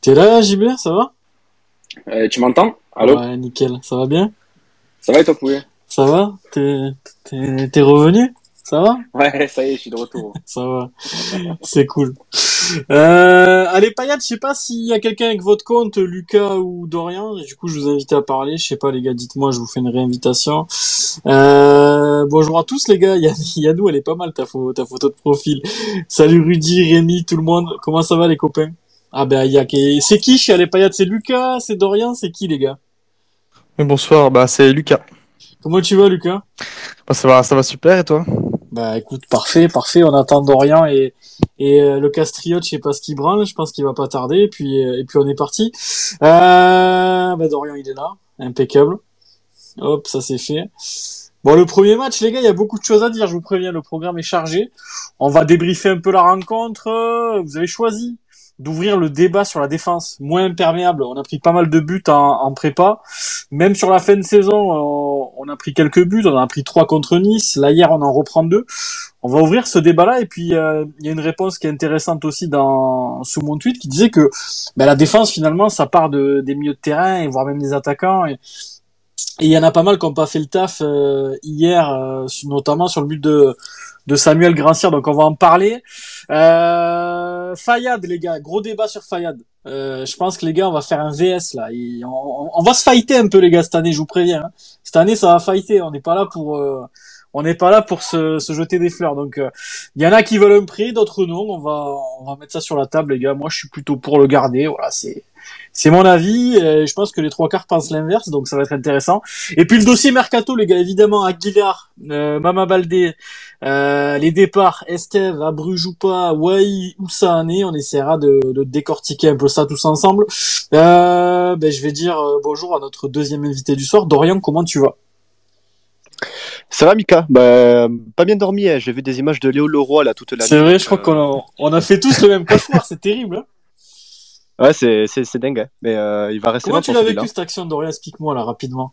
T'es là, JB, ça va? Euh, Tu m'entends? Allô? Ouais, nickel. Ça va bien? Ça va et toi, Poulet? Ça va? T'es revenu? Ça va? Ouais, ça y est, je suis de retour. ça va. C'est cool. Euh, allez, Payat, je sais pas s'il y a quelqu'un avec votre compte, Lucas ou Dorian. Du coup, je vous invite à parler. Je sais pas, les gars, dites-moi, je vous fais une réinvitation. Euh, bonjour à tous, les gars. Yannou, elle est pas mal, ta, photo, ta photo de profil. Salut Rudy, Rémi, tout le monde. Comment ça va, les copains? Ah ben, il y a... C'est qui chez Allez, Payat C'est Lucas C'est Dorian C'est qui, les gars? Bonsoir, bah c'est Lucas. Comment tu vas, Lucas? Bah, ça va, ça va super, et toi? Bah écoute, parfait, parfait. On attend Dorian et, et euh, le Castriote, je sais pas ce qu'il branle, je pense qu'il va pas tarder. Et puis, euh, et puis on est parti. Euh, bah Dorian, il est là, impeccable. Hop, ça c'est fait. Bon, le premier match, les gars, il y a beaucoup de choses à dire. Je vous préviens, le programme est chargé. On va débriefer un peu la rencontre. Vous avez choisi d'ouvrir le débat sur la défense moins imperméable. On a pris pas mal de buts en, prépa. Même sur la fin de saison, on, on, a pris quelques buts. On en a pris trois contre Nice. Là hier, on en reprend deux. On va ouvrir ce débat-là. Et puis euh, il y a une réponse qui est intéressante aussi dans sous mon tweet qui disait que ben, la défense finalement, ça part de, des milieux de terrain et voire même des attaquants. Et, et il y en a pas mal qui n'ont pas fait le taf euh, hier, euh, notamment sur le but de, de Samuel Grancière. Donc on va en parler. Euh, Fayad, les gars, gros débat sur Fayad. Euh, je pense que les gars, on va faire un VS là. on, va se fighter un peu les gars cette année, je vous préviens. Hein. Cette année, ça va fighter. On n'est pas là pour, euh, on n'est pas là pour se, se, jeter des fleurs. Donc, il euh, y en a qui veulent un prix, d'autres non. On va, on va mettre ça sur la table, les gars. Moi, je suis plutôt pour le garder. Voilà, c'est, c'est mon avis. Et je pense que les trois quarts pensent l'inverse, donc ça va être intéressant. Et puis le dossier mercato, les gars, évidemment, Aguilar, euh, Mama Baldé, euh, les départs, Esteve, Abrujupa, Wai, Oussane, on essaiera de, de, décortiquer un peu ça tous ensemble. Euh, ben, je vais dire euh, bonjour à notre deuxième invité du soir. Dorian, comment tu vas? Ça va Mika? Bah, Pas bien dormi, hein. j'ai vu des images de Léo Leroy là toute la nuit. C'est vrai, je crois qu'on a, on a fait tous le même cauchemar, c'est terrible. Hein Ouais, c'est, c'est, c'est dingue. Hein. Mais euh, il va rester Comment tu l'as vécu cette action, Dorian? Explique-moi là rapidement.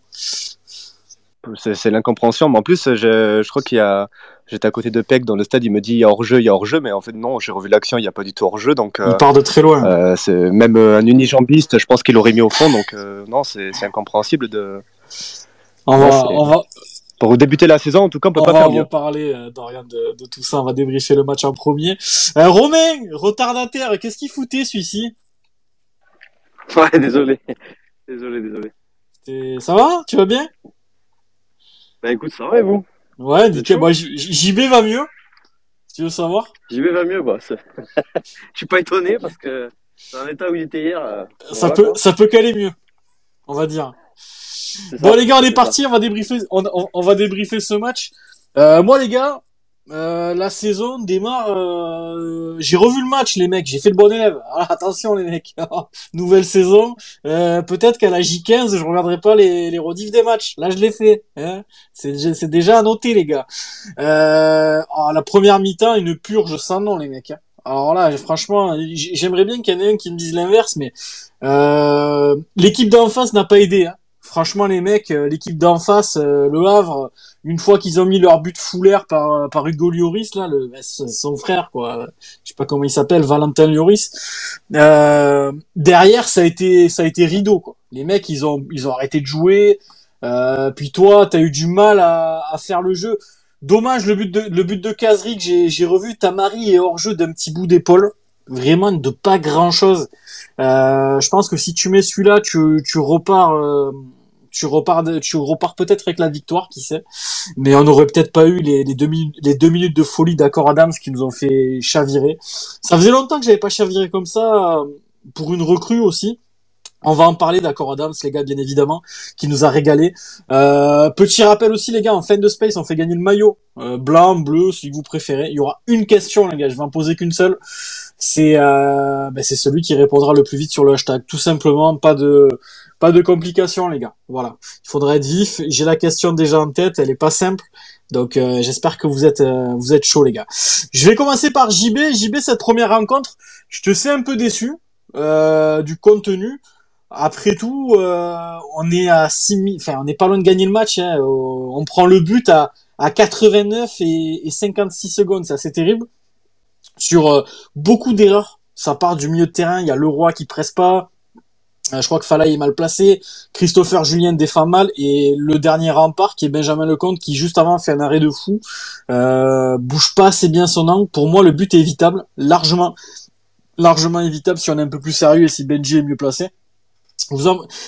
C'est, c'est l'incompréhension. Mais en plus, je, je crois qu'il y a. J'étais à côté de Peck dans le stade, il me dit il y a hors-jeu, il y a hors-jeu, mais en fait non, j'ai revu l'action, il n'y a pas du tout hors-jeu. Donc, euh, il part de très loin. Euh, c'est, même un unijambiste, je pense qu'il aurait mis au fond, donc non, c'est, incompréhensible de. On va, on va, pour débuter la saison, en tout cas, on peut on pas va, faire on mieux. va parler, euh, Dorian, de, de, tout ça. On va débriefer le match en premier. Euh, Romain, retardataire, qu'est-ce qu'il foutait celui-ci? Ouais, désolé. Désolé, désolé. Ça va? Tu vas bien? Bah écoute, ça va et vous? Ouais, nickel. Bah, JB va mieux. Si tu veux savoir. Vais, va mieux, bah. Je suis pas étonné parce que dans l'état où il était hier. euh, Ça voilà, peut, quoi. ça peut caler mieux. On va dire. Bon ça, les gars, on est parti, on va débriefer, on, on, on va débriefer ce match. Euh, moi les gars, euh, la saison démarre. euh, j'ai revu le match les mecs, j'ai fait le bon élève. Ah, attention les mecs, nouvelle saison. Euh, Peut-être qu'à la J15, je regarderai pas les, les rediffs des matchs. Là je l'ai fait. Hein c'est déjà- à noter les gars. Oh, la première mi-temps, une purge sans nom les mecs. hein. Alors là, franchement, j'aimerais bien qu'il y en ait un qui me dise l'inverse, mais l'équipe d'en face n'a pas aidé. Hein. Franchement, les mecs, l'équipe d'en face, le Havre, une fois qu'ils ont mis leur but foulaire par euh, par Hugo Lloris, là, le bah, son frère, quoi. Je sais pas comment il s'appelle, Valentin Lloris. Euh, derrière, ça a été ça a été rideau, quoi. Les mecs, ils ont ils ont arrêté de jouer. Euh, puis toi, t'as eu du mal à, à faire le jeu. Dommage le but de le but de Kazri que j'ai revu. Tamari est hors jeu d'un petit bout d'épaule, vraiment de pas grand chose. Euh, je pense que si tu mets celui-là, tu tu repars. Tu repars, tu repars peut-être avec la victoire, qui sait. Mais on n'aurait peut-être pas eu les, les, deux minutes, les deux minutes de folie d'accord Adams qui nous ont fait chavirer. Ça faisait longtemps que j'avais pas chaviré comme ça euh, pour une recrue aussi. On va en parler d'accord Adams, les gars, bien évidemment, qui nous a régalé. Euh, petit rappel aussi, les gars, en fin de space, on fait gagner le maillot. Euh, blanc, bleu, celui que vous préférez. Il y aura une question, les gars, je vais en poser qu'une seule. C'est euh, ben, c'est celui qui répondra le plus vite sur le hashtag. Tout simplement, pas de pas de complications, les gars. Voilà. Il faudra être vif. J'ai la question déjà en tête. Elle est pas simple. Donc euh, j'espère que vous êtes euh, vous êtes chaud les gars. Je vais commencer par JB. JB cette première rencontre, je te sais un peu déçu euh, du contenu. Après tout, euh, on est à 6 enfin on n'est pas loin de gagner le match. Hein. On prend le but à à 89 et, et 56 secondes, c'est terrible. Sur beaucoup d'erreurs ça part du milieu de terrain. Il y a Leroy qui presse pas. Euh, je crois que Falaï est mal placé. Christopher Julien défend mal. Et le dernier rempart qui est Benjamin Lecomte qui juste avant fait un arrêt de fou. Euh, bouge pas assez bien son angle. Pour moi, le but est évitable. Largement, largement évitable si on est un peu plus sérieux et si Benji est mieux placé.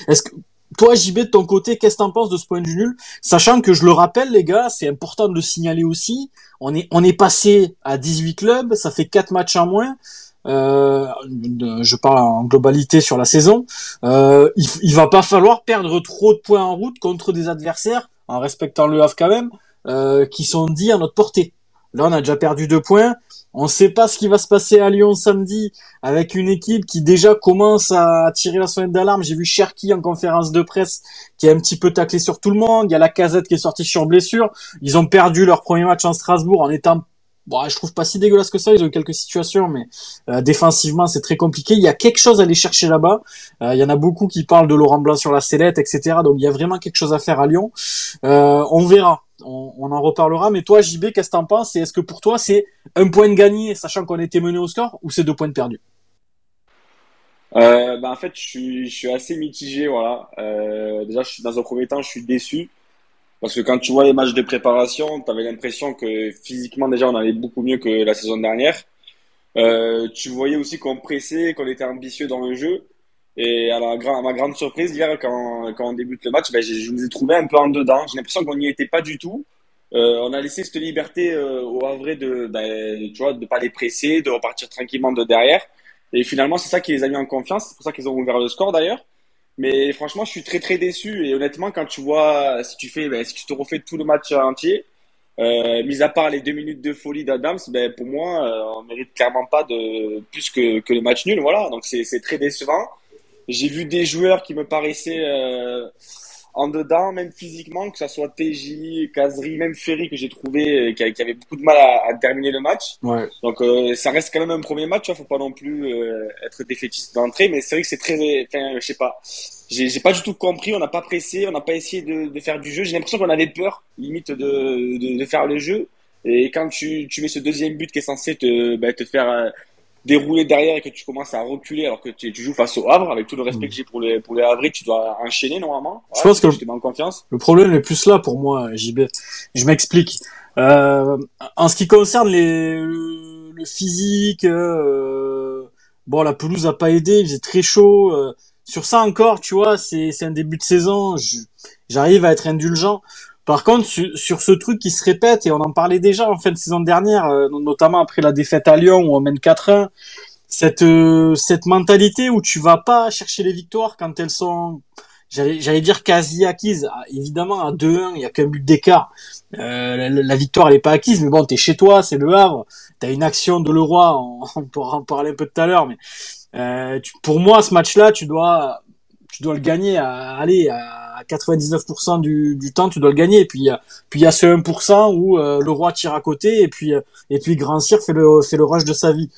Est-ce que toi, JB, de ton côté, qu'est-ce que t'en penses de ce point du nul? Sachant que je le rappelle, les gars, c'est important de le signaler aussi. On est, on est passé à 18 clubs, ça fait 4 matchs en moins. Euh, je parle en globalité sur la saison. Euh, il, il va pas falloir perdre trop de points en route contre des adversaires, en respectant le Havre quand même, euh, qui sont dits à notre portée. Là, on a déjà perdu deux points. On ne sait pas ce qui va se passer à Lyon samedi avec une équipe qui déjà commence à tirer la sonnette d'alarme. J'ai vu Cherki en conférence de presse qui a un petit peu taclé sur tout le monde. Il y a la casette qui est sortie sur blessure. Ils ont perdu leur premier match en Strasbourg en étant Bon, je trouve pas si dégueulasse que ça. Ils ont eu quelques situations, mais euh, défensivement, c'est très compliqué. Il y a quelque chose à aller chercher là-bas. Euh, il y en a beaucoup qui parlent de Laurent Blanc sur la sellette, etc. Donc, il y a vraiment quelque chose à faire à Lyon. Euh, on verra on, en reparlera. Mais toi, JB, qu'est-ce que t'en penses? Et est-ce que pour toi, c'est un point de gagné, sachant qu'on était mené au score, ou c'est deux points de perdu? Euh, bah, en fait, je suis, je suis assez mitigé, voilà. Euh, déjà, je suis, dans un premier temps, je suis déçu. Parce que quand tu vois les matchs de préparation, tu avais l'impression que physiquement, déjà, on allait beaucoup mieux que la saison dernière. Euh, tu voyais aussi qu'on pressait, qu'on était ambitieux dans le jeu. Et à, ma grande surprise, hier, quand, quand on débute le match, ben, je, je nous ai trouvé un peu en dedans. J'ai l'impression qu'on n'y était pas du tout. Euh, on a laissé cette liberté euh, au Havre de, ben, tu vois, de pas les presser, de repartir tranquillement de derrière. Et finalement, c'est ça qui les a mis en confiance. C'est pour ça qu'ils ont ouvert le score d'ailleurs. Mais franchement, je suis très très déçu. Et honnêtement, quand tu vois, si tu fais, ben, si tu te refais tout le match entier, euh, mis à part les deux minutes de folie d'Adams, ben, pour moi, euh, on mérite clairement pas de plus que, que le match nul. Voilà. Donc c'est très décevant. J'ai vu des joueurs qui me paraissaient euh, en dedans, même physiquement, que ce soit TJ, Kazri, même Ferry que j'ai trouvé euh, qui, avait beaucoup de mal à, terminer le match. Ouais. Donc euh, ça reste quand même un premier match, il hein, faut pas non plus être défaitiste d'entrée, mais c'est vrai que c'est très, enfin, je sais pas, j'ai pas du tout compris, on n'a pas pressé, on n'a pas essayé de, de, faire du jeu. J'ai l'impression qu'on avait peur, limite, de, de, de, faire le jeu. Et quand tu, tu mets ce deuxième but qui est censé te, bah, te faire dérouler derrière et que tu commences à reculer alors que tu, joues face au Havre, avec tout le respect mm. que j'ai pour les, pour les Havre, tu dois enchaîner normalement. je pense que je en confiance. le problème est plus là pour moi, JB. Je m'explique. Euh, en ce qui concerne les, le, physique, euh, bon, la pelouse a pas aidé, il faisait très chaud. Euh, sur ça encore, tu vois, c'est un début de saison, j'arrive à être indulgent. Par contre, sur, ce truc qui se répète, et on en parlait déjà en fin de saison dernière, euh, notamment après la défaite à Lyon où on mène 4-1, cette, euh, cette mentalité où tu vas pas chercher les victoires quand elles sont, j'allais dire quasi acquises. Ah, évidemment, à 2-1, il y a qu'un but d'écart. Euh, la, victoire, elle est pas acquise, mais bon, t'es chez toi, c'est le Havre. T'as une action de Leroy, on, on pourra en parler un peu tout à l'heure, mais pour moi, ce match-là, tu dois, tu dois le gagner à aller à 99% du, du temps, tu dois le gagner. Et puis, puis il y a ce 1% où euh, le roi tire à côté et puis et puis Grand Cyr fait le fait le rush de sa vie.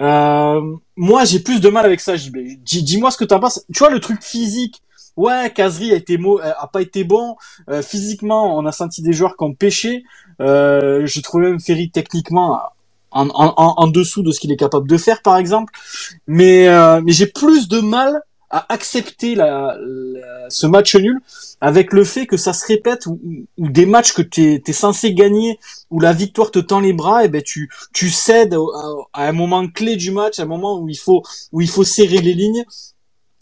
Euh, moi, j'ai plus de mal avec ça, JB. Dis-moi ce que t'en penses. Tu vois le truc physique. Ouais, Kazri a été a pas été bon. Euh, physiquement, on a senti des joueurs qui ont pêché. Euh, j'ai trouvé même Ferry techniquement en, en, en, dessous de ce qu'il est capable de faire, par exemple. Mais, euh, mais j'ai plus de mal à accepter la, ce match nul avec le fait que ça se répète ou, des matchs que tu es, censé gagner où la victoire te tend les bras et ben tu tu cèdes à, un moment clé du match à un moment où il faut où il faut serrer les lignes.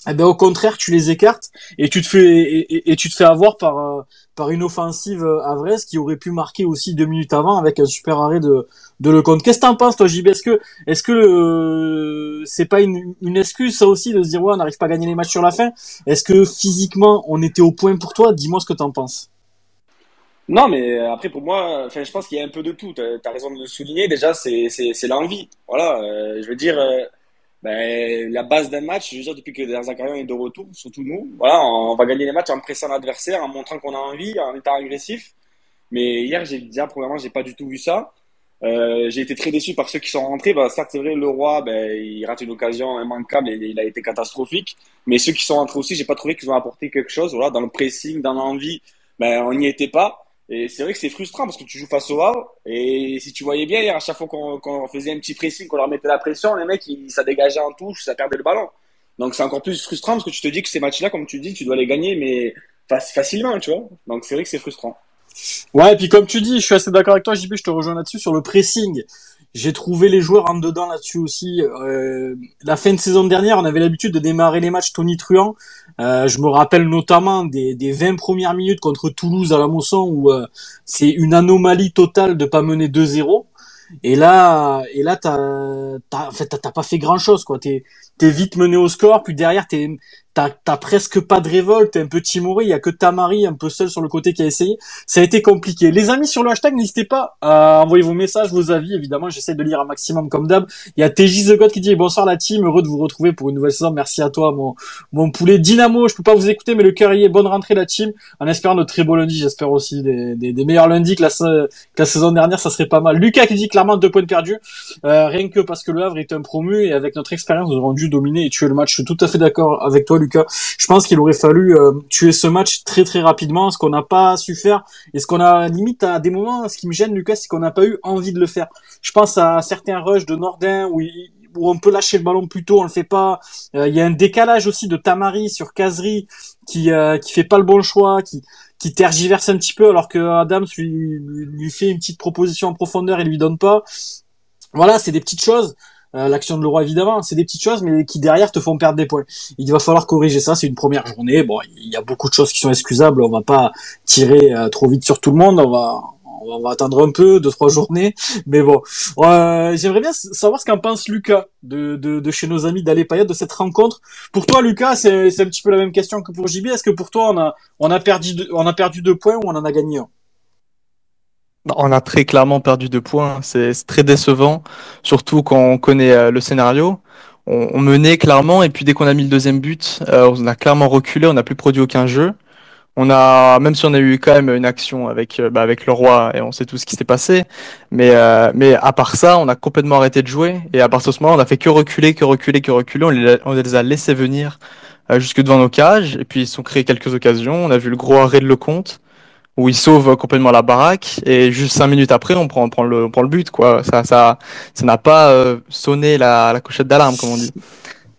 Eh ben au contraire tu les écartes et tu te fais et, et, tu te fais avoir par euh, par une offensive à Vresse qui aurait pu marquer aussi deux minutes avant avec un super arrêt de de Lecomte. Qu'est-ce que t'en penses toi JB Est-ce que est-ce que euh, c'est pas une, excuse ça aussi de se dire ouais on n'arrive pas à gagner les matchs sur la fin? Est-ce que physiquement on était au point pour toi? Dis-moi ce que t'en penses. Non, mais après, pour moi, je pense qu'il y a un peu de tout. Tu as, raison de le souligner. Déjà, c'est l'envie. Voilà, euh, je veux dire, ben, la base d'un match, je veux dire, depuis que Zakarian est de retour, surtout nous, voilà, on, va gagner les matchs en pressant l'adversaire, en montrant qu'on a envie, en étant agressif. Mais hier, j'ai déjà, premièrement, j'ai pas du tout vu ça. Euh, j'ai été très déçu par ceux qui sont rentrés. Bah, certes, c'est vrai, le roi, ben, il rate une occasion immanquable et il a été catastrophique. Mais ceux qui sont rentrés aussi, j'ai pas trouvé qu'ils ont apporté quelque chose. Voilà, dans le pressing, dans l'envie, ben, on n'y était pas. Et c'est vrai que c'est frustrant parce que tu joues face au Havre. Et si tu voyais bien, hier, à chaque fois qu'on faisait un petit pressing, qu'on leur mettait la pression, les mecs, ils, ça dégageait en touche, ça perdait le ballon. Donc c'est encore plus frustrant parce que tu te dis que ces matchs-là, comme tu dis, tu dois les gagner, mais fac- facilement, tu vois. Donc c'est vrai que c'est frustrant. Ouais, et puis comme tu dis, je suis assez d'accord avec toi, JB, je te rejoins là-dessus sur le pressing. J'ai trouvé les joueurs en dedans là-dessus aussi. Euh, la fin de saison dernière, on avait l'habitude de démarrer les matchs Tony Truant. Euh, je me rappelle notamment des, des 20 premières minutes contre Toulouse à la Mosson où euh, c'est une anomalie totale de pas mener 2-0. Et là, et là, t'as, t'as, en fait, t'as pas fait grand chose, quoi. T'es, t'es vite mené au score, puis derrière, t'es, t'as, presque pas de révolte, t'es un peu timoré. Il y a que Tamari, un peu seul sur le côté, qui a essayé. Ça a été compliqué. Les amis sur le hashtag, n'hésitez pas à envoyer vos messages, vos avis. Évidemment, j'essaie de lire un maximum comme d'hab. Il y a TJ The God qui dit bonsoir la team, heureux de vous retrouver pour une nouvelle saison. Merci à toi, mon, mon poulet. Dynamo, je peux pas vous écouter, mais le cœur y est. Bonne rentrée la team. En espérant de très beaux lundis, j'espère aussi des, des, des meilleurs lundis que la, sa- que la saison dernière, ça serait pas mal. Lucas qui dit clairement deux points perdus, euh, rien que parce que le Havre est un promu et avec notre expérience, nous aurons dû dominer et tuer le match. Je suis tout à fait d'accord avec toi, Lucas. Je pense qu'il aurait fallu euh, tuer ce match très très rapidement, ce qu'on n'a pas su faire et ce qu'on a limite à des moments. Ce qui me gêne, Lucas, c'est qu'on n'a pas eu envie de le faire. Je pense à certains rushs de Nordin où on peut lâcher le ballon plus tôt, on le fait pas. Euh, Il y a un décalage aussi de Tamari sur Kazri qui euh, qui fait pas le bon choix, qui qui tergiverse un petit peu alors que Adams lui fait une petite proposition en profondeur et lui donne pas. Voilà, c'est des petites choses. Euh, L'action de Leroy évidemment, c'est des petites choses mais qui derrière te font perdre des points. Il va falloir corriger ça. C'est une première journée. Bon, il y a beaucoup de choses qui sont excusables. On va pas tirer euh, trop vite sur tout le monde. On va on va- attendre un peu, deux trois journées. Mais bon, euh, j'aimerais bien savoir ce qu'en pense Lucas de, de, de chez nos amis d'Aller Payet de cette rencontre. Pour toi, Lucas, c'est un petit peu la même question que pour JB. Est-ce que pour toi, on a on a perdu on a perdu deux points ou on en a gagné un? On a très clairement perdu deux points. C'est très décevant, surtout quand on connaît euh, le scénario. On, menait clairement, et puis dès qu'on a mis le deuxième but, euh, on a clairement reculé, on n'a plus produit aucun jeu. On a, même si on a eu quand même une action avec, euh, bah, avec le roi, et on sait tout ce qui s'est passé, mais, mais à part ça, on a complètement arrêté de jouer, et à partir de ce moment, on a fait que reculer, que reculer, que reculer. On les, a laissés venir jusque devant nos cages, et puis ils se sont créés quelques occasions. On a vu le gros arrêt de Lecomte où il sauve complètement la baraque et juste cinq minutes après on prend, on prend le on prend le but quoi ça ça ça n'a pas euh, sonné la, la cochette d'alarme comme on dit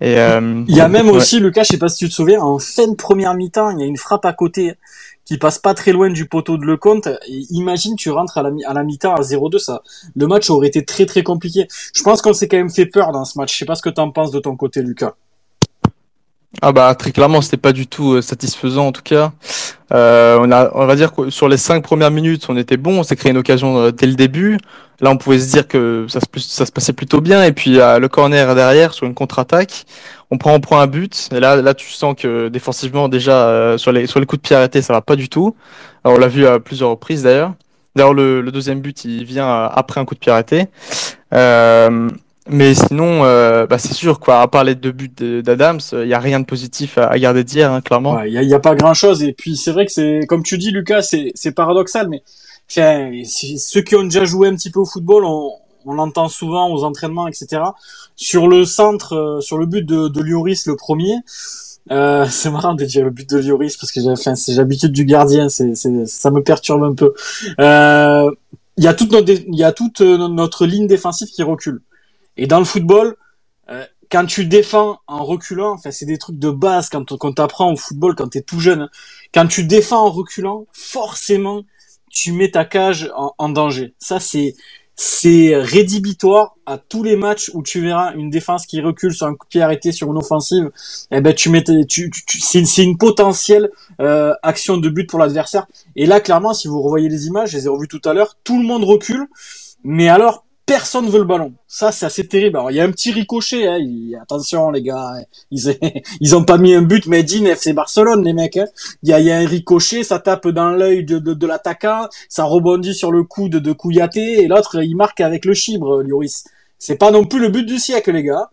et euh, Il y a même ouais. aussi, Lucas, je sais pas si tu te souviens, en fin de première mi-temps, il y a une frappe à côté qui passe pas très loin du poteau de Lecomte. Et imagine, tu rentres à la, à la mi-temps à 0-2, ça, le match aurait été très très compliqué. Je pense qu'on s'est quand même fait peur dans ce match. Je sais pas ce que t'en penses de ton côté, Lucas. Ah bah très clairement c'était pas du tout euh, satisfaisant en tout cas. Euh, on a on va dire que sur les cinq premières minutes on était bon, on s'est créé une occasion euh, dès le début. Là on pouvait se dire que ça se ça se passait plutôt bien et puis euh, le corner derrière sur une contre-attaque, on prend on prend un but et là là tu sens que défensivement déjà sur les sur les coups de pied arrêtés ça va pas du tout. Alors, on l'a vu à plusieurs reprises d'ailleurs. D'ailleurs le, le deuxième but il vient après un coup de pied arrêté. Euh, mais sinon, euh, bah c'est sûr, quoi. À part les deux buts d'Adams, il y a rien de positif à, garder d'hier, hein, clairement. Ouais, il y a, y a pas grand chose. Et puis c'est vrai que c'est, comme tu dis, Lucas, c'est, paradoxal, mais ceux qui ont déjà joué un petit peu au football, on, l'entend souvent aux entraînements, etc. Sur le centre, euh, sur le but de, de Lloris, le premier. Euh, c'est marrant de dire le but de Lloris parce que j'ai, enfin, c'est l'habitude du gardien, c'est, ça me perturbe un peu. Euh, Il y il y a toute euh, notre ligne défensive qui recule. Et dans le football, euh, quand tu défends en reculant, enfin c'est des trucs de base quand quand t'apprends au football quand t'es tout jeune. hein. Quand tu défends en reculant, forcément tu mets ta cage en, danger. Ça c'est c'est rédhibitoire à tous les matchs où tu verras une défense qui recule sur un coup de pied arrêté sur une offensive. Eh ben tu mets tu, tu- c'est c'est une potentielle euh, action de but pour l'adversaire. Et là clairement si vous revoyez les images, je les ai revues tout à l'heure, tout le monde recule, mais alors personne veut le ballon. Ça, c'est assez terrible. Alors, il y a un petit ricochet. Hein. Attention, les gars. Ils, ils ont pas mis un but made in FC Barcelone, les mecs. hein. Il y, a, il y a un ricochet, ça tape dans l'œil de, de, de l'attaquant, ça rebondit sur le coude de Kouyaté, et l'autre, il marque avec le chibre, Lloris. C'est pas non plus le but du siècle, les gars.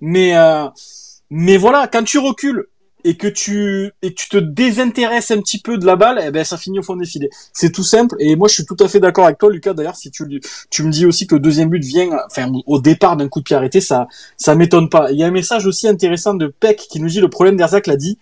Mais, euh, mais voilà, quand tu recules et que tu et que tu te désintéresses un petit peu de la balle, eh ben ça finit au fond des filets. C'est tout simple. Et moi, je suis tout à fait d'accord avec toi, Lucas. D'ailleurs, si tu le- tu me dis aussi que le deuxième but vient, enfin, au départ d'un coup de pied arrêté, ça, ça m'étonne pas. Il y a un message aussi intéressant de Peck qui nous dit le problème d'Erzak l'a dit.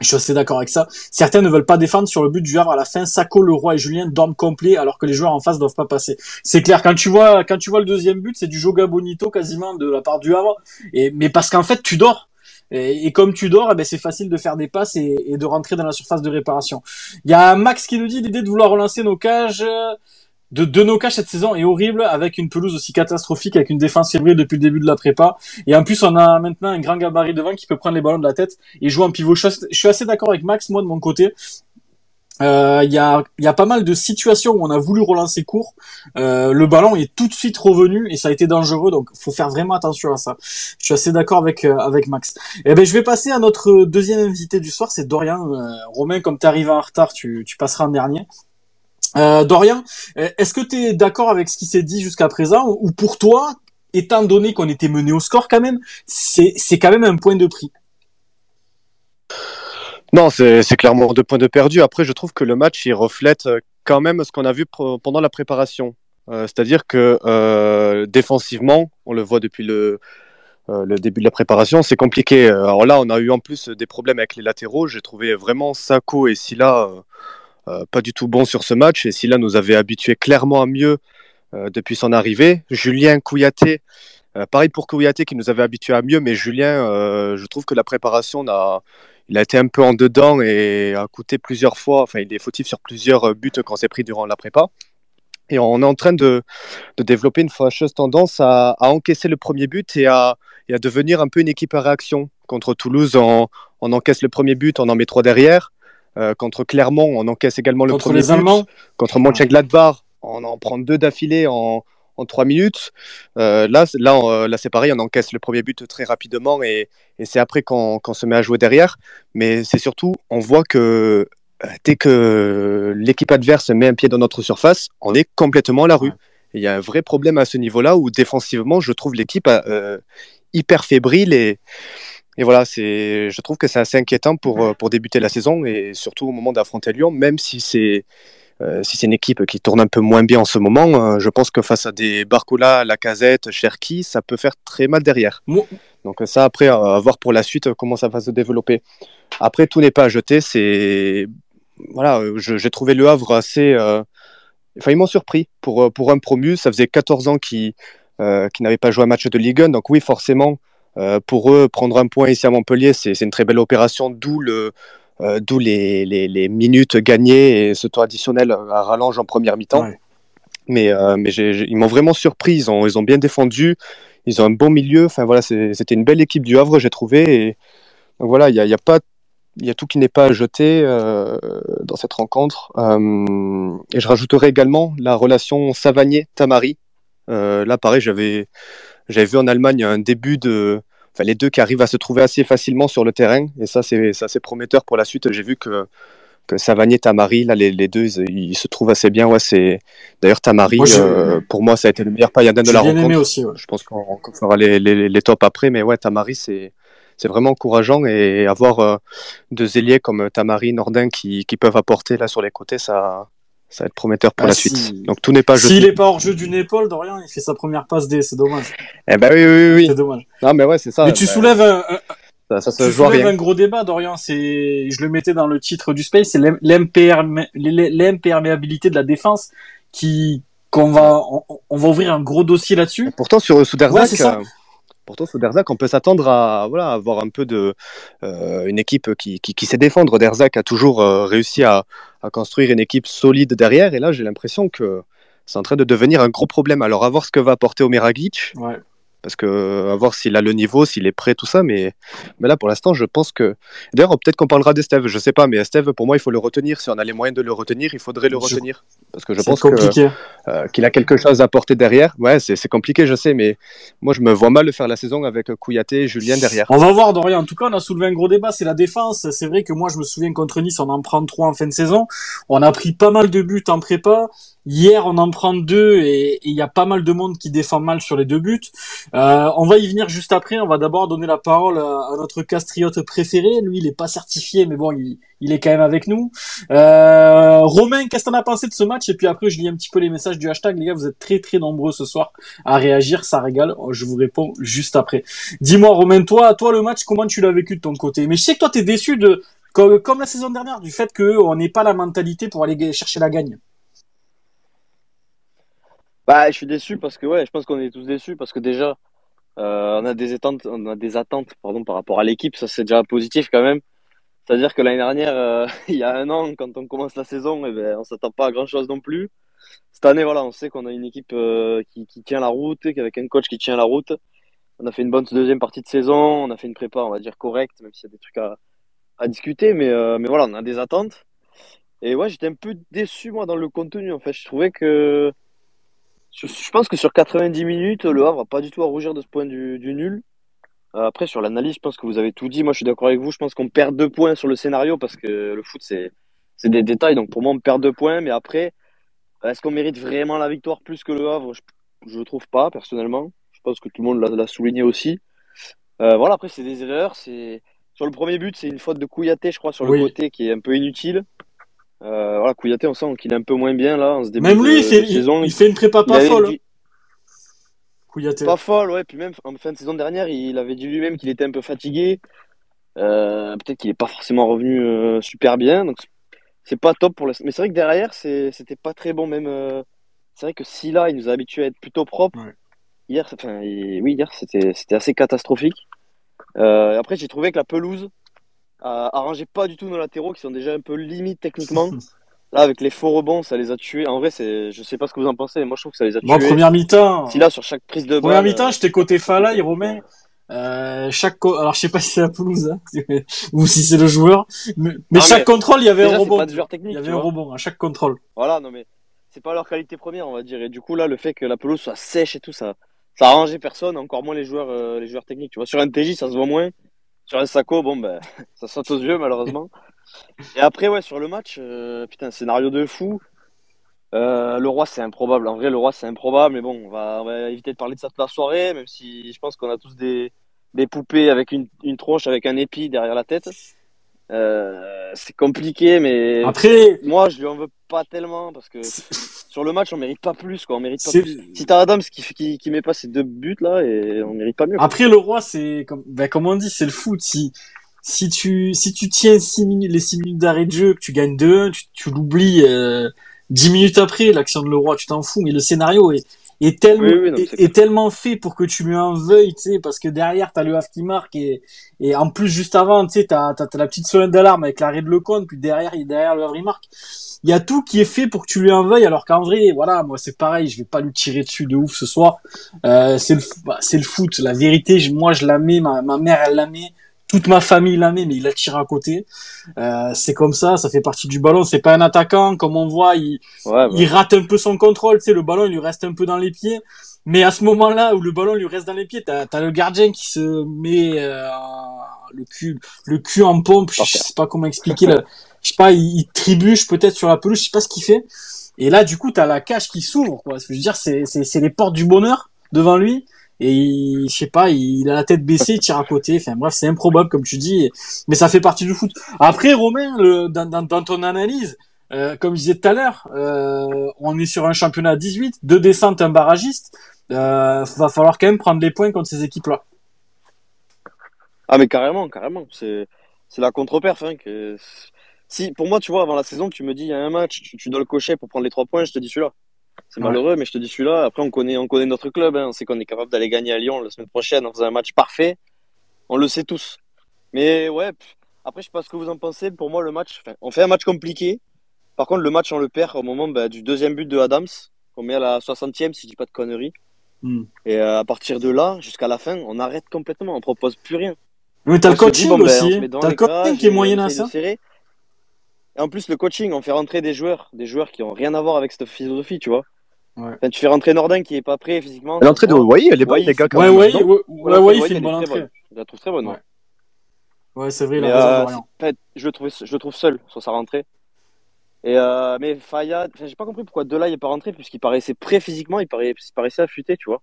Je suis assez d'accord avec ça. Certains ne veulent pas défendre sur le but du Havre à la fin. Sako, Leroy et Julien dorment complet alors que les joueurs en face doivent pas passer. C'est clair. Quand tu vois, quand tu vois le deuxième but, c'est du Joga Bonito quasiment de la part du Havre. Et, mais parce qu'en fait, tu dors. Et, comme tu dors, eh ben c'est facile de faire des passes et, de rentrer dans la surface de réparation. Il y a Max qui nous dit l'idée de vouloir relancer nos cages de, de nos cages cette saison est horrible avec une pelouse aussi catastrophique, avec une défense fébrile depuis le début de la prépa. Et en plus, on a maintenant un grand gabarit devant qui peut prendre les ballons de la tête et jouer en pivot. Je suis assez d'accord avec Max, moi de mon côté. Il euh, y, a, y a pas mal de situations où on a voulu relancer court. Euh, le ballon est tout de suite revenu et ça a été dangereux, donc faut faire vraiment attention à ça. Je suis assez d'accord avec euh, avec Max. Et eh ben je vais passer à notre deuxième invité du soir, c'est Dorian. Euh, Romain, comme tu arrives en retard, tu, tu passeras en dernier. Euh, Dorian, est-ce que tu es d'accord avec ce qui s'est dit jusqu'à présent ou pour toi, étant donné qu'on était mené au score quand même, c'est quand même un point de prix? Non, c'est clairement deux points de perdu. Après, je trouve que le match, il reflète euh, quand même ce qu'on a vu pendant la préparation. Euh, C'est-à-dire que euh, défensivement, on le voit depuis le, début de la préparation, c'est compliqué. Alors là, on a eu en plus des problèmes avec les latéraux. J'ai trouvé vraiment Sako et Silla pas du tout bon sur ce match. Et Silla nous avait habitué clairement à mieux depuis son arrivée. Julien Kouyaté, pareil pour Kouyaté qui nous avait habitué à mieux, mais Julien, je trouve que la préparation a, il a été un peu en dedans et a coûté plusieurs fois, enfin il est fautif sur plusieurs buts qu'on s'est pris durant la prépa. Et on est en train de, de développer une fâcheuse tendance à, à, encaisser le premier but et à, et à, devenir un peu une équipe à réaction. Contre Toulouse, on, on encaisse le premier but, on en met trois derrière. Euh, contre Clermont, on encaisse également le contre premier les but. Allemands? Contre Mönchengladbach, on en prend deux d'affilée en trois minutes. Euh, là, là, on- là c'est pareil, on encaisse le premier but très rapidement et, et c'est après qu'on se met à jouer derrière. Mais c'est surtout, on voit que euh, dès que l'équipe adverse met un pied dans notre surface, on est complètement à la rue. Il y a un vrai problème à ce niveau-là où défensivement, je trouve l'équipe euh, hyper fébrile et, et voilà, c'est, je trouve que c'est assez inquiétant pour, euh, pour débuter la saison et surtout au moment d'affronter Lyon, même si c'est euh, si c'est une équipe qui tourne un peu moins bien en ce moment, euh, je pense que face à des Barcola, Lacazette, Cherki, ça peut faire très mal derrière. Moi- Donc ça, après, à voir pour la suite euh, comment ça va se développer. Après, tout n'est pas à jeter. C'est voilà, j'ai trouvé le Havre assez. Enfin, ils m'ont surpris pour pour un promu. Ça faisait 14 ans qu'ils n'avaient pas joué un match de Ligue 1. Donc oui, forcément, pour eux, prendre un point ici à Montpellier, c'est c'est une très belle opération. D'où le euh, d'où les, les, les minutes gagnées et ce temps additionnel à rallonge en première mi-temps. Ouais. Mais, euh, mais ils m'ont vraiment surpris. Ils ont, ils ont bien défendu. Ils ont un bon milieu. Enfin voilà, c'était une belle équipe du Havre, j'ai trouvé. Et donc voilà, il y a, y a pas, il y a tout qui n'est pas à jeter euh, dans cette rencontre. Euh, et je rajouterai également la relation Savanier-Tamari. Euh, là, pareil, j'avais, j'avais vu en Allemagne un début de, enfin les deux qui arrivent à se trouver assez facilement sur le terrain. Et ça, c'est, assez prometteur pour la suite. J'ai vu que que Savanier, Tamari, là, les, les deux, ils, ils se trouvent assez bien. Ouais, c'est d'ailleurs Tamari. Moi, euh, pour moi, ça a été le meilleur pailladin de la rencontre. aimé aussi. ouais. Je pense qu'on qu'on fera les, les, les tops après, mais ouais, Tamari, c'est c'est vraiment encourageant et avoir euh, deux ailiers comme Tamari, Nordin qui, qui peuvent apporter là sur les côtés, ça, ça va être prometteur pour Ah, la si- suite. Donc tout n'est pas S'il jeté. est pas hors jeu d'une épaule, Dorian, il fait sa première passe D, c'est dommage. Eh ben oui, oui, oui. C'est dommage. Non, mais ouais, c'est ça. Mais tu Ben, soulèves un, un- ça, ça se tu soulèves rien. un gros débat, Dorian. C'est, je le mettais dans le titre du space, c'est l'im- l'impermé- l'imperméabilité de la défense qui, qu'on va, on, on va ouvrir un gros dossier là-dessus. Pourtant, sur Souderzac, Ouais, euh, pourtant, sur Derzac, on peut s'attendre à avoir un peu euh, une équipe qui, sait défendre. Derzac a toujours euh, réussi à, construire une équipe solide derrière, et là, j'ai l'impression que c'est en train de devenir un gros problème. Alors, à voir ce que va apporter Omeragic. Parce que à voir s'il a le niveau, s'il est prêt, tout ça. Mais, mais là, pour l'instant, je pense que. D'ailleurs, peut-être qu'on parlera d'Esteve, je sais pas, mais Esteve, pour moi, il faut le retenir. Si on a les moyens de le retenir, il faudrait le Je- retenir. Parce que je pense euh, qu'il a quelque chose à apporter derrière. Ouais, c'est compliqué, je sais, mais moi, je me vois mal le faire la saison avec Kouyaté et Julien derrière. On va voir, Dorian. En tout cas, on a soulevé un gros débat, c'est la défense. C'est vrai que moi, je me souviens contre Nice, on en prend trois en fin de saison. On a pris pas mal de buts en prépa. Hier, on en prend deux et il y a pas mal de monde qui défend mal sur les deux buts. Euh, on va y venir juste après. On va d'abord donner la parole à, à notre castriote préféré. Lui, il est pas certifié, mais bon, il, est quand même avec nous. Euh, Romain, qu'est-ce que t'en as pensé de ce match? Et puis après, je lis un petit peu les messages du hashtag. Les gars, vous êtes très très nombreux ce soir à réagir. Ça régale. Je vous réponds juste après. Dis-moi, Romain, toi, toi, le match, comment tu l'as vécu de ton côté? Mais je sais que toi, t'es déçu de, comme, comme la saison dernière, du fait qu'on n'ait pas la mentalité pour aller chercher la gagne. Bah, je suis déçu parce que ouais, je pense qu'on est tous déçus parce que déjà, euh, on a des attentes, on a des attentes, pardon, par rapport à l'équipe. Ça, c'est déjà positif quand même. C'est-à-dire que l'année dernière, euh, il y a un an, quand on commence la saison, eh ben, on s'attend pas à grand-chose non plus. Cette année, voilà, on sait qu'on a une équipe euh, qui, qui tient la route, avec un coach qui tient la route. On a fait une bonne deuxième partie de saison, on a fait une prépa, on va dire correcte, même s'il y a des trucs à, à discuter, mais, mais voilà, on a des attentes. Et ouais, j'étais un peu déçu moi dans le contenu. En fait, je trouvais que je, pense que sur 90 minutes, le Havre n'a pas du tout à rougir de ce point du, du nul. Euh, après, sur l'analyse, je pense que vous avez tout dit. Moi, je suis d'accord avec vous. Je pense qu'on perd deux points sur le scénario parce que le foot, c'est c'est des détails. Donc, pour moi, on perd deux points. Mais après, est-ce qu'on mérite vraiment la victoire plus que le Havre? Je ne trouve pas, personnellement. Je pense que tout le monde l'a souligné aussi. Euh, voilà, après, c'est des erreurs. C'est Sur le premier but, c'est une faute de Kouyaté, je crois, sur le Oui. côté qui est un peu inutile. Euh, voilà, Kouyaté, on sent qu'il est un peu moins bien là en ce début Même lui, de, il fait, de saison. il, il fait une prépa pas folle. dit- Kouyaté. Pas folle, ouais. Puis même en fin de saison dernière, il avait dit lui-même qu'il était un peu fatigué. Euh, peut-être qu'il n'est pas forcément revenu euh, super bien. Donc c'est pas top pour le. Mais c'est vrai que derrière, c'était pas très bon. Même c'est vrai que Silla, il nous a habitués à être plutôt propre. Ouais. Hier, enfin, il- oui, hier, c'était assez catastrophique. Après, j'ai trouvé que la pelouse arrangeait pas du tout nos latéraux qui sont déjà un peu limite techniquement. Là, avec les faux rebonds, ça les a tués. En vrai, c'est, je sais pas ce que vous en pensez, mais moi je trouve que ça les a Bon, tués. première mi-temps. Si là, sur chaque prise de Première balle, mi-temps, euh, j'étais côté Fala et Romain. Euh, chaque co- alors je sais pas si c'est la pelouse hein, ou si c'est le joueur, mais, mais Non, chaque mais contrôle il y avait déjà, un rebond. Il y avait un rebond à chaque contrôle. Voilà, non mais c'est pas leur qualité première, on va dire. Et du coup là, le fait que la pelouse soit sèche et tout, ça, ça a arrangé personne, encore moins les joueurs, euh, les joueurs techniques. Tu vois, sur un TJ, ça se voit moins. Sur un Sacco, bon ben, ça saute aux yeux malheureusement. Et après, ouais, sur le match, euh, putain, scénario de fou. Euh, le roi, c'est improbable. En vrai, le roi, c'est improbable. Mais bon, on va, on va éviter de parler de ça toute la soirée, même si je pense qu'on a tous des, des poupées avec une, une tronche, avec un épi derrière la tête. Euh, c'est compliqué, mais Après, moi, je lui en veux pas tellement parce que sur le match, on mérite pas plus, quoi. On mérite pas plus. Si t'as Adams qui, qui, qui met pas ses deux buts là, et on mérite pas mieux. quoi. après le roi c'est comme ben, comme on dit c'est le foot si si tu si tu tiens six minutes les 6 minutes d'arrêt de jeu que tu gagnes 2 tu, tu l'oublies euh, 10 minutes après l'action de le roi tu t'en fous mais le scénario est est tellement Oui, oui, non, est, tellement fait pour que tu lui en veuilles tu sais parce que derrière t'as le Havre qui marque et et en plus juste avant tu sais t'as t'as t'as la petite sonnette d'alarme avec l'arrêt de Lecomte puis derrière il derrière le Havre il marque il y a tout qui est fait pour que tu lui en veuilles alors qu'en vrai voilà moi c'est pareil je vais pas lui tirer dessus de ouf ce soir. Euh, c'est le bah, c'est le foot la vérité je- moi je la mets ma, ma mère elle la met toute ma famille la met mais il la tire à côté. Euh, c'est comme ça ça fait partie du ballon. C'est pas un attaquant comme on voit il, Ouais, bah, il rate un peu son contrôle. Tu sais le ballon il lui reste un peu dans les pieds. Mais à ce moment-là où le ballon lui reste dans les pieds t'as as le gardien qui se met euh, le cul le cul en pompe. Je sais pas comment expliquer le, je sais pas il, il trébuche peut-être sur la pelouse. Je sais pas ce qu'il fait. Et là du coup t'as la cage qui s'ouvre quoi. Je veux dire c'est les portes du bonheur devant lui et il, je sais pas il a la tête baissée il tire à côté enfin bref c'est improbable comme tu dis mais ça fait partie du foot après Romain dans, ton analyse euh, comme je disais tout à l'heure, euh, on est sur un championnat à 18, deux descentes, un barragiste. Euh, va falloir quand même prendre les points contre ces équipes-là. Ah, mais carrément, carrément. C'est, la contre-perf, hein. Si, pour moi, tu vois, avant la saison, tu me dis, il y a un match, tu, tu dois le cocher pour prendre les trois points, je te dis celui-là. C'est Ouais. malheureux, mais je te dis celui-là. Après, on connaît, on connaît notre club, hein. On sait qu'on est capable d'aller gagner à Lyon la semaine prochaine en faisant un match parfait. On le sait tous. Mais ouais, pff, après, je sais pas ce que vous en pensez. Pour moi, le match, on fait un match compliqué. Par contre, le match, on le perd au moment bah, du deuxième but de Adams, qu'on met à la 60e, si je dis pas de conneries. Hmm. Et euh, à partir de là, jusqu'à la fin, on arrête complètement. On propose plus rien. Mais t'as le dit, coaching bon, ben, aussi. devant T'as le coaching qui est moyen à ça. serrer. Et en plus, le coaching, on fait rentrer des joueurs, des joueurs qui ont rien à voir avec cette philosophie, tu vois. Ouais. Enfin, tu fais rentrer Nordin qui est pas prêt physiquement. L'entrée de Wai, elle est bonne, les gars, quand Ouais, même. ouais, ouais, ouais, ouais, fait une elle est bonne entrée. Je la trouve très bonne. Ouais. ouais. Ouais, c'est vrai, il a raison, euh, Dorian. c'est- en fait, je le trouve, je le trouve seul sur sa rentrée. Et euh, mais Fayad, j'ai pas compris pourquoi Delay est pas rentré puisqu'il paraissait prêt physiquement, il, paraissait, il paraissait affûté, tu vois.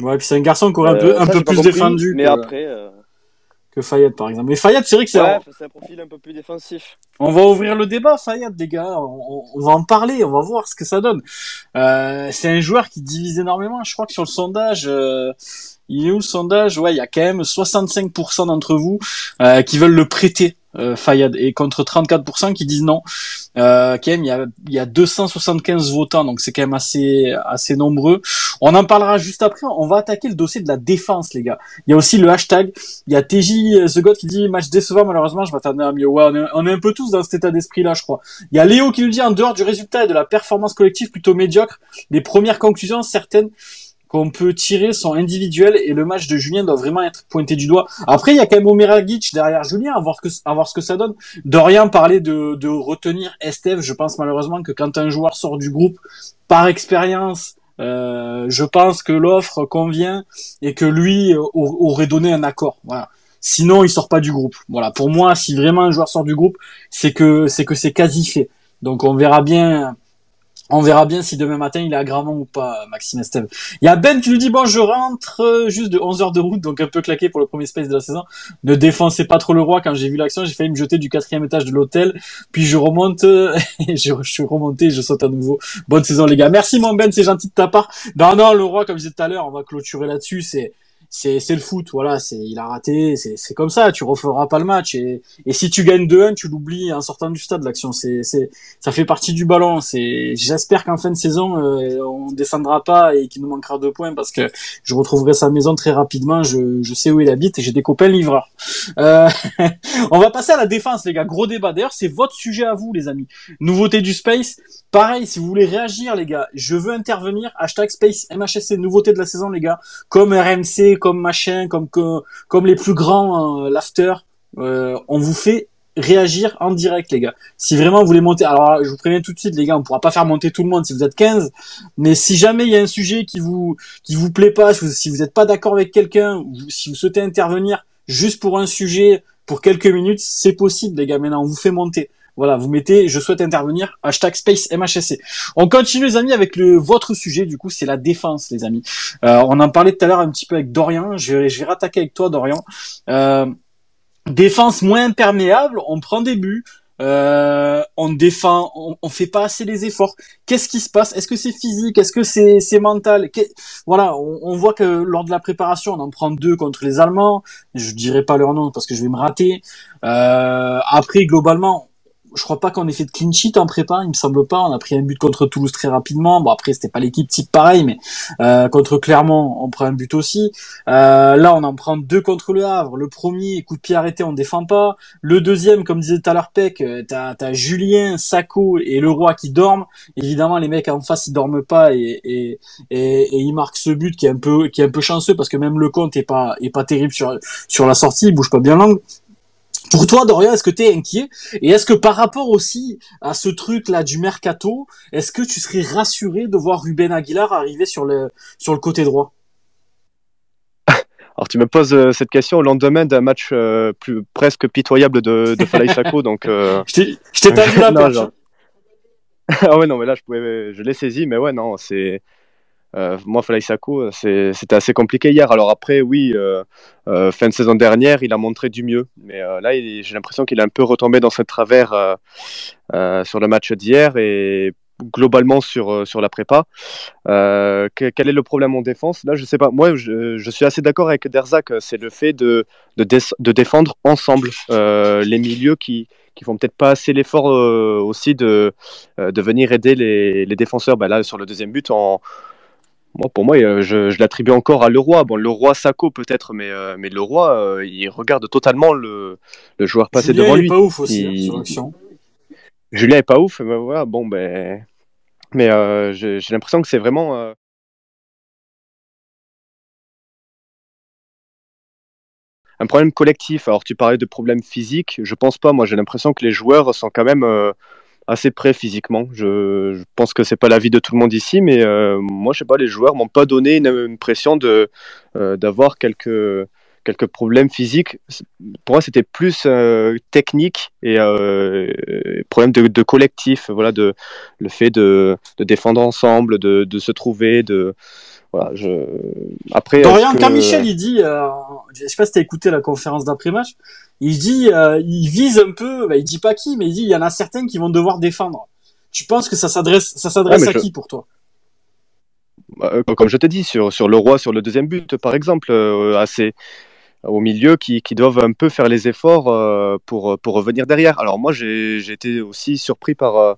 Ouais, puis c'est un garçon qui aurait un Euh, peu, un ça, peu plus compris, défendu Mais que, après, euh, que Fayette, par exemple. Mais Fayette, c'est vrai que c'est, ouais, c'est un profil un peu plus défensif. On va ouvrir le débat, Fayad, les gars. On, on va en parler, on va voir ce que ça donne. Euh, c'est un joueur qui divise énormément. Je crois que sur le sondage, euh, il est où le sondage? Ouais, il y a quand même 65% d'entre vous euh, qui veulent le prêter euh, Fayad, et contre 34% qui disent non. Euh, quand même, il y a, y a 275 votants, donc c'est quand même assez, assez nombreux. On en parlera juste après. On va attaquer le dossier de la défense, les gars. Il y a aussi le hashtag. Il y a TJ The God qui dit match décevant, malheureusement, je m'attendais à mieux. Ouais, on est, on est un peu tous dans cet état d'esprit-là, je crois. Il y a Léo qui nous dit en dehors du résultat et de la performance collective plutôt médiocre, les premières conclusions certaines qu'on peut tirer sont individuelles et le match de Julien doit vraiment être pointé du doigt. Après, il y a quand même Omeragic derrière Julien, à voir, que, à voir ce que ça donne. Dorian parlait de, de retenir Esteve. Je pense malheureusement que quand un joueur sort du groupe, par expérience, euh, je pense que l'offre convient et que lui aurait donné un accord. Voilà. Sinon, il sort pas du groupe. Voilà. Pour moi, si vraiment un joueur sort du groupe, c'est que c'est que c'est quasi fait. Donc, on verra bien on verra bien si demain matin il est à Gramont ou pas, Maxime Esteve. Il y a Ben qui nous dit, bon, je rentre euh, juste de 11 heures de route, donc un peu claqué pour le premier space de la saison. Ne défoncez pas trop le roi. Quand j'ai vu l'action, j'ai failli me jeter du quatrième étage de l'hôtel. Puis je remonte, et je, je, suis remonté, je saute à nouveau. Bonne saison, les gars. Merci, mon Ben, c'est gentil de ta part. Non, non, le roi, comme je disais tout à l'heure, on va clôturer là-dessus. C'est, c'est le foot voilà c'est il a raté c'est c'est comme ça tu referas pas le match. Et et si tu gagnes 2-1 tu l'oublies en sortant du stade l'action. C'est c'est ça fait partie du ballon. C'est j'espère qu'en fin de saison euh, on descendra pas et qu'il nous manquera deux points parce que je retrouverai sa maison très rapidement. Je je sais où il habite et j'ai des copains livreurs. Euh, on va passer à la défense les gars. Gros débat. D'ailleurs c'est votre sujet à vous les amis. Nouveauté du space. Pareil si vous voulez réagir les gars je veux intervenir. Hashtag space MHSC nouveauté de la saison les gars. Comme RMC comme machin, comme comme les plus grands euh, l'after, euh, on vous fait réagir en direct les gars. Si vraiment vous voulez monter, alors je vous préviens tout de suite les gars, on pourra pas faire monter tout le monde si vous êtes 15, mais si jamais il y a un sujet qui vous qui vous plaît pas, si vous n'êtes pas d'accord avec quelqu'un, si vous souhaitez intervenir juste pour un sujet pour quelques minutes, c'est possible les gars. Maintenant, on vous fait monter. Voilà, vous mettez je souhaite intervenir, hashtag Space MHSC. On continue les amis avec le votre sujet, du coup c'est la défense les amis. Euh, on en parlait tout à l'heure un petit peu avec Dorian, je vais, je vais rattaquer avec toi Dorian. Euh, défense moins imperméable, on prend des buts, euh, on défend, on, on, fait pas assez les efforts. Qu'est-ce qui se passe? Est-ce que c'est physique? Est-ce que c'est mental? Voilà, on, on, voit que lors de la préparation, on en prend deux contre les Allemands. Je dirais pas leur nom parce que je vais me rater. Euh, après, globalement, je crois pas qu'on ait fait de clean sheet en prépa, il me semble pas. On a pris un but contre Toulouse très rapidement. Bon après c'était pas l'équipe type pareil, mais euh, contre Clermont on prend un but aussi. Euh, là on en prend deux contre le Havre. Le premier coup de pied arrêté on défend pas. Le deuxième comme disait tout à l'heure Peck, euh, t'as as Julien, Sacco et Leroy qui dorment. Évidemment les mecs en face ils dorment pas et et, et, ils marquent ce but qui est un peu qui est un peu chanceux parce que même le compte est pas est pas terrible sur sur la sortie, il bouge pas bien l'angle. Pour toi, Dorian, est-ce que tu es inquiet? Et est-ce que par rapport aussi à ce truc-là du mercato, est-ce que tu serais rassuré de voir Ruben Aguilar arriver sur le, sur le côté droit? Alors tu me poses euh, cette question au lendemain d'un match euh, plus presque pitoyable de, de Falaï Sako, donc. Euh... je t'ai tendu la perche. ah ouais non mais là je pouvais, je l'ai saisi, mais ouais non c'est euh, moi, Falaï c'était assez compliqué hier. Alors après, oui, euh, euh, fin de saison dernière, il a montré du mieux. Mais là, j'ai l'impression qu'il est un peu retombé dans ce travers sur le match d'hier et globalement sur, sur la prépa. quel est le problème en défense? Là, je sais pas. Moi, je, suis assez d'accord avec Derzak. C'est le fait de, de, défendre ensemble les milieux qui qui font peut-être pas assez l'effort aussi de, de venir aider les, défenseurs. Ben là, sur le deuxième but, en, moi, pour moi, euh, je, je l'attribue encore à Leroy. Bon, Leroy Sacco peut-être, mais, euh, mais Leroy, euh, il regarde totalement le, le joueur passer devant lui. Julien est pas ouf aussi hein, sur l'action. Julien est pas ouf, mais voilà, bon, ben. Mais j'ai l'impression que c'est vraiment. un problème collectif. Alors, tu parlais de problèmes physiques. Je pense pas. Moi, j'ai l'impression que les joueurs sont quand même assez près physiquement. Je, pense que c'est pas l'avis de tout le monde ici, mais euh, moi, je sais pas, les joueurs m'ont pas donné une impression de euh, d'avoir quelques quelques problèmes physiques. Pour moi, c'était plus euh, technique et problème de, collectif. Voilà, de le fait de, de défendre ensemble, de, de se trouver, de voilà, je... Après, Dorian, que... quand Michel il dit, euh, je sais pas si t'as écouté la conférence d'après-match, il dit, euh, il vise un peu, bah, il dit pas qui, mais il dit, il y en a certains qui vont devoir défendre. Tu penses que ça s'adresse, ça s'adresse à qui pour toi? Bah, euh, Comme je te dis, sur, sur le roi, sur le deuxième but, par exemple, assez, au milieu qui, qui, doivent un peu faire les efforts euh, pour, pour revenir derrière. Alors moi, j'ai été aussi surpris par, euh,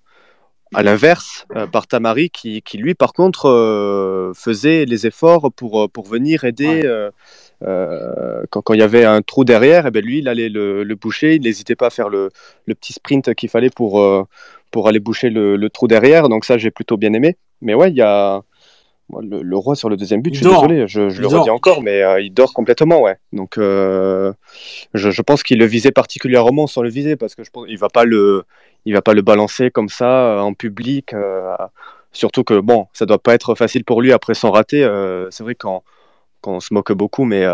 à l'inverse, euh, par Tamari qui, qui, lui, par contre, faisait les efforts pour, pour venir aider. Ouais. quand, quand, il y avait un trou derrière, et eh bien lui, il allait le, le boucher. Il n'hésitait pas à faire le, le petit sprint qu'il fallait pour, pour aller boucher le, le, trou derrière. Donc ça, j'ai plutôt bien aimé. Mais ouais, il y a le, roi sur le deuxième but, il je suis dort. désolé, je, je le dort. redis encore, mais euh, il dort complètement, ouais. Donc, euh, je, je, pense qu'il le visait particulièrement sans le viser, parce que je pense il va pas le, il va pas le balancer comme ça euh, en public. Euh, surtout que bon, ça doit pas être facile pour lui après son raté. Euh, c'est vrai qu'on qu'on se moque beaucoup, mais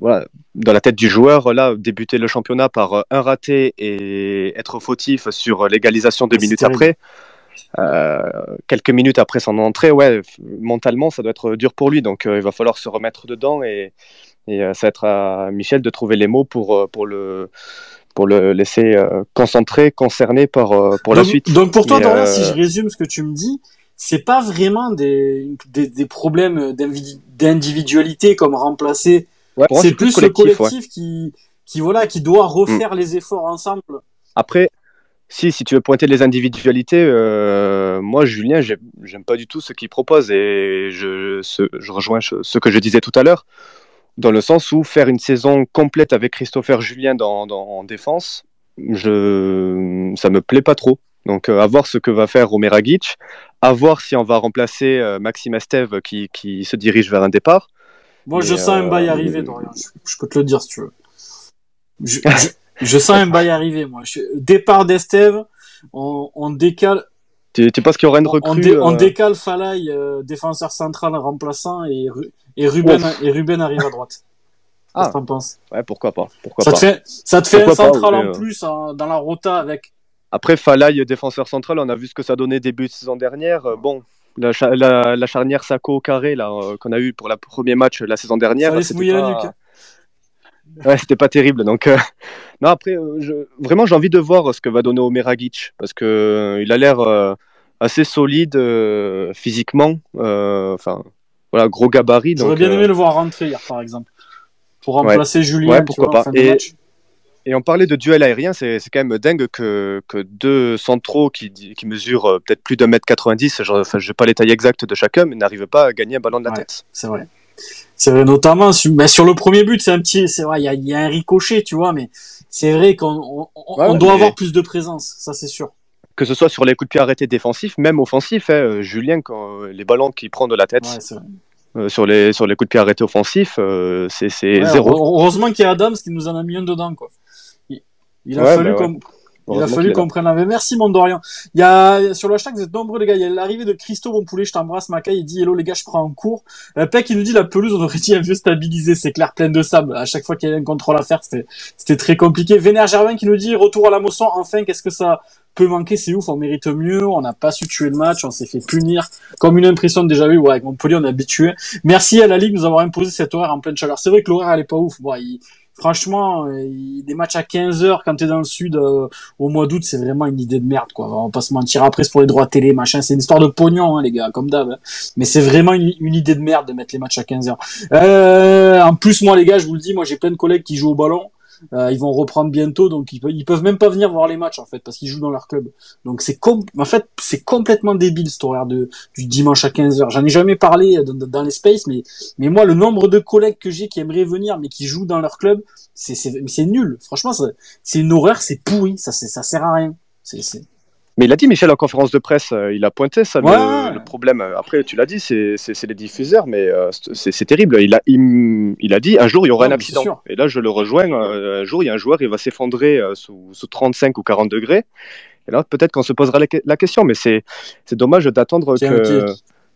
voilà, dans la tête du joueur, là, débuter le championnat par un raté et être fautif sur l'égalisation deux minutes terrible. après. Euh, quelques minutes après son entrée, ouais, mentalement, ça doit être dur pour lui. Donc, euh, il va falloir se remettre dedans et, et ça va être à Michel de trouver les mots pour, pour, le, pour le laisser concentrer, concerné par, pour donc, la suite. Donc, pour toi, Mais, Dorian, si je résume ce que tu me dis, c'est pas vraiment des, des, des problèmes d'individualité comme remplacer. Ouais, c'est plus, le collectif ouais. qui, qui, voilà, qui doit refaire mm. les efforts ensemble. Après, si, si tu veux pointer les individualités, euh, moi, Julien, j'aime pas du tout ce qu'il propose et je, ce, je rejoins ce que je disais tout à l'heure, dans le sens où faire une saison complète avec Christopher Julien dans, dans, en défense, je, ça me plaît pas trop. Donc, euh, à voir ce que va faire Romeragic, à voir si on va remplacer euh, Maxime Esteve qui, qui, se dirige vers un départ. Moi, je sens un bail arriver, Dorian. Je, je, peux te le dire si tu veux. Je, je sens un bail arriver, moi. Départ d'Esteve, on, on, décale. Tu, penses qu'il y aura une recrue On, dé, on euh... décale Falay, euh, défenseur central remplaçant, et, et, Ruben, et Ruben arrive à droite. Ah. Qu'est-ce que t'en penses? Ouais, pourquoi pas. Pourquoi ça, pas. Te fait, ça te fait pourquoi un central pas, en plus dans la rota avec. Après, Falay, défenseur central, on a vu ce que ça donnait début de saison dernière. Euh, bon, la, la, la, charnière Sako carré là qu'on a eu pour le premier match la saison dernière. Ça mouiller pas... la nuque. Ouais, c'était pas terrible. Donc, euh... non, après, euh, je... vraiment, j'ai envie de voir ce que va donner Omeragic parce que euh, il a l'air euh, assez solide physiquement. Enfin, voilà, gros gabarit. J'aurais bien aimé le voir rentrer hier, par exemple, pour remplacer ouais. Julien. Ouais, pourquoi vois, pas. Et... Et on parlait de duel aérien, c'est quand même dingue que, que deux centraux qui, qui mesurent peut-être plus d'un mètre 90, je enfin, n'ai pas les tailles exactes de chacun, mais n'arrivent pas à gagner un ballon de la ouais, tête. C'est vrai. C'est vrai, notamment sur, ben sur le premier but, c'est un petit, c'est vrai, il y a, y a, un ricochet, tu vois, mais c'est vrai qu'on on, ouais, on doit mais... avoir plus de présence, ça c'est sûr. Que ce soit sur les coups de pied arrêtés défensifs, même offensifs, hein, Julien, quand les ballons qu'il prend de la tête. Ouais, euh, sur les sur les coups de pied arrêtés offensifs, euh, c'est ouais, zéro. Heureusement qu'il y a Adams qui nous en a mis un dedans, quoi. Il, il a fallu comme il a fallu qu'on prenne la Merci, mon Dorian. Il y a, sur le hashtag, vous êtes nombreux, les gars. Il y a l'arrivée de Christo Bonpoulet. Je t'embrasse, Macaille. Il dit, hello, les gars, je prends en cours. Euh, Peck, il nous dit, la pelouse, on aurait dit un vieux stabilisé. C'est clair, pleine de sable. À chaque fois qu'il y a un contrôle à faire, c'était, c'était très compliqué. Vénère Gervin qui nous dit, retour à la moisson. Enfin, qu'est-ce que ça peut manquer? C'est ouf. On mérite mieux. On n'a pas su tuer le match. On s'est fait punir. Comme une impression déjà eu. Ouais, avec Montpellier, on est habitué. Merci à la Ligue de nous avoir imposé cet horaire en pleine chaleur. C'est vrai que l'horaire, elle est pas ouf. Bon, il, franchement, euh, des matchs à 15 heures quand t'es dans le sud euh, au mois d'août, c'est vraiment une idée de merde, quoi. On va pas se mentir. Après, c'est pour les droits télé, machin. C'est une histoire de pognon, hein, les gars, comme d'hab. Hein. Mais c'est vraiment une, idée de merde de mettre les matchs à 15 heures. Euh, en plus, moi, les gars, je vous le dis, moi, j'ai plein de collègues qui jouent au ballon. Euh, ils vont reprendre bientôt, donc ils peuvent, ils peuvent même pas venir voir les matchs en fait parce qu'ils jouent dans leur club. Donc c'est en fait c'est complètement débile cette horaire de du dimanche à 15h. J'en ai jamais parlé dans, dans, spaces, mais mais moi le nombre de collègues que j'ai qui aimeraient venir mais qui jouent dans leur club, c'est c'est nul. Franchement c'est une horaire, c'est pourri, ça ça sert à rien. C'est mais il a dit, Michel, en conférence de presse, euh, il a pointé ça, ouais. le, le, problème. Après, tu l'as dit, c'est les diffuseurs, mais euh, c'est terrible. Il a, il, il, a dit, un jour, il y aura non, un accident. Et là, je le rejoins. Euh, un jour, il y a un joueur, il va s'effondrer sous, sous 35 ou 40 degrés. Et là, peut-être qu'on se posera la, la, question, mais c'est dommage d'attendre que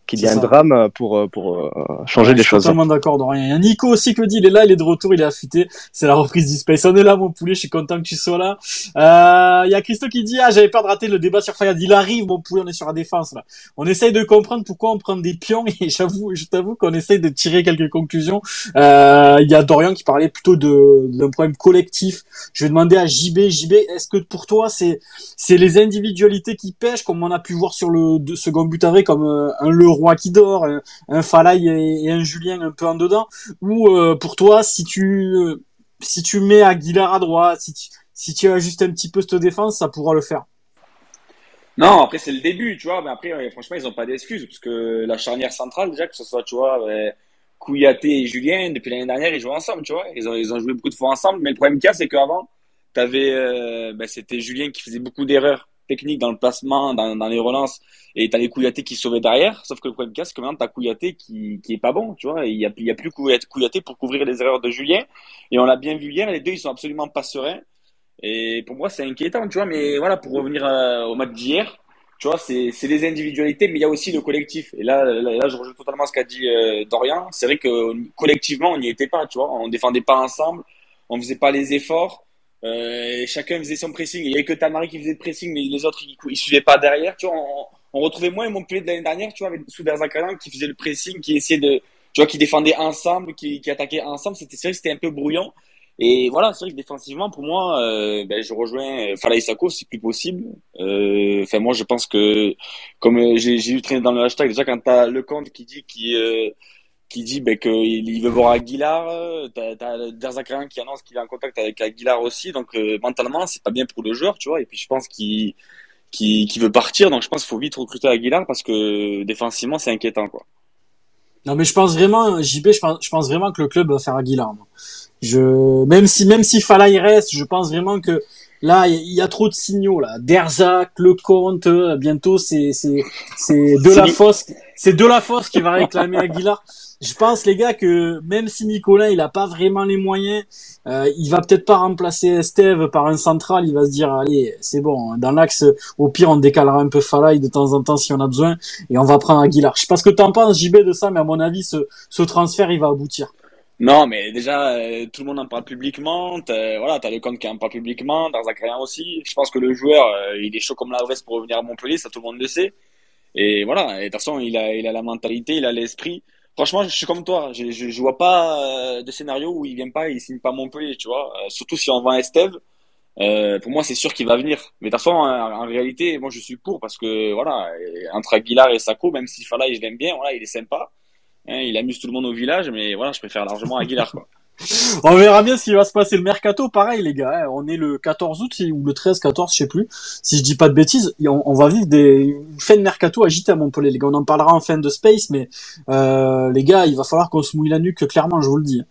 qu'il y ait un drame pour, pour euh, changer ouais, les choses. Je suis totalement d'accord, y a Nico aussi qui le dit, il est là, il est de retour, il est affûté. C'est la reprise du Space. On est là, mon poulet, je suis content que tu sois là. Euh, il y a Christo qui dit, ah, j'avais peur de rater le débat sur Fayad. Il arrive, mon poulet, on est sur la défense, là. On essaye de comprendre pourquoi on prend des pions et j'avoue, je t'avoue qu'on essaye de tirer quelques conclusions. Euh, il y a Dorian qui parlait plutôt de, d'un problème collectif. Je vais demander à JB, JB, est-ce que pour toi, c'est, c'est les individualités qui pêchent, comme on a pu voir sur le second but arrêt, comme euh, un Leroy Roi qui dort, un, un Falaï et, un Julien un peu en dedans, ou pour toi, si tu si tu mets Aguilar à droite, si tu, si tu ajustes un petit peu cette défense, ça pourra le faire. Non, après c'est le début, tu vois. Mais après, franchement, ils n'ont pas d'excuses parce que la charnière centrale, déjà que ce soit, tu vois, euh, Kouyaté et Julien, depuis l'année dernière, ils jouent ensemble, tu vois. Ils ont, ils ont joué beaucoup de fois ensemble. Mais le problème qu'il y a, c'est qu'avant, euh, ben, c'était Julien qui faisait beaucoup d'erreurs techniques dans le placement, dans, les relances, et t'as les Kouyaté qui sauvaient derrière. Sauf que le problème c'est que maintenant t'as Kouyaté qui, qui est pas bon, tu vois. Il y a, plus Kouyaté pour couvrir les erreurs de Julien. Et on l'a bien vu hier, les deux, ils sont absolument pas sereins. Et pour moi, c'est inquiétant, tu vois. Mais voilà, pour revenir euh, au match d'hier, tu vois, c'est les individualités, mais il y a aussi le collectif. Et là, là, je rejoins totalement ce qu'a dit euh, Dorian. C'est vrai que collectivement, on n'y était pas, tu vois. On défendait pas ensemble, on faisait pas les efforts. Euh, chacun faisait son pressing. Il y avait que Tamari qui faisait le pressing, mais les autres, ils, suivaient pas derrière. Tu vois, on, on retrouvait moins Montpellier de l'année dernière, tu vois, avec Zakaran qui faisait le pressing, qui essayait de, tu vois, qui défendait ensemble, qui, qui attaquait ensemble. C'était vrai c'était un peu brouillon. Et voilà, c'est vrai que défensivement, pour moi, euh, ben, je rejoins Falaï Sako, c'est plus possible. Euh, enfin, moi, je pense que, comme euh, j'ai eu traîné dans le hashtag, déjà quand t'as le compte qui dit qui euh, qui dit ben, qu'il il veut voir Aguilar, t'as as Derzakarian qui annonce qu'il est en contact avec Aguilar aussi, donc euh, mentalement, c'est pas bien pour le joueur, tu vois. Et puis, je pense qu'il qui, qui veut partir, donc je pense qu'il faut vite recruter Aguilar parce que défensivement, c'est inquiétant, quoi. Non, mais je pense vraiment, JB, je pense, je pense vraiment que le club va faire Aguilar. Je, même si, même si Fala y reste, je pense vraiment que là, il y, a trop de signaux, là. Derzac, Lecomte, bientôt, c'est, c'est, c'est de la fosse, c'est de la fosse qui va réclamer Aguilar. Je pense, les gars, que même si Nicolas, il a pas vraiment les moyens, euh, il va peut-être pas remplacer Esteve par un central. Il va se dire, allez, c'est bon. Dans l'axe, au pire, on décalera un peu Falaï de temps en temps si on a besoin, et on va prendre Aguilar. Je sais pas ce que t'en penses, JB, de ça, mais à mon avis, ce, ce transfert, il va aboutir. Non, mais déjà, euh, tout le monde en parle publiquement. T'as, voilà, t'as le compte qui en parle publiquement, Darzakarian aussi. Je pense que le joueur, euh, il est chaud comme la veste pour revenir à Montpellier, ça tout le monde le sait. Et voilà, et de toute façon, il a, il a la mentalité, il a l'esprit. Franchement, je suis comme toi. Je, je, je vois pas euh, de scénario où il vient pas, il signe pas Montpellier, tu vois. surtout si on vend Esteve. Euh, pour moi, c'est sûr qu'il va venir. Mais de toute façon, en, réalité, moi, je suis pour parce que voilà, entre Aguilar et Sako, même si Fala, je l'aime bien, voilà, il est sympa. Hein, il amuse tout le monde au village, mais voilà, je préfère largement Aguilar. Quoi. On verra bien ce qui va se passer le mercato. Pareil, les gars. Hein. on est le 14 août ou le 13, 14, je sais plus. Si je dis pas de bêtises, on, va vivre des une fin de mercato agité à Montpellier. Les gars, on en parlera en fin de Space, mais euh, les gars, il va falloir qu'on se mouille la nuque clairement, je vous le dis.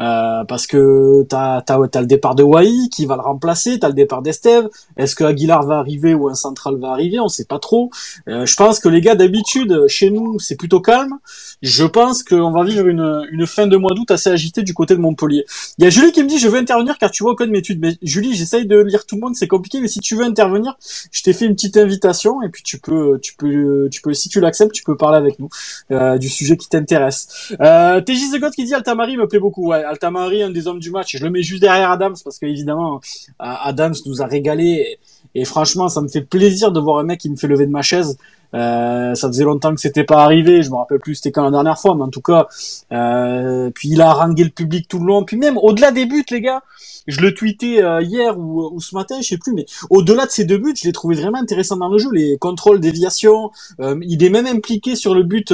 Euh, parce que t'as as, as, le départ de Wai qui va le remplacer, t'as le départ d'Esteve. Est-ce que Aguilar va arriver ou un central va arriver? On sait pas trop. Euh, je pense que les gars, d'habitude, chez nous, c'est plutôt calme. Je pense qu'on va vivre une, une fin de mois d'août assez agitée du côté de Montpellier. Il y a Julie qui me dit je veux intervenir car tu vois aucun de mes études. Mais Julie, j'essaye de lire tout le monde, c'est compliqué. Mais si tu veux intervenir, je t'ai fait une petite invitation et puis tu peux, tu peux, tu peux, si tu l'acceptes, tu peux parler avec nous euh, du sujet qui t'intéresse. Euh, TJ The God qui dit Altamari me plaît beaucoup. Ouais, Altamari, un des hommes du match. Je le mets juste derrière Adams parce qu'évidemment Adams nous a régalé et franchement, ça me fait plaisir de voir un mec qui me fait lever de ma chaise. Euh, ça faisait longtemps que c'était pas arrivé. Je me rappelle plus c'était quand la dernière fois, mais en tout cas, euh, puis il a harangué le public tout le long. Puis même au-delà des buts, les gars, je le tweetais euh, hier ou, ce matin, je sais plus, mais au-delà de ces deux buts, je l'ai trouvé vraiment intéressant dans le jeu. Les contrôles, déviations, il est même impliqué sur le but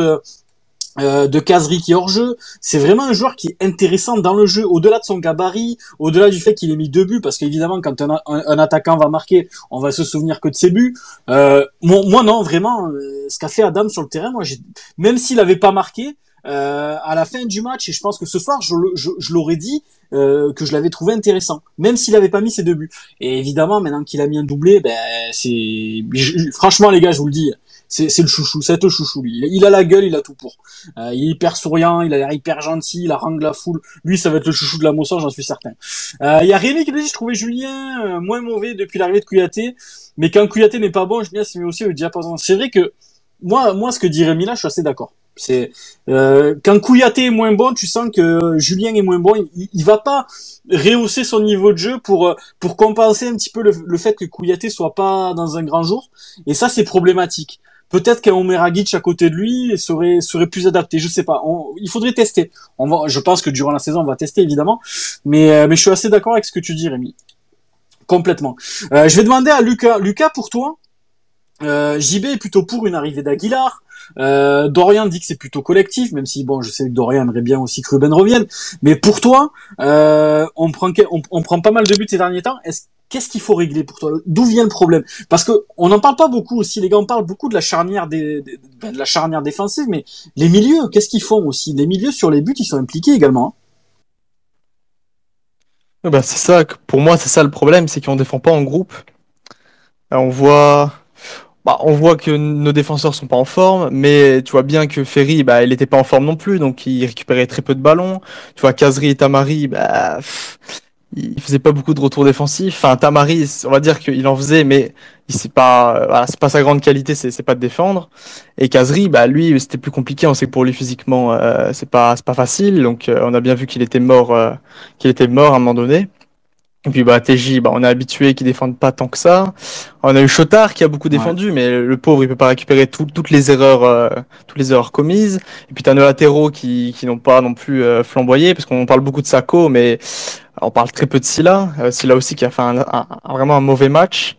euh, de Kazri qui est hors jeu. C'est vraiment un joueur qui est intéressant dans le jeu, au-delà de son gabarit, au-delà du fait qu'il ait mis deux buts, parce qu'évidemment quand un, un, attaquant va marquer, on va se souvenir que de ses buts. Euh, moi, non, vraiment, euh, ce qu'a fait Adam sur le terrain, moi, même s'il avait pas marqué, euh, à la fin du match, et je pense que ce soir, je, je, je l'aurais dit, euh, que je l'avais trouvé intéressant, même s'il avait pas mis ses deux buts. Et évidemment, maintenant qu'il a mis un doublé, ben c'est franchement les gars, je vous le dis, c'est le chouchou, c'est le chouchou lui. Il, a la gueule, il a tout pour. Euh, il est hyper souriant, il a l'air hyper gentil, il harangue la foule. Lui, ça va être le chouchou de la Mosson, j'en suis certain. Euh, il y a Rémi qui me dit, je trouvais Julien euh, moins mauvais depuis l'arrivée de Kouyaté, mais quand Kouyaté n'est pas bon, Julien s'y met aussi au diapason. C'est vrai que moi, moi, ce que dit Rémi là, je suis assez d'accord. C'est euh, quand Kouyaté est moins bon, tu sens que Julien est moins bon. Il, va pas rehausser son niveau de jeu pour euh, pour compenser un petit peu le, le, fait que Kouyaté soit pas dans un grand jour. Et ça, c'est problématique. Peut-être qu'un Omer à côté de lui serait serait plus adapté. Je sais pas. il faudrait tester. Je pense que durant la saison, on va tester évidemment. Mais euh, mais je suis assez d'accord avec ce que tu dis, Rémi. Complètement. Euh, je vais demander à Lucas. Lucas, pour toi, Euh, JB est plutôt pour une arrivée d'Aguilar. Euh, Dorian dit que c'est plutôt collectif, même si bon, je sais que Dorian aimerait bien aussi que Ruben revienne. Mais pour toi, euh, on prend on, prend pas mal de buts ces derniers temps. Est-ce qu'est-ce qu'il faut régler pour toi? D'où vient le problème? Parce que on n'en parle pas beaucoup aussi. Les gars, on parle beaucoup de la charnière ben, de la charnière défensive, mais les milieux, qu'est-ce qu'ils font aussi? Les milieux sur les buts, ils sont impliqués également. Hein. bah c'est ça. Pour moi, c'est ça le problème, c'est qu'on défend pas en groupe. on voit bah, on voit que nos défenseurs sont pas en forme, mais tu vois bien que Ferry, bah, il était pas en forme non plus, donc il récupérait très peu de ballons. Tu vois, Kazri et Tamari, bah, il faisait pas beaucoup de retours défensifs. Enfin, Tamari, on va dire qu'il en faisait, mais c'est pas, voilà, c'est pas sa grande qualité, c'est pas de défendre. Et Kazri, bah, lui, c'était plus compliqué. On sait que pour lui physiquement, euh, c'est pas, c'est pas facile. Donc, euh, on a bien vu qu'il était mort, euh, qu'il était mort à un moment donné. Et puis bah TJ, bah, on est habitué qu'ils défendent pas tant que ça. On a eu Chotard qui a beaucoup défendu, mais le pauvre il peut pas récupérer toutes les erreurs, euh, toutes les erreurs commises. Et puis t'as nos latéraux qui, qui n'ont pas non plus euh, flamboyé, parce qu'on parle beaucoup de Sako, mais on parle très peu de Silla. Euh, Silla aussi qui a fait un, vraiment un mauvais match.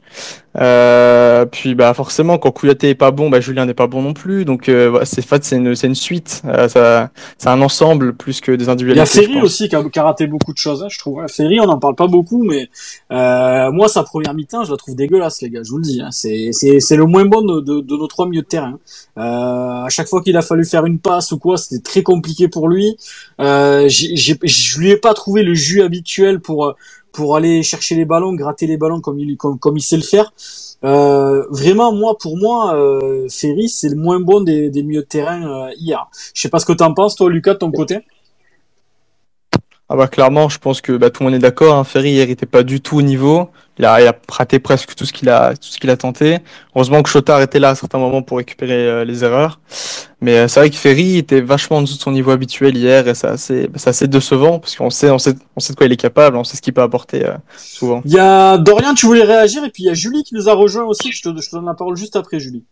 Euh, puis bah forcément quand Kouyaté est pas bon, bah Julien n'est pas bon non plus. Donc euh, c'est fait c'est une une suite. Euh, ça c'est un ensemble plus que des individualités. Il y a Ferry aussi qui a, qui a, raté beaucoup de choses. Hein, je trouve. Ferry on n'en parle pas beaucoup, mais euh, moi sa première mi-temps je la trouve dégueulasse les gars. Je vous le dis. Hein. C'est le moins bon de, de, de, nos trois milieux de terrain. Euh, à chaque fois qu'il a fallu faire une passe ou quoi, c'était très compliqué pour lui. Euh, je lui ai pas trouvé le jus habituel pour pour aller chercher les ballons, gratter les ballons comme il comme, comme il sait le faire. Euh, vraiment, moi, pour moi, euh, Ferry, c'est le moins bon des, des milieux de terrain euh, hier. Je sais pas ce que t'en penses, toi, Lucas, de ton côté. Ah bah clairement, je pense que bah, tout le monde est d'accord. Hein. Ferry hier était pas du tout au niveau. Il a, il a raté presque tout ce qu'il a, tout ce qu'il a tenté. Heureusement que Chotard était là à certains moments pour récupérer euh, les erreurs. Mais euh, c'est vrai que Ferry était vachement en dessous de son niveau habituel hier et c'est assez, c'est assez décevant parce qu'on sait, on sait, on sait de quoi il est capable, on sait ce qu'il peut apporter euh, souvent. Il y a Dorian, tu voulais réagir et puis il y a Julie qui nous a rejoint aussi. Je te, je te donne la parole juste après, Julie.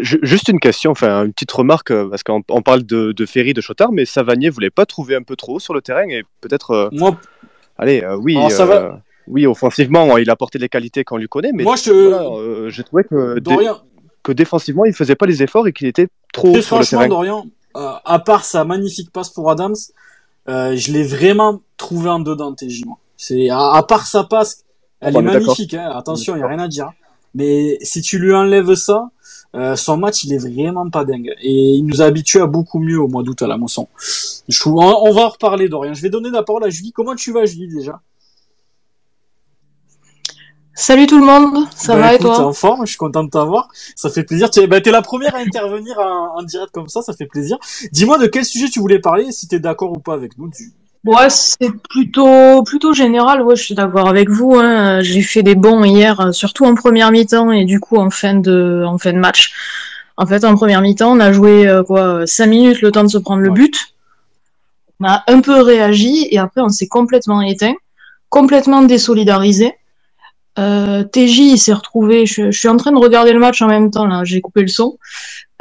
Juste une question, enfin une petite remarque, parce qu'on parle de, de Ferry, de Chotard, mais Savanier, vous l'avez pas trouvé un peu trop haut sur le terrain et peut-être. Moi. Allez, euh, oui. ça va. Oui, offensivement, il a apporté les qualités qu'on lui connaît, mais moi, je. Voilà, j'ai trouvé que, Dorian... que défensivement, il faisait pas les efforts et qu'il était trop haut sur le terrain. Dorian, à part sa magnifique passe pour Adams, je l'ai vraiment trouvé en dedans, TJ. C'est à, à, part sa passe, elle est magnifique. Hein, attention, il y a rien à dire. Mais si tu lui enlèves ça, euh, son match, il est vraiment pas dingue. Et il nous a habitués à beaucoup mieux au mois d'août à la moisson. Je trouve, on va en reparler, Dorian. Je vais donner la parole à Julie. Comment tu vas, Julie, déjà? Salut tout le monde, ça bah, va écoute, et toi en forme, je suis content de t'avoir. Ça fait plaisir. Tu es, bah, es la première à intervenir en, en, direct comme ça, ça fait plaisir. Dis-moi de quel sujet tu voulais parler, si tu es d'accord ou pas avec nous. Tu... Ouais, c'est plutôt plutôt général. Ouais, je suis d'accord avec vous. Hein. J'ai fait des bons hier, surtout en première mi-temps et du coup en fin de en fin de match. En fait, en première mi-temps, on a joué euh, quoi cinq minutes, le temps de se prendre le but. On a un peu réagi et après on s'est complètement éteint, complètement désolidarisé. Euh, TJ il s'est retrouvé. Je, je, suis en train de regarder le match en même temps là. J'ai coupé le son.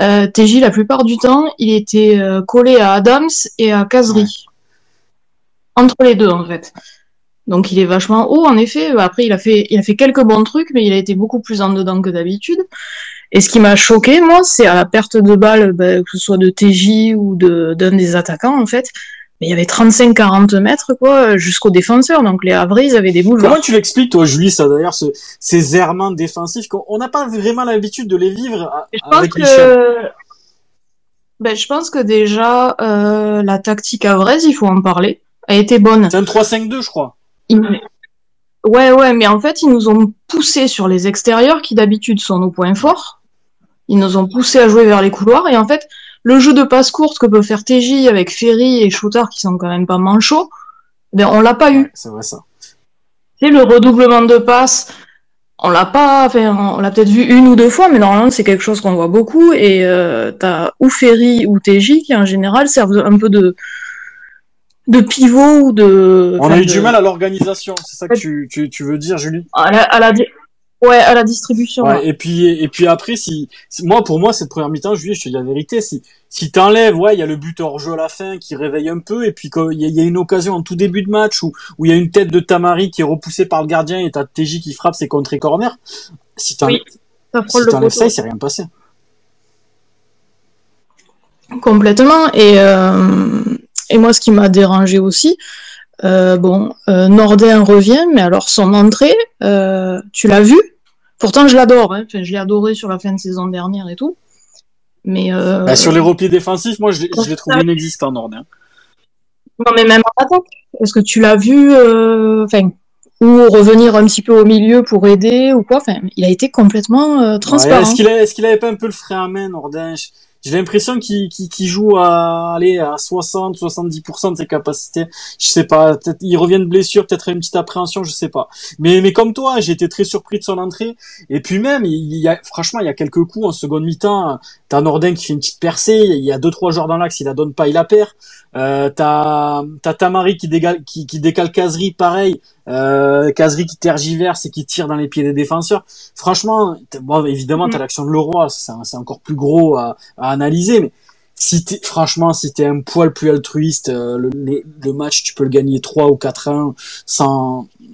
Euh, TJ la plupart du temps, il était euh, collé à Adams et à Kazri. Ouais entre les deux en fait. Donc il est vachement haut en effet. Après il a fait il a fait quelques bons trucs, mais il a été beaucoup plus en dedans que d'habitude. Et ce qui m'a choqué moi, c'est à la perte de balle, ben, que ce soit de TJ ou de d'un des attaquants en fait. Mais il y avait 35-40 mètres quoi jusqu'aux défenseurs. Donc les Havrais ils avaient des boulevards. Comment tu l'expliques toi, Julie, ça d'ailleurs ce, ces errements défensifs qu'on n'a pas vraiment l'habitude de les vivre à, je avec pense que... Ben, je pense que déjà euh, la tactique havraise, il faut en parler a été bonne. C'est un 3-5-2, je crois. Il... Ouais, ouais, mais en fait, ils nous ont poussé sur les extérieurs, qui d'habitude sont nos points forts. Ils nous ont poussé à jouer vers les couloirs, et en fait, le jeu de passe courte que peut faire TJ avec Ferry et Shootard, qui sont quand même pas manchots, ben, on l'a pas eu. c'est vrai ça. C'est le redoublement de passes. On l'a pas, enfin, on l'a peut-être vu une ou deux fois, mais normalement c'est quelque chose qu'on voit beaucoup. Et euh, t'as ou Ferry ou TJ qui en général servent un peu de, de pivot ou de. On a eu de... du mal à l'organisation, c'est ça que tu, tu, tu, veux dire, Julie? À la, à la, Ouais, à la distribution. Ouais, Et puis et puis après, si, si moi pour moi cette première mi-temps, je te dis la vérité, si si t'enlèves, ouais, il y a le but hors jeu à la fin qui réveille un peu, et puis il y, y, a une occasion en tout début de match où où il y a une tête de Tamari qui est repoussée par le gardien et t'as TJ qui frappe ses contrées corner. Si oui. t'enlèves poteau. ça, il s'est rien passé. Complètement. Et, euh, et moi, ce qui m'a dérangé aussi, euh, bon, euh, Nordin revient, mais alors son entrée, euh, tu l'as vu? Pourtant, je l'adore. Hein. Enfin, je l'ai adoré sur la fin de saison dernière et tout. Mais euh, Bah, sur les replis défensifs, moi, je l'ai je l'ai trouvé inexistant, Nordin. non, mais même en attaque. Est-ce que tu l'as vu Enfin, ou revenir un petit peu au milieu pour aider ou quoi? Enfin, il a été complètement Ouais, transparent. Est-ce qu'il a- est-ce qu'il avait pas un peu le frein à main, Nordin Je- J'ai l'impression qu'il joue à aller à 60, 70% de ses capacités. Je sais pas. Il revient de blessure, peut-être une petite appréhension, je sais pas. Mais comme toi, j'ai été très surpris de son entrée. Et puis même, il y a franchement, il y a quelques coups en seconde mi-temps. T'as Nordin qui fait une petite percée. Il y a deux trois joueurs dans l'axe, il la donne pas, il la perd. Euh, t'as Tamari qui décale qui, décale Kazri, pareil. Euh, Kazri qui tergiverse et qui tire dans les pieds des défenseurs. Franchement, bon, évidemment, t'as Mhm. l'action de Leroy, c'est encore plus gros à, à analyser, mais si franchement, si t'es un poil plus altruiste, euh, le, match, tu peux le gagner 3 ou 4-1 sans, Et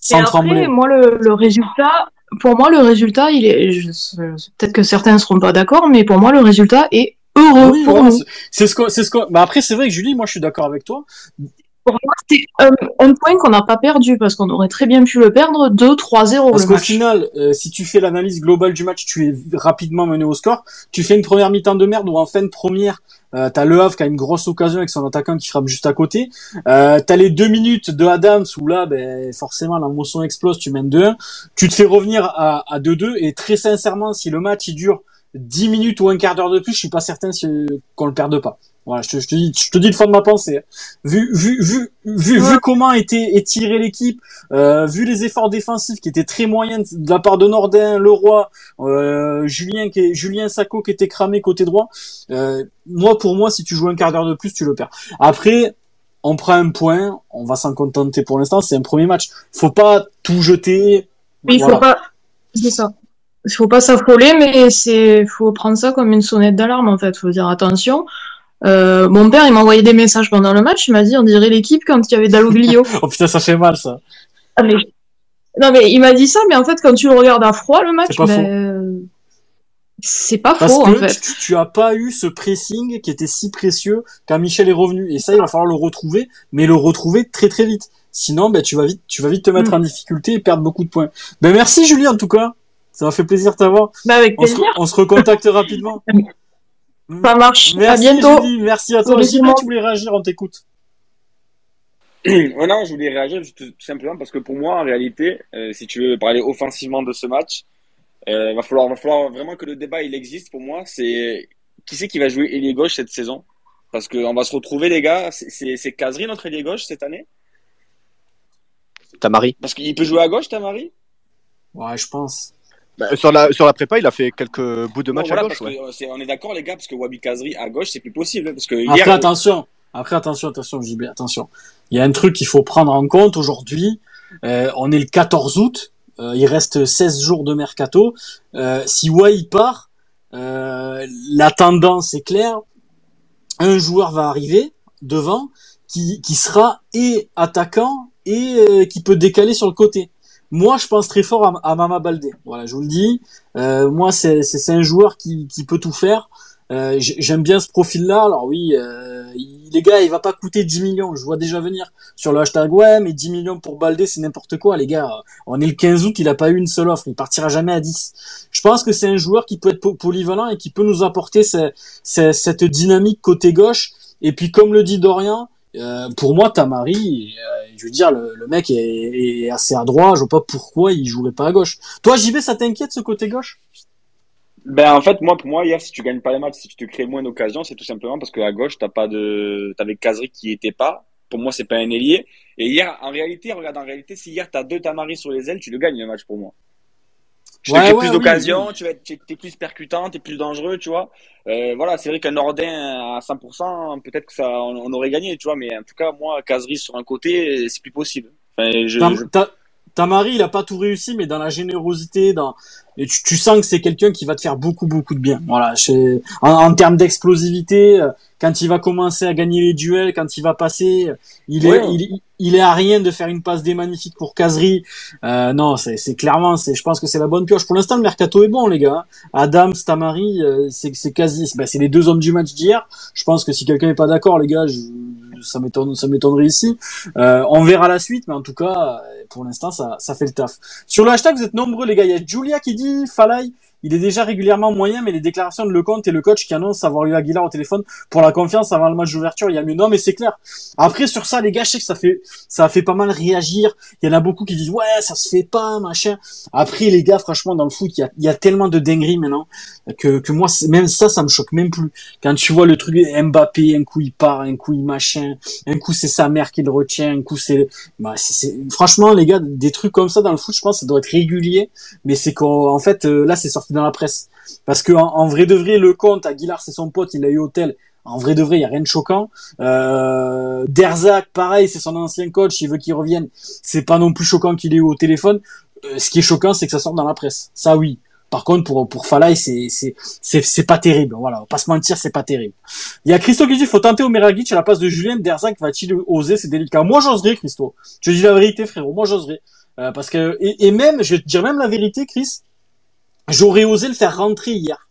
sans après, trembler. moi, le, le résultat, pour moi, le résultat, il est, peut-être que certains ne seront pas d'accord, mais pour moi, le résultat est heureux Oui, pour voilà, nous. c'est- c'est ce qu'on, c'est ce qu'on, bah après, c'est vrai que Julie, moi, je suis d'accord avec toi. Pour moi, c'est un, un point qu'on n'a pas perdu parce qu'on aurait très bien pu le perdre 2-3-0 Parce qu'au final, euh, si tu fais l'analyse globale du match, tu es rapidement mené au score. Tu fais une première mi-temps de merde ou en fin de première, euh, t'as Le Havre qui a une grosse occasion avec son attaquant qui frappe juste à côté. Euh, t'as les deux minutes de Adams où là, ben, forcément, la motion explose, tu mènes 2-1. Tu te fais revenir à, à 2-2 et très sincèrement, si le match il dure 10 minutes ou un quart d'heure de plus, je suis pas certain si, qu'on le perde pas. Voilà, je te, je te dis, je te dis le fond de ma pensée. hein. Vu, vu, vu, vu, vu comment était étirée l'équipe, euh, vu les efforts défensifs qui étaient très moyens de la part de Nordin, Leroy, euh, Julien, qui est, Julien Sacco qui était cramé côté droit, euh, moi pour moi, si tu joues un quart d'heure de plus, tu le perds. Après, on prend un point, on va s'en contenter pour l'instant. C'est un premier match. Faut pas tout jeter. Mais il Voilà. faut pas, c'est ça. Il faut pas s'affoler, mais c'est, faut prendre ça comme une sonnette d'alarme, en fait. Faut dire attention. Euh, mon père, il m'a envoyé des messages pendant le match. Il m'a dit, on dirait l'équipe quand il y avait Dalloglio. Oh putain, ça fait mal ça. Ah, mais... Non, mais il m'a dit ça, mais en fait, quand tu le regardes à froid, le match, C'est pas ben, c'est pas Parce faux, que en fait. tu, tu as pas eu ce pressing qui était si précieux quand Michel est revenu. Et ça, il va falloir le retrouver, mais le retrouver très très vite. Sinon, ben, tu vas vite, tu vas vite te mettre Mm. en difficulté et perdre beaucoup de points. Ben, merci Julie, en tout cas. Ça m'a fait plaisir de t'avoir. Bah, avec On se, plaisir. on se recontacte rapidement. Ça marche. Merci à bientôt. Julie, merci à toi. Monde. tu voulais réagir, on t'écoute. Non, je voulais réagir tout simplement parce que pour moi, en réalité, euh, si tu veux parler offensivement de ce match, euh, va falloir, va falloir vraiment que le débat il existe pour moi. C'est qui c'est qui va jouer ailier gauche cette saison? Parce qu'on va se retrouver, les gars. C'est Kazri notre ailier gauche cette année? Tamari. Parce qu'il peut jouer à gauche, Tamari? Ouais, je pense. Bah, sur, la, sur la prépa, il a fait quelques bouts de Non, match voilà, à gauche. parce ouais. que, euh, on est d'accord, les gars, parce que Wabi Kazri à gauche, c'est plus possible. hein, Parce que Après, hier, attention. Après, attention, attention, JB, attention. Il y a un truc qu'il faut prendre en compte aujourd'hui. Euh, on est le 14 août. Euh, il reste 16 jours de mercato. Euh, si Wai part, euh, la tendance est claire. Un joueur va arriver devant qui, qui sera et attaquant et euh, qui peut décaler sur le côté. Moi, je pense très fort à, à Mama Baldé. Voilà, je vous le dis. Euh, moi, c'est un joueur qui, qui peut tout faire. Euh, J'aime bien ce profil-là. Alors oui, euh, les gars, il va pas coûter 10 millions. Je vois déjà venir sur le hashtag ouais, mais 10 millions pour Baldé, c'est n'importe quoi, les gars. On est le 15 août, il a pas eu une seule offre. Il partira jamais à 10. Je pense que c'est un joueur qui peut être po- polyvalent et qui peut nous apporter ce- ce- cette dynamique côté gauche. Et puis, comme le dit Dorian, euh, pour moi, Tamari, euh, je veux dire, le, le mec est, est assez adroit. Je vois pas pourquoi il jouerait pas à gauche. Toi, JB, ça t'inquiète ce côté gauche? Ben en fait moi pour moi hier si tu gagnes pas les matchs si tu te crées moins d'occasions c'est tout simplement parce que à gauche t'as pas de t'avais Kazri qui était pas pour moi c'est pas un ailier et hier en réalité regarde en réalité si hier t'as deux Tamari sur les ailes tu le gagnes le match pour moi tu Ouais, ouais, plus oui, d'occasions oui. tu vas être t'es plus percutant t'es plus dangereux tu vois euh, voilà c'est vrai qu'un Nordin à 100% peut-être que ça on, on aurait gagné tu vois mais en tout cas moi Kazri sur un côté c'est plus possible enfin, je, Tamari, il a pas tout réussi, mais dans la générosité, dans et tu, tu sens que c'est quelqu'un qui va te faire beaucoup beaucoup de bien. Voilà, chez... en, en termes d'explosivité, euh, quand il va commencer à gagner les duels, quand il va passer, il est il, il est à rien de faire une passe des magnifiques pour Kazri. Euh, non, c'est c'est clairement, c'est je pense que c'est la bonne pioche. Pour l'instant, le mercato est bon, les gars. Adam, Tamari, euh, c'est c'est quasi, bah, c'est les deux hommes du match d'hier. Je pense que si quelqu'un n'est pas d'accord, les gars, je, ça m'étonne, ça m'étonnerait ici. Euh, on verra la suite, mais en tout cas, pour l'instant, ça, ça fait le taf. Sur le hashtag, vous êtes nombreux, les gars. Il y a Julia qui dit Falai, il est déjà régulièrement moyen, mais les déclarations de Lecomte et le coach qui annoncent avoir eu Aguilar au téléphone pour la confiance avant le match d'ouverture, il y a mieux. Non, mais c'est clair. Après, sur ça, les gars, je sais que ça fait, ça a fait pas mal réagir. Il y en a beaucoup qui disent ouais, ça se fait pas, machin. Après, les gars, franchement, dans le foot, il y a, il y a tellement de dingueries maintenant que, que moi, même ça, ça me choque même plus. Quand tu vois le truc Mbappé, un coup il part, un coup il machin, un coup c'est sa mère qui le retient, un coup c'est, bah, c'est, franchement, les gars, des trucs comme ça dans le foot, je pense, ça doit être régulier. Mais c'est qu'en en fait, euh, là, c'est sorti dans la presse. Parce que en, vrai de vrai, le compte, Aguilar, c'est son pote, il l'a eu au tel. En vrai de vrai, il y a rien de choquant. Euh, Derzak, pareil, c'est son ancien coach, il veut qu'il revienne. C'est pas non plus choquant qu'il ait eu au téléphone. Euh, ce qui est choquant, c'est que ça sorte dans la presse. Ça, oui. Par contre, pour pour Falai, c'est c'est pas terrible. Voilà, on va pas se mentir, c'est pas terrible. Il y a Christo qui dit faut tenter Omeragic à la place de Julien. Derzak va-t-il oser C'est délicat. Moi, j'oserais, Christo. Je dis la vérité, frérot. Moi, j'oserais. Euh, parce que et, et même, je vais te dire même la vérité, Chris. J'aurais osé le faire rentrer hier.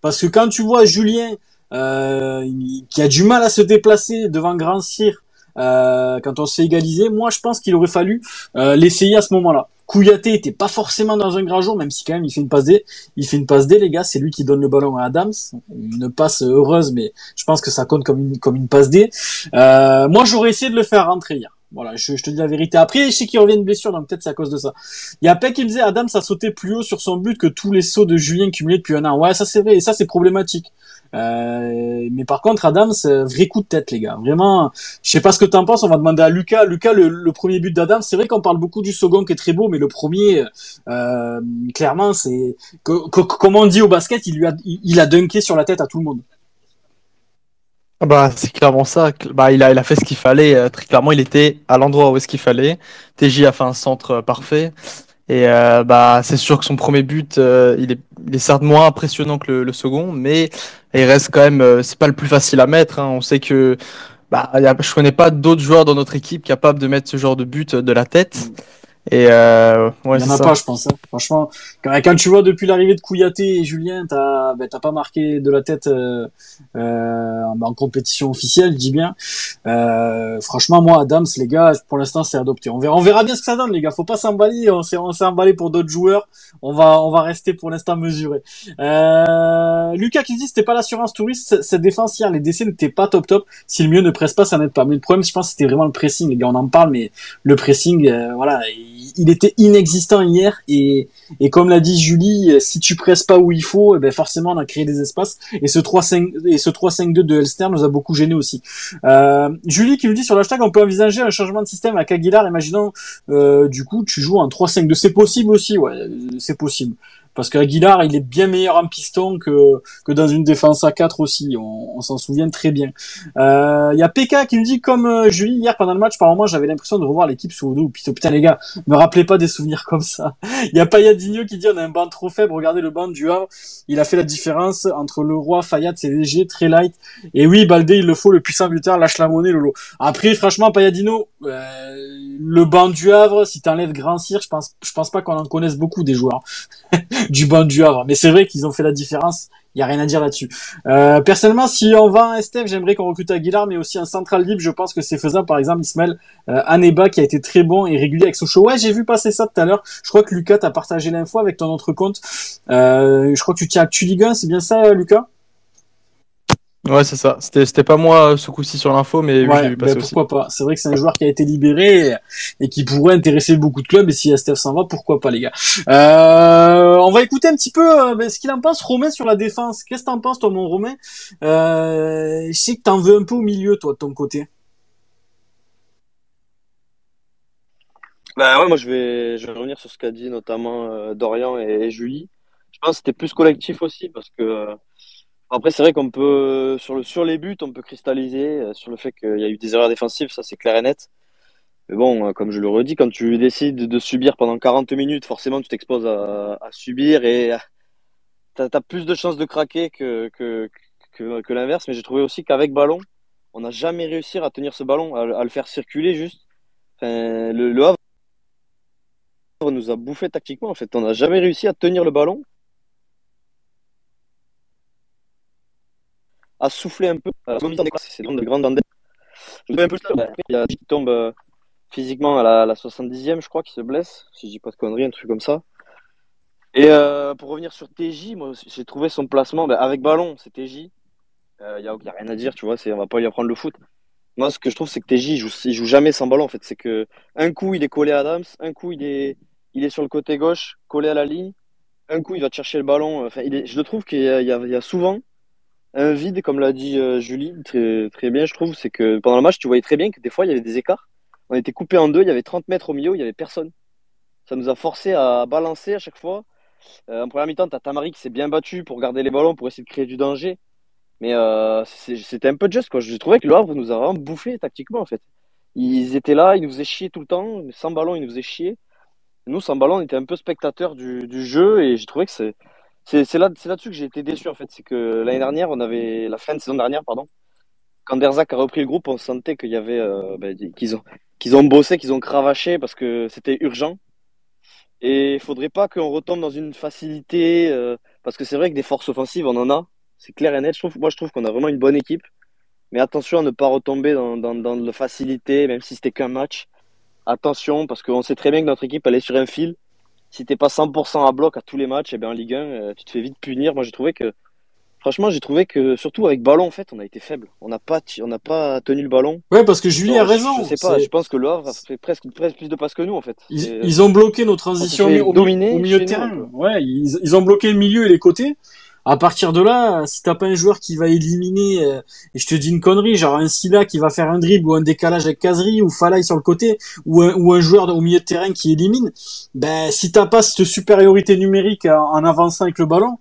Parce que quand tu vois Julien euh, qui a du mal à se déplacer devant Grand Cyr euh, quand on se fait égaliser, moi je pense qu'il aurait fallu euh, l'essayer à ce moment-là. Kouyaté était pas forcément dans un grand jour, même si quand même il fait une passe D. Il fait une passe D, les gars, c'est lui qui donne le ballon à Adams. Une passe heureuse, mais je pense que ça compte comme une, comme une passe D. Moi j'aurais essayé de le faire rentrer hier. Voilà, je, je te dis la vérité. Après, je sais qu'il revient de blessure, donc peut-être c'est à cause de ça. Il y a Peck qui me disait Adam, ça sautait plus haut sur son but que tous les sauts de Julien cumulés depuis un an. Ouais, ça c'est vrai, et ça c'est problématique. Euh, mais par contre, Adam, c'est un vrai coup de tête, les gars. Vraiment, je sais pas ce que t'en penses. On va demander à Lucas. Lucas, le, le premier but d'Adam, c'est vrai qu'on parle beaucoup du second qui est très beau, mais le premier, euh, clairement, c'est co- comme on dit au basket, il lui a, il, il a dunké sur la tête à tout le monde. Ah Bah, c'est clairement ça. Bah, il a, il a fait ce qu'il fallait. euh, Très clairement, il était à l'endroit où est-ce qu'il fallait. TJ a fait un centre euh, parfait. Et euh, bah, c'est sûr que son premier but, il est, certes moins impressionnant que le, second, mais il reste quand même. euh, c'est pas le plus facile à mettre. hein. On sait que bah, y je connais pas d'autres joueurs dans notre équipe capables de mettre ce genre de but de la tête. Et euh, ouais, Il y c'est en a ça. pas, je pense. hein. Franchement, quand, quand tu vois depuis l'arrivée de Kouyaté et Julien, t'as ben, t'as pas marqué de la tête euh, euh, en, compétition officielle, je dis bien. Euh, franchement, moi, Adams, les gars, pour l'instant, c'est adopté. On verra, on verra bien ce que ça donne, les gars. Faut pas s'emballer. On s'est on s'est emballé pour d'autres joueurs. On va on va rester pour l'instant mesuré. Euh, Lucas qui dit c'était pas l'assurance touriste. Cette défense hier, les décès n'étaient pas top top. Si le mieux ne presse pas, ça n'aide pas. Mais le problème, je pense, c'était vraiment le pressing. Les gars, on en parle, mais le pressing, euh, voilà, il, il était inexistant hier et, et comme l'a dit Julie, euh, si tu presses pas où il faut, eh ben forcément on a créé des espaces et ce 3-5 et ce 3-5-2 de Elster nous a beaucoup gêné aussi. Euh, Julie qui nous dit sur l'hashtag on peut envisager un changement de système à Aguilar, imaginons euh, du coup tu joues en 3-5-2, c'est possible aussi, ouais, euh, c'est possible. Parce qu'Aguilar, il est bien meilleur en piston que, que dans une défense à 4 aussi. On, s'en souvient très bien. Euh, Il y a PK qui me dit, comme euh, Julie, hier pendant le match, par moment, j'avais l'impression de revoir l'équipe sous dos. Putain, putain, les gars, me rappelez pas des souvenirs comme ça. Il y a Payadinho qui dit, on a un banc trop faible. Regardez le banc du Havre. Il a fait la différence entre le roi, Fayad, c'est léger, très light. Et oui, Baldé, il le faut, le puissant buteur, lâche la monnaie, Lolo. Après, franchement, Payadino, euh, le banc du Havre, si t'enlèves Grand Cyr, je pense, je pense pas qu'on en connaisse beaucoup des joueurs du banc du Havre. Mais c'est vrai qu'ils ont fait la différence. Il y a rien à dire là-dessus. Euh, personnellement, si on va à Estève, j'aimerais qu'on recrute Aguilar, mais aussi un central libre. Je pense que c'est faisable. Par exemple, Ismaël euh, Aneba, qui a été très bon et régulier avec Sochaux. Ouais, j'ai vu passer ça tout à l'heure. Je crois que Lucas t'a partagé l'info avec ton autre compte. Euh, je crois que tu tiens à 1, c'est bien ça, Lucas? Ouais, c'est ça. C'était, c'était pas moi ce coup-ci sur l'info, mais oui, vu passer ben aussi. pourquoi pas. C'est vrai que c'est un joueur qui a été libéré et, et qui pourrait intéresser beaucoup de clubs. Et si Estève s'en va, pourquoi pas, les gars. Euh, on va écouter un petit peu euh, ben, ce qu'il en pense, Romain, sur la défense. Qu'est-ce que t'en penses, toi, mon Romain? Euh, Je sais que t'en veux un peu au milieu, toi, de ton côté. Bah ouais, moi je vais, je vais revenir sur ce qu'a dit notamment euh, Dorian et, et Julie. Je pense que c'était plus collectif aussi parce que euh, après c'est vrai qu'on peut sur le sur les buts on peut cristalliser euh, sur le fait qu'il y a eu des erreurs défensives, ça c'est clair et net. Mais bon, euh, comme je le redis, quand tu décides de subir pendant 40 minutes, forcément, tu t'exposes à, subir et tu as, plus de chances de craquer que, l'inverse. Mais j'ai trouvé aussi qu'avec ballon, on n'a jamais réussi à tenir ce ballon, à, le faire circuler juste. Le, le Havre nous a bouffé tactiquement. En fait, on n'a jamais réussi à tenir le ballon, à souffler un peu. C'est de grande peu Il y a qui tombe euh, physiquement à la, la 70e, je crois, qui se blesse, si je dis pas de conneries, un truc comme ça. Et euh, pour revenir sur TJ, moi j'ai trouvé son placement ben, avec ballon, c'est TJ. Il euh, n'y a, rien à dire, tu vois, on va pas y apprendre le foot. Moi, ce que je trouve, c'est que TJ, il joue, il joue jamais sans ballon, en fait. C'est que un coup, il est collé à Adams, un coup, il est, il est sur le côté gauche, collé à la ligne. Un coup, il va chercher le ballon. Enfin, il est, je le trouve qu'il y, a souvent un vide, comme l'a dit euh, Julie, très, très bien, je trouve. C'est que pendant le match, tu voyais très bien que des fois, il y avait des écarts. On était coupé en deux, il y avait 30 mètres au milieu, il y avait personne. Ça nous a forcé à balancer à chaque fois. Euh, en première mi-temps, tu as Tamari qui s'est bien battu pour garder les ballons, pour essayer de créer du danger. Mais euh, c'était un peu juste, quoi. Je trouvais que le Havre nous a vraiment bouffé tactiquement, en fait. Ils étaient là, ils nous faisaient chier tout le temps. Sans ballon, ils nous faisaient chier. Nous, sans ballon, on était un peu spectateurs du, du jeu et j'ai trouvé que c'est. C'est là, là-dessus que j'ai été déçu, en fait. C'est que l'année dernière, on avait. La fin de saison dernière, pardon. Quand Derzak a repris le groupe, on sentait qu'il y avait. Euh, ben, qu'ils ont, qu'ils ont bossé, qu'ils ont cravaché parce que c'était urgent. Et il faudrait pas qu'on retombe dans une facilité. Euh, parce que c'est vrai que des forces offensives, on en a c'est clair et net. Je trouve, moi, je trouve qu'on a vraiment une bonne équipe. Mais attention à ne pas retomber dans la facilité, même si c'était qu'un match. Attention, parce qu'on sait très bien que notre équipe, elle est sur un fil. Si t'es pas 100% à bloc à tous les matchs, et eh bien en Ligue 1, euh, tu te fais vite punir. Moi, j'ai trouvé que, franchement, j'ai trouvé que, surtout avec ballon, en fait, on a été faible. On n'a pas, on n'a pas tenu le ballon. Ouais, parce que Julie a raison. Je, sais pas, je pense que le Havre a fait presque, presque plus de passes que nous, en fait. Ils, ils ont bloqué nos transitions au, au, milieu de terrain. Ouais, ils, ils ont bloqué le milieu et les côtés à partir de là, si t'as pas un joueur qui va éliminer, euh, et je te dis une connerie, genre un Silla qui va faire un dribble ou un décalage avec Kazri ou Falay sur le côté, ou un, ou un joueur au milieu de terrain qui élimine, ben si t'as pas cette supériorité numérique en avançant avec le ballon,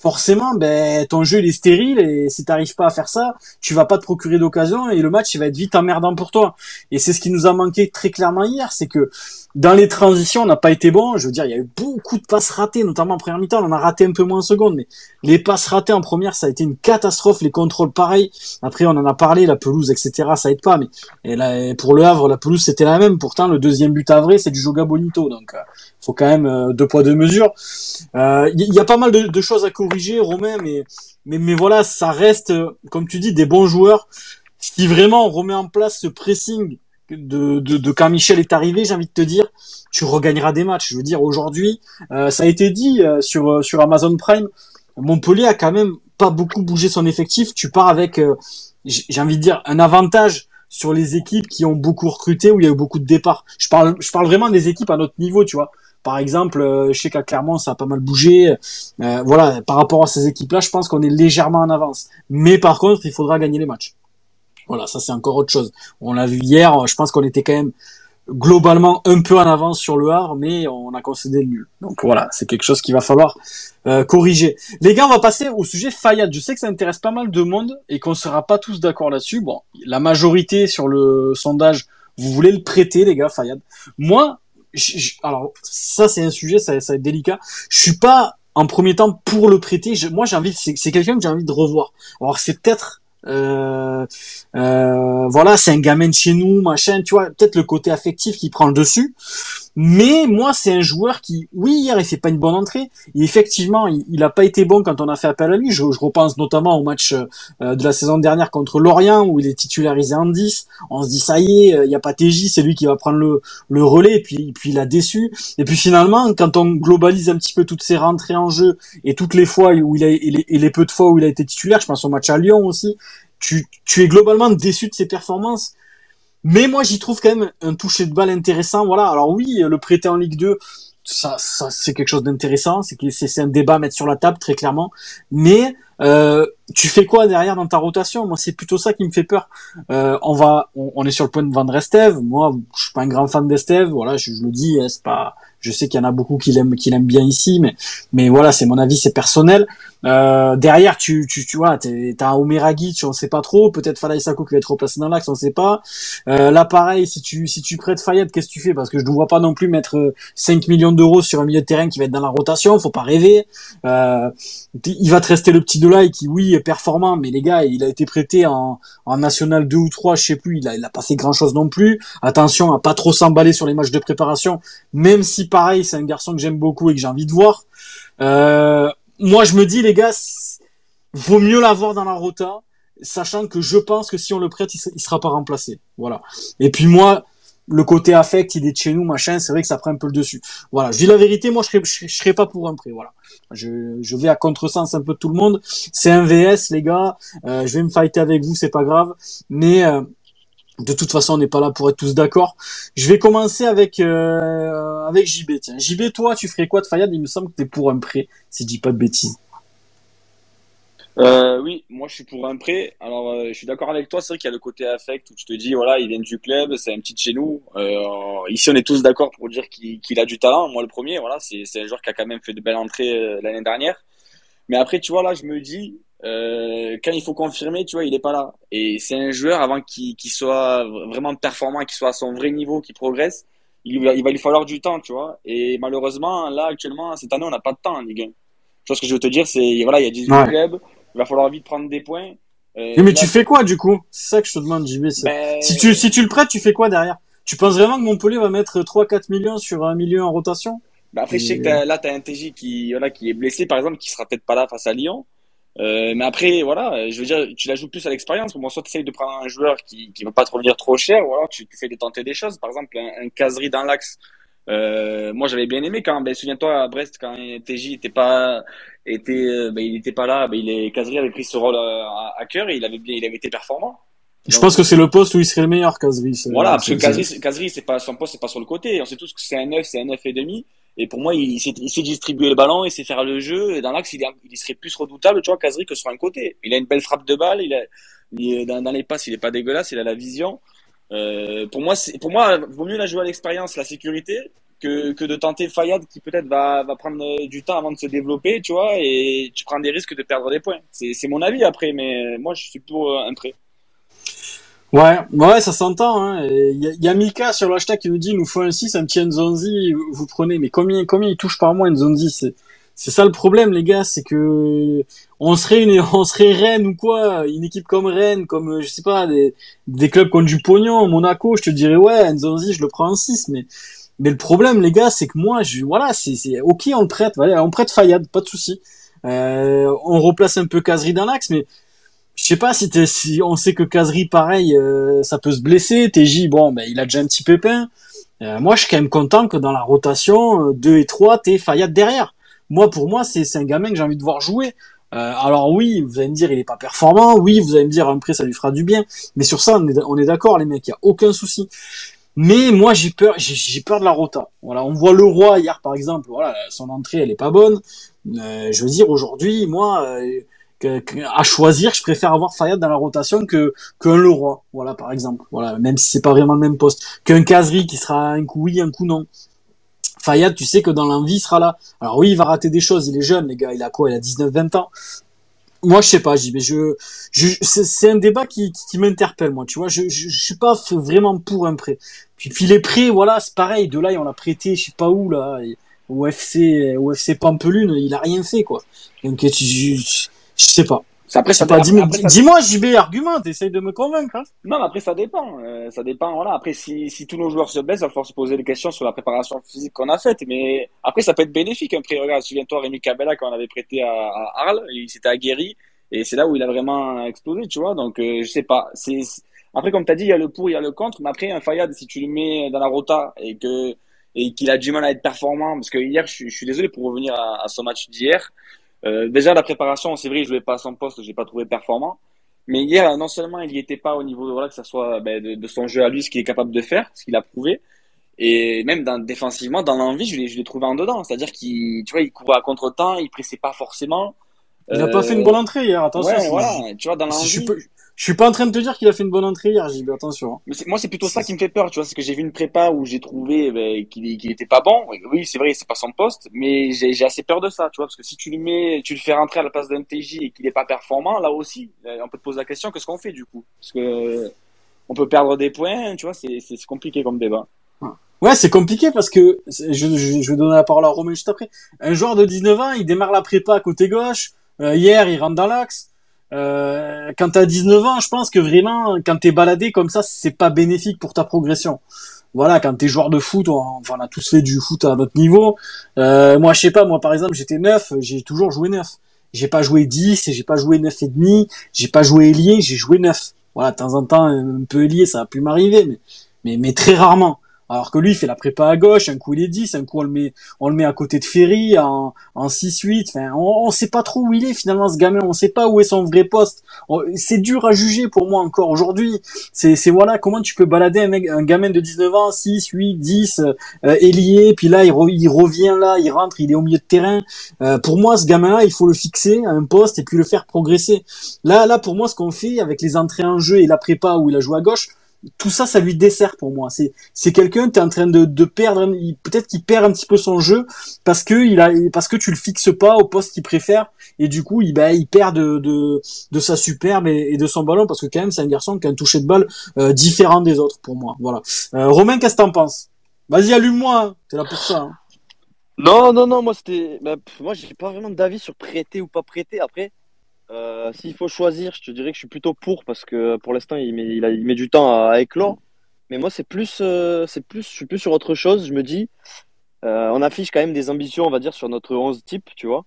forcément, ben, ton jeu il est stérile et si t'arrives pas à faire ça, tu vas pas te procurer d'occasion et le match il va être vite emmerdant pour toi. Et c'est ce qui nous a manqué très clairement hier, c'est que dans les transitions, on n'a pas été bon. Je veux dire, il y a eu beaucoup de passes ratées, notamment en première mi-temps. On en a raté un peu moins en seconde, mais les passes ratées en première, ça a été une catastrophe. Les contrôles, pareil. Après, on en a parlé, la pelouse, etc. Ça aide pas, mais et là, pour le Havre, la pelouse c'était la même. Pourtant, le deuxième but à vrai, c'est du Joga Bonito, donc euh, faut quand même euh, deux poids deux mesures. Il euh, y, y, a pas mal de, de choses à Romain, mais mais mais voilà, ça reste, comme tu dis, des bons joueurs. Si vraiment on remet en place ce pressing de, de, quand Michel est arrivé, j'ai envie de te dire, tu regagneras des matchs. Je veux dire, aujourd'hui, euh, ça a été dit euh, sur, euh, sur Amazon Prime, Montpellier a quand même pas beaucoup bougé son effectif. Tu pars avec, j'ai envie de dire, un avantage sur les équipes qui ont beaucoup recruté, où il y a eu beaucoup de départs. Je parle, je parle vraiment des équipes à notre niveau, tu vois. Par exemple, je sais qu'à Clermont, ça a pas mal bougé. voilà, par rapport à ces équipes-là, je pense qu'on est légèrement en avance. Mais par contre, il faudra gagner les matchs. Voilà, ça c'est encore autre chose. On l'a vu hier, je pense qu'on était quand même globalement un peu en avance sur le Havre, mais on a concédé le nul. Donc voilà, c'est quelque chose qu'il va falloir euh, corriger. Les gars, on va passer au sujet Fayad. Je sais que ça intéresse pas mal de monde et qu'on sera pas tous d'accord là-dessus. Bon, la majorité sur le sondage, vous voulez le prêter, les gars, Fayad. Moi, alors ça c'est un sujet, ça, ça va être délicat. Je suis pas en premier temps pour le prêter. moi, j'ai envie, c'est quelqu'un que j'ai envie de revoir. Alors c'est peut-être euh, euh, voilà, c'est un gamin de chez nous, machin, tu vois, peut-être le côté affectif qui prend le dessus. Mais moi, c'est un joueur qui, oui, hier, il fait pas une bonne entrée. Et effectivement, il, il a pas été bon quand on a fait appel à lui. Je, je repense notamment au match euh, de la saison dernière contre Lorient où il est titularisé en 10. On se dit, ça y est, euh, il y a pas TJ, c'est lui qui va prendre le, le relais. Et puis, puis il a déçu. Et puis finalement, quand on globalise un petit peu toutes ses rentrées en jeu et toutes les fois où il a, et les peu de fois où il a été titulaire, je pense au match à Lyon aussi, tu, tu es globalement déçu de ses performances. Mais moi, j'y trouve quand même un toucher de balle intéressant. Voilà. Alors oui, le prêter en Ligue 2, ça, ça c'est quelque chose d'intéressant. C'est c'est un débat à mettre sur la table très clairement. Mais Euh, tu fais quoi derrière dans ta rotation? Moi, c'est plutôt ça qui me fait peur. Euh, on va, on, est sur le point de vendre Estève. Moi, je suis pas un grand fan d'Estève. Voilà, je, le dis, hein, c'est pas je sais qu'il y en a beaucoup qui l'aiment, qui l'aiment bien ici, mais voilà, c'est mon avis, c'est personnel. Euh, derrière, tu, tu, tu vois, t'as un Omeragi, tu en sais pas trop. Peut-être Falaï Sako qui va être replacé dans l'axe, on sait pas. Euh, là, pareil, si tu, si tu prêtes Fayette, qu'est-ce que tu fais? Parce que je ne vois pas non plus mettre 5 euh, millions d'euros sur un milieu de terrain qui va être dans la rotation. Faut pas rêver. Euh, il va te rester le petit Delay qui, oui, est performant, mais les gars, il a été prêté en, en national 2 ou 3, je sais plus. Il a, il a pas grand chose non plus. Attention à pas trop s'emballer sur les matchs de préparation, même si pareil, c'est un garçon que j'aime beaucoup et que j'ai envie de voir. Euh, moi, je me dis, les gars, vaut mieux l'avoir dans la rota, sachant que je pense que si on le prête, il, sera pas remplacé. Voilà. Et puis moi, le côté affect, il est de chez nous, machin, c'est vrai que ça prend un peu le dessus. Voilà. Je dis la vérité, moi, je, serais pas pour un prêt. Voilà. Je, je vais à contresens un peu de tout le monde. C'est un VS, les gars. Euh, je vais me fighter avec vous, c'est pas grave. Mais euh, de toute façon, on n'est pas là pour être tous d'accord. Je vais commencer avec euh, avec JB. Tiens, JB, toi, tu ferais quoi de Fayad? Il me semble que tu pour un prêt, si je dis pas de bêtises. Euh, oui, moi je suis pour un prêt. Alors euh, je suis d'accord avec toi, c'est vrai qu'il y a le côté affect où tu te dis voilà, il vient du club, c'est un petit chez nous. Euh, ici on est tous d'accord pour dire qu'il a du talent. Moi le premier, voilà, c'est un joueur qui a quand même fait de belles entrées euh, l'année dernière. Mais après tu vois là, je me dis euh, quand il faut confirmer, tu vois, il est pas là. Et c'est un joueur avant qu'il soit vraiment performant, qu'il soit à son vrai niveau, qu'il progresse, il va, il va lui falloir du temps, tu vois. Et malheureusement, là actuellement, cette année, on n'a pas de temps en Ligue 1. Tu vois ce que je veux te dire, c'est voilà, il y a 18 clubs, il va falloir vite prendre des points. Euh, mais tu fais quoi du coup? C'est ça que je te demande, JB. Ben... Si tu si tu le prêtes, tu fais quoi derrière? Tu penses vraiment que Montpellier va mettre 3-4 millions sur un milieu en rotation? Bah après, je sais que as, là, tu as un TJ qui, voilà, qui est blessé, par exemple, qui sera peut-être pas là face à Lyon. Euh, mais après, voilà, je veux dire, tu la joues plus à l'expérience. Moi, soit tu essayes de prendre un joueur qui ne va pas te revenir trop cher, ou alors tu fais de tenter des choses. Par exemple, un, un caserie dans l'axe. Euh, moi, j'avais bien aimé quand, ben, souviens-toi, à Brest, quand TJ était pas, était, euh, ben, il était pas là, ben, il est, Casery avait pris ce rôle euh, à, à cœur et il avait bien, il avait été performant. je pense que c'est le poste où il serait le meilleur, Casery. Voilà, parce que Casery, c'est pas, son poste, c'est pas sur le côté. On sait tous que c'est un 9, c'est un 9 et demi. Et pour moi, il, sait, il distribuer le ballon, il sait faire le jeu. Et dans l'axe, il, serait plus redoutable, tu vois, Kazri, que sur un côté. Il a une belle frappe de balle. Il a, il, dans, dans, les passes, il est pas dégueulasse. Il a la vision. Euh, pour moi, pour moi, vaut mieux la jouer à l'expérience, la sécurité, que, que de tenter Fayad qui peut-être va, va prendre du temps avant de se développer, tu vois, et tu prends des risques de perdre des points. C'est mon avis après, mais moi, je suis pour un prêt. Ouais, ouais, ça s'entend. Hein. Il y, a Mika sur l'hashtag qui nous dit, il nous faut un 6, un petit Nzonzi, vous prenez. Mais combien, combien il touche par mois Nzonzi? C'est, c'est ça le problème, les gars, c'est que on serait une, on serait Rennes ou quoi, une équipe comme Rennes, comme je sais pas, des, des clubs comme du pognon, Monaco, je te dirais ouais, Nzonzi, je le prends en 6, mais mais le problème, les gars, c'est que moi, je, voilà, c'est, c'est ok, on le prête, voilà, on prête Fayad, pas de souci. Euh, on replace un peu Casery dans mais je sais pas si, si on sait que Casery pareil euh, ça peut se blesser. TJ bon ben il a déjà un petit pépin. Euh, moi je suis quand même content que dans la rotation 2 euh, et 3 t'es Fayad derrière. Moi pour moi c'est un gamin que j'ai envie de voir jouer. Alors oui vous allez me dire il est pas performant. Oui vous allez me dire après ça lui fera du bien. Mais sur ça on est, on est d'accord les mecs il y a aucun souci. Mais moi j'ai peur j'ai peur de la rota. Voilà on voit le roi hier par exemple. Voilà son entrée elle est pas bonne. Je veux dire aujourd'hui moi à choisir, je préfère avoir Fayad dans la rotation que qu'un Leroy, voilà par exemple. Voilà, même si c'est pas vraiment le même poste, qu'un Casery qui sera un coup oui, un coup non. Fayad, tu sais que dans l'envie, sera là. Alors oui, il va rater des choses, il est jeune, les gars, il a quoi? Il a 19-20 ans. Moi, je sais pas, mais je, c'est un débat qui, m'interpelle, moi, tu vois. Je, je, suis pas vraiment pour un prêt. Puis, puis les prêts, voilà, c'est pareil. De là, on l'a prêté, je sais pas où là, au FC, au FC Pampelune, il a rien fait, quoi. Donc, je, je sais pas. Après, ça pas. Dis-moi, JB, argument, essaye de me convaincre. Hein. Non, mais après, ça dépend. Euh, ça dépend. Voilà. Après, si, si tous nos joueurs se blessent, il va falloir se poser des questions sur la préparation physique qu'on a faite. Mais après, ça peut être bénéfique. Prix, regarde, souviens-toi, Rémi Cabella, quand on avait prêté à, à Arles, il s'était aguerri. Et c'est là où il a vraiment explosé, tu vois. Donc, euh, je sais pas. C'est, après, comme tu as dit, il y a le pour, il y a le contre. Mais après, un Fayad, si tu le mets dans la rota et que, et qu'il a du mal à être performant, parce que hier, je, je suis désolé pour revenir à, à ce match d'hier, euh, déjà, la préparation, c'est vrai, je ne pas à son poste, j'ai pas trouvé performant. Mais hier, non seulement il n'y était pas au niveau voilà, que ça soit ben, de, de, son jeu à lui, ce qu'il est capable de faire, ce qu'il a prouvé, et même dans, défensivement, dans l'envie, je l'ai, je l'ai trouvé en dedans. C'est-à-dire qu'il, tu vois, il courait à contre-temps, il pressait pas forcément. Il a pas fait une bonne entrée hier, attention. Ouais, voilà. Tu vois, dans je, pas, je suis pas en train de te dire qu'il a fait une bonne entrée hier, JB, attention. hein. Mais moi, c'est plutôt ça qui me fait peur, tu vois, c'est que j'ai vu une prépa où j'ai trouvé ben, qu'il qu'il était pas bon. Oui, c'est vrai, c'est pas son poste, mais j'ai assez peur de ça, tu vois, parce que si tu le mets, tu le fais rentrer à la place d'un TJ et qu'il est pas performant, là aussi, euh, on peut te poser la question, qu'est-ce qu'on fait du coup? Parce que on peut perdre des points, tu vois, c'est compliqué comme débat. Ouais, c'est compliqué parce que je, je, je vais donner la parole à Romain juste après. Un joueur de 19 ans, il démarre la prépa à côté gauche. Euh, hier, il rentre dans l'axe. Euh, quand t'as 19 ans, je pense que vraiment, quand t'es baladé comme ça, c'est pas bénéfique pour ta progression. Voilà, quand t'es joueur de foot, on, enfin, a tous fait du foot à notre niveau. Euh, moi, je sais pas, moi par exemple, j'étais neuf, j'ai toujours joué neuf. J'ai pas joué 10, j'ai pas joué neuf et demi, j'ai pas joué ailier, j'ai joué neuf. Voilà, de temps en temps, un peu ailier, ça a pu m'arriver, mais, mais très rarement. Alors que lui, il fait la prépa à gauche, un coup il est 10, un coup on le met, on le met à côté de Ferry en, en 6-8. Enfin, on, on sait pas trop où il est finalement ce gamin, on sait pas où est son vrai poste. C'est dur à juger pour moi encore aujourd'hui. C'est, c'est voilà, comment tu peux balader un, mec, un gamin de 19 ans, 6, 8, 10, euh, ailier, puis là il, re- il revient là, il rentre, il est au milieu de terrain. Euh, pour moi, ce gamin-là, il faut le fixer à un poste et puis le faire progresser. Là, là, pour moi, ce qu'on fait avec les entrées en jeu et la prépa où il a joué à gauche, tout ça, ça lui dessert pour moi. C'est, c'est quelqu'un, t'es en train de, de perdre, peut-être qu'il perd un petit peu son jeu parce que il a, parce que tu le fixes pas au poste qu'il préfère et du coup, il, bah, il perd de, de, de sa superbe et, de son ballon parce que quand même, c'est un garçon qui a un toucher de balle euh, différent des autres pour moi. Voilà. Euh, Romain, qu'est-ce que t'en penses? Vas-y, allume-moi. hein. T'es là pour ça. hein. Non, non, non, moi c'était. bah, moi j'ai pas vraiment d'avis sur prêter ou pas prêter. Après, euh, s'il faut choisir, je te dirais que je suis plutôt pour parce que pour l'instant il met, il, a- il met du temps à, à éclore. Mais moi c'est plus, euh, c'est plus, je suis plus sur autre chose. Je me dis, euh, on affiche quand même des ambitions, on va dire, sur notre 11 type, tu vois.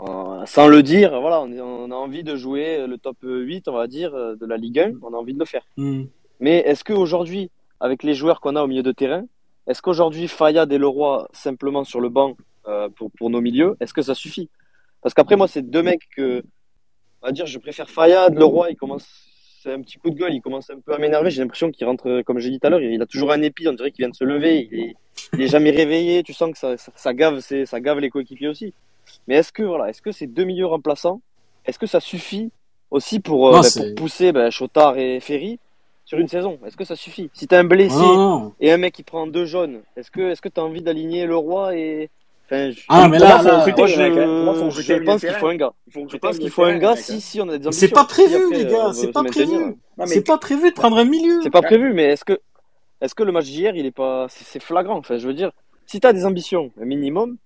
Euh, sans le dire, voilà, on, a envie de jouer le top 8, on va dire, euh, de la Ligue 1. On a envie de le faire. Hmm. Mais est-ce qu'aujourd'hui, avec les joueurs qu'on a au milieu de terrain, est-ce qu'aujourd'hui Fayad et Leroy simplement sur le banc euh, pour, pour nos milieux, est-ce que ça suffit? Parce qu'après, moi, c'est deux mecs que, on va dire, je préfère Fayad, Leroy, il commence, c'est un petit coup de gueule, il commence un peu à m'énerver. J'ai l'impression qu'il rentre, comme j'ai dit tout à l'heure, il a toujours un épi, on dirait qu'il vient de se lever, il est, il est jamais réveillé, tu sens que ça, ça, ça gave, c'est, ça gave les coéquipiers aussi. Mais est-ce que, voilà, est-ce que ces deux milieux remplaçants, est-ce que ça suffit aussi pour, euh, Non, bah, pour pousser bah, Chotard et Ferry sur une saison? Est-ce que ça suffit? Si t'as un blessé et un mec qui prend deux jaunes, est-ce que est-ce que t'as envie d'aligner le roi et enfin, je, Ah, mais là, là, recruter, moi, les je, je milieu pense de qu'il faut un gars. Je pense qu'il faut un gars si si on a des ambitions. c'est pas Si prévu, après, les euh, gars. on C'est pas prévu. euh, C'est pas prévu de prendre un milieu. C'est pas prévu, mais est-ce que est-ce que le match d'hier, il est pas c'est flagrant? Enfin, je veux dire, si t'as des ambitions, un minimum.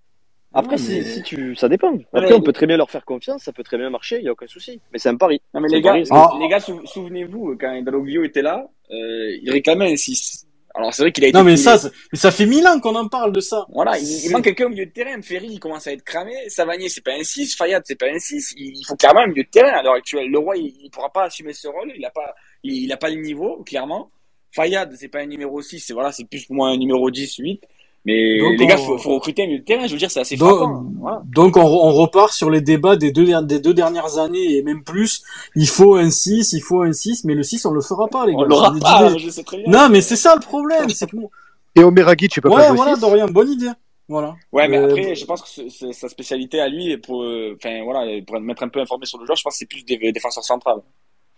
Après, Ouais, si, mais- si tu, ça dépend. Après, on peut très bien leur faire confiance, ça peut très bien marcher, il y a aucun souci. Mais c'est un pari. Non mais C'est les un gars, pari, Ah. les gars, sou- souvenez-vous quand Daloglio était là, euh, il réclamait un 6. Alors c'est vrai qu'il a été. Non, mais ça, ça fait mille ans qu'on en parle de ça. Voilà, il, manque quelqu'un au milieu de terrain. Ferry, il commence à être cramé. Savanier, c'est pas un 6. Fayad, c'est pas un 6. Il, il faut clairement un milieu de terrain à l'heure actuelle. Le roi, il, il pourra pas assumer ce rôle. Il a pas, il, a pas le niveau, clairement. Fayad, c'est pas un numéro 6. C'est voilà, c'est plus pour moi un numéro 10, 8. Mais Donc, les gars, on- faut, faut recruter un milieu de terrain. Je veux dire, c'est assez Donc, frappant. Voilà. donc on, on repart sur les débats des deux, des deux dernières années et même plus. Il faut un 6, il faut un 6, mais le 6, on le fera pas, les gars. On l'aura pas, je sais très bien. Non, mais c'est ça le problème. C'est que... Et Omeragi, tu peux pas Ouais, voilà, six Dorian, bonne idée. Voilà. Ouais, mais Euh, après, je pense que c'est- c'est sa spécialité à lui, pour, euh, enfin, voilà, pour être un peu informé sur le joueur, je pense que c'est plus des défenseurs central.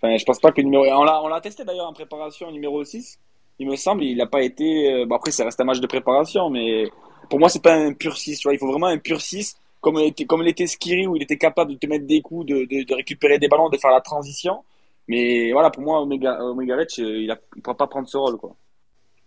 Enfin, je pense pas que numéro, on l'a, on l'a testé d'ailleurs en préparation numéro 6. Il me semble, il a pas été, euh, bon après, ça reste un match de préparation, mais pour moi, c'est pas un pur 6, tu vois. Il faut vraiment un pur 6, comme était, comme l'était Skiri, où il était capable de te mettre des coups, de, de, de récupérer des ballons, de faire la transition. Mais voilà, pour moi, Omega, Omega euh, il il pourra pas prendre ce rôle, quoi.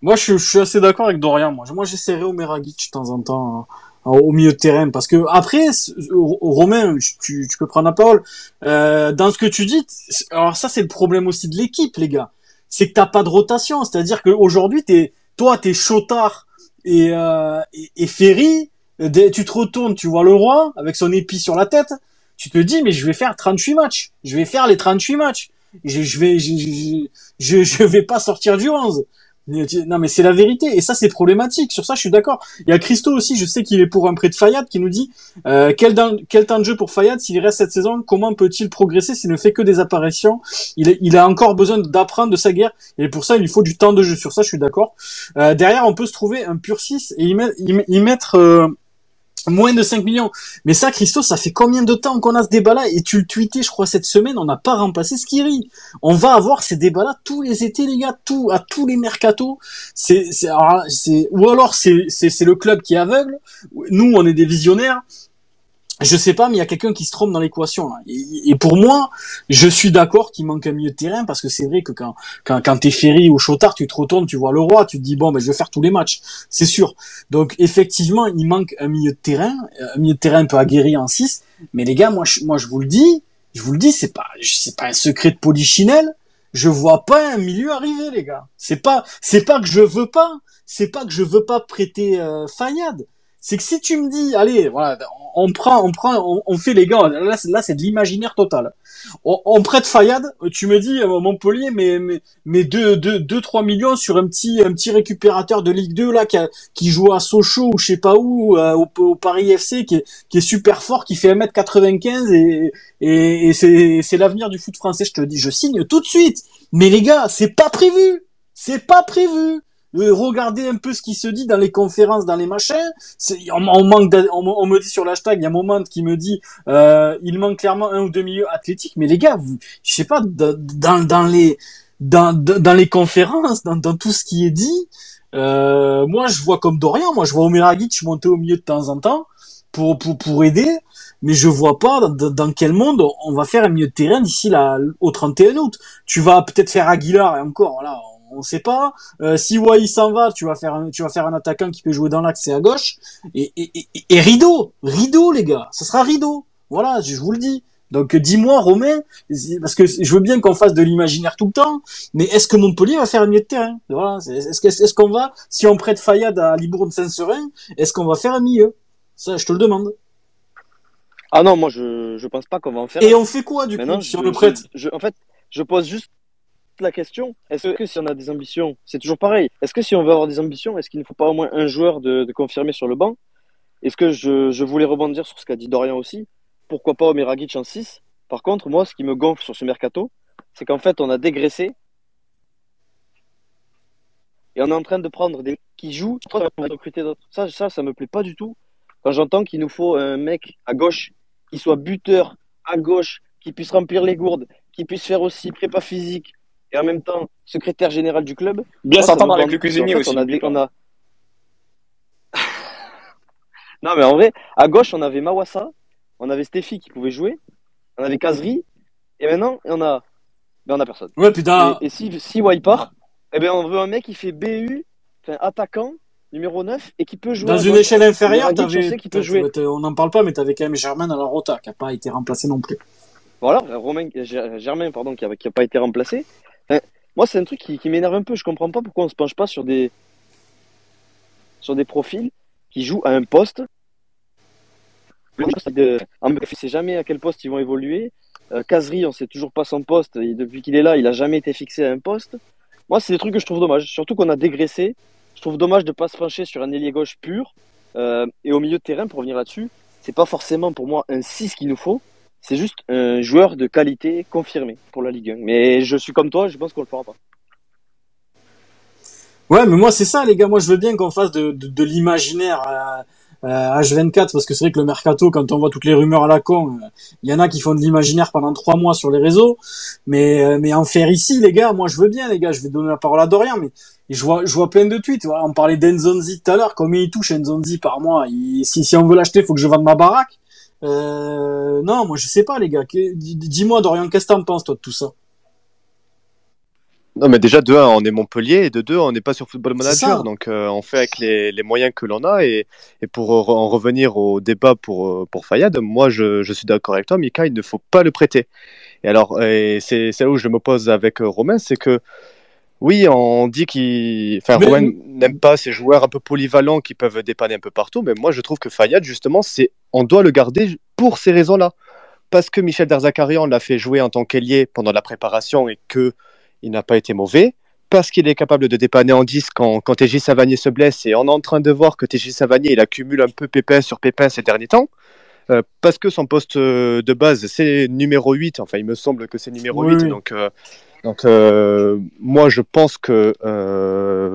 Moi, je, je suis assez d'accord avec Dorian. Moi, moi j'essaierai Omeragic de temps en temps hein, au milieu de terrain parce que après, c- Romain, tu, tu peux prendre la parole. Euh, dans ce que tu dis, alors ça, c'est le problème aussi de l'équipe, les gars. C'est que t'as pas de rotation. C'est-à-dire qu'aujourd'hui, t'es, toi, t'es Chotard et, euh, et, Ferry. Dès- Tu te retournes, tu vois le roi avec son épi sur la tête. Tu te dis, mais je vais faire 38 matchs. Je vais faire les 38 matchs. Je, je vais, je, je, je, je vais pas sortir du 11. Non mais c'est la vérité et ça c'est problématique. Sur ça je suis d'accord. Il y a Christo aussi, je sais qu'il est pour un prêt de Fayad qui nous dit euh, quel, temps de jeu pour Fayad s'il reste cette saison? Comment peut-il progresser s'il ne fait que des apparitions? Il, a encore besoin d'apprendre de sa guerre et pour ça il lui faut du temps de jeu. Sur ça je suis d'accord. Euh, derrière on peut se trouver un pur 6 et y, met- y y mettre euh, Moins de 5 millions. Mais ça, Christo, ça fait combien de temps qu'on a ce débat-là? Et tu le tweetais, je crois, cette semaine, on n'a pas remplacé Skiri. On va avoir ces débats-là tous les étés, les gars, tout, à tous les mercatos. C'est, c'est, ou alors c'est, c'est, c'est le club qui est aveugle. Nous, on est des visionnaires je sais pas, mais il y a quelqu'un qui se trompe dans l'équation. Et, et, pour moi, je suis d'accord qu'il manque un milieu de terrain parce que c'est vrai que quand quand, quand t'es Ferry ou Chotard, tu te retournes, tu vois le roi, tu te dis bon ben je vais faire tous les matchs, c'est sûr. Donc effectivement, il manque un milieu de terrain, un milieu de terrain un peu aguerri en 6. Mais les gars, moi je, moi je vous le dis, je vous le dis, c'est pas c'est pas un secret de polichinelle. Je vois pas un milieu arriver, les gars. C'est pas c'est pas que je veux pas, c'est pas que je veux pas prêter euh, c'est que si tu me dis, allez, voilà, on prend, on prend, on, fait les gars, là, là c'est de l'imaginaire total. On, prête Fayad, tu me dis euh, Montpellier, mais mais mais deux, deux, deux, 3 millions sur un petit un petit récupérateur de Ligue 2 là qui, qui joue à Sochaux ou je sais pas où euh, au, Paris FC qui est qui est super fort, qui fait 1m95 et et, et c'est c'est l'avenir du foot français. Je te dis, je signe tout de suite. Mais les gars, c'est pas prévu, c'est pas prévu. Euh, regardez un peu ce qui se dit dans les conférences, dans les machins. On, on, manque, on, me dit sur l'hashtag, il y a un moment qui me dit, euh, il manque clairement un ou deux milieux athlétiques. Mais les gars, vous, je sais pas, dans, dans les dans, dans les conférences, dans, dans tout ce qui est dit, euh, moi je vois comme Dorian, moi je vois Omeragic monter au milieu de temps en temps pour pour pour aider, mais je vois pas dans, dans quel monde on va faire un milieu de terrain d'ici là au 31 août. Tu vas peut-être faire Aguilar et encore, on sait pas. Euh, si Wai s'en va, tu vas faire un, tu vas faire un attaquant qui peut jouer dans l'axe et à gauche. Et, et, et, et, rideau, rideau les gars, ça sera rideau. Voilà, je vous le dis. Donc dis-moi Romain, parce que je veux bien qu'on fasse de l'imaginaire tout le temps, mais est-ce que Montpellier va faire un milieu de terrain? Voilà, est-ce qu'on va, si on prête Fayad à Libourne Saint-Serein, est-ce qu'on va faire un milieu? Ça, je te le demande. Ah non, moi je je pense pas qu'on va en faire. Et on fait quoi du coup si on le prête? En fait, je pose juste la question. Est-ce que si on a des ambitions, c'est toujours pareil. Est-ce que si on veut avoir des ambitions, est-ce qu'il ne faut pas au moins un joueur de, de confirmer sur le banc? Est-ce que je, je, voulais rebondir sur ce qu'a dit Dorian aussi? Pourquoi pas Omeragic en 6 Par contre, moi, ce qui me gonfle sur ce mercato, c'est qu'en fait, on a dégraissé et on est en train de prendre des qui jouent, recruter d'autres. Ça, ça, ça me plaît pas du tout. Quand j'entends qu'il nous faut un mec à gauche qui soit buteur à gauche, qui puisse remplir les gourdes, qui puisse faire aussi prépa physique, et en même temps secrétaire général du club. Bien s'entendre avec le cuisinier aussi. On a, on a... non, mais en vrai, à gauche, on avait Mawassa, on avait Stéphie qui pouvait jouer, on avait Kazri, et maintenant, on a, ben, on a personne. Ouais, putain. Et, si, si White part, eh ben, on veut un mec qui fait BU, enfin, attaquant, numéro 9, et qui peut jouer. Dans une échelle inférieure, t'avais, qui peut jouer. on n'en parle pas, mais t'avais quand même Germain à la Rota, qui n'a pas été remplacé non plus. Voilà, Romain, Germain, pardon, qui n'a qui a pas été remplacé moi, c'est un truc qui, qui m'énerve un peu. Je comprends pas pourquoi on se penche pas sur des, sur des profils qui jouent à un poste. On ne sait jamais à quel poste ils vont évoluer. Euh, Kazri, on sait toujours pas son poste. Et depuis qu'il est là, il a jamais été fixé à un poste. Moi, c'est des trucs que je trouve dommage. Surtout qu'on a dégraissé. Je trouve dommage de pas se pencher sur un ailier gauche pur. Euh, et au milieu de terrain, pour revenir là-dessus, c'est pas forcément pour moi un 6 qu'il nous faut. C'est juste un joueur de qualité confirmé pour la Ligue 1. Mais je suis comme toi, je pense qu'on le fera pas. Ouais, mais moi c'est ça, les gars. Moi, je veux bien qu'on fasse de, l'imaginaire euh, H24 parce que c'est vrai que le mercato, quand on voit toutes les rumeurs à la con, il euh, y en a qui font de l'imaginaire pendant trois mois sur les réseaux. Mais euh, mais en faire ici, les gars, moi je veux bien, les gars. Je vais donner la parole à Dorian, mais je vois je vois plein de tweets. On parlait d'Enzonzi tout à l'heure. Combien il touche Enzonzi par mois? Si si on veut l'acheter, faut que je vende ma baraque. Euh, non, moi je sais pas les gars. Dis-moi Dorian, qu'est-ce que t'en penses toi de tout ça? Non mais déjà de 1 on est Montpellier et de 2 on n'est pas sur Football Manager donc euh, on fait avec les, les moyens que l'on a et, et, pour en revenir au débat pour, euh, pour Fayad, moi je, je suis d'accord avec toi Mika, il ne faut pas le prêter. Et alors c'est là où je me pose avec Romain, c'est que oui, on dit qu'il. Enfin, Romain n'aime pas ces joueurs un peu polyvalents qui peuvent dépanner un peu partout, mais moi je trouve que Fayad, justement, c'est on doit le garder pour ces raisons-là. Parce que Michel Derzakarian l'a fait jouer en tant qu'ailier pendant la préparation et que il n'a pas été mauvais. Parce qu'il est capable de dépanner en 10 quand, quand TJ Savanier se blesse et on est en train de voir que TJ Savanier il accumule un peu pépin sur pépin ces derniers temps. Euh, parce que son poste euh, de base c'est numéro 8, enfin il me semble que c'est numéro 8, donc euh, donc moi je pense que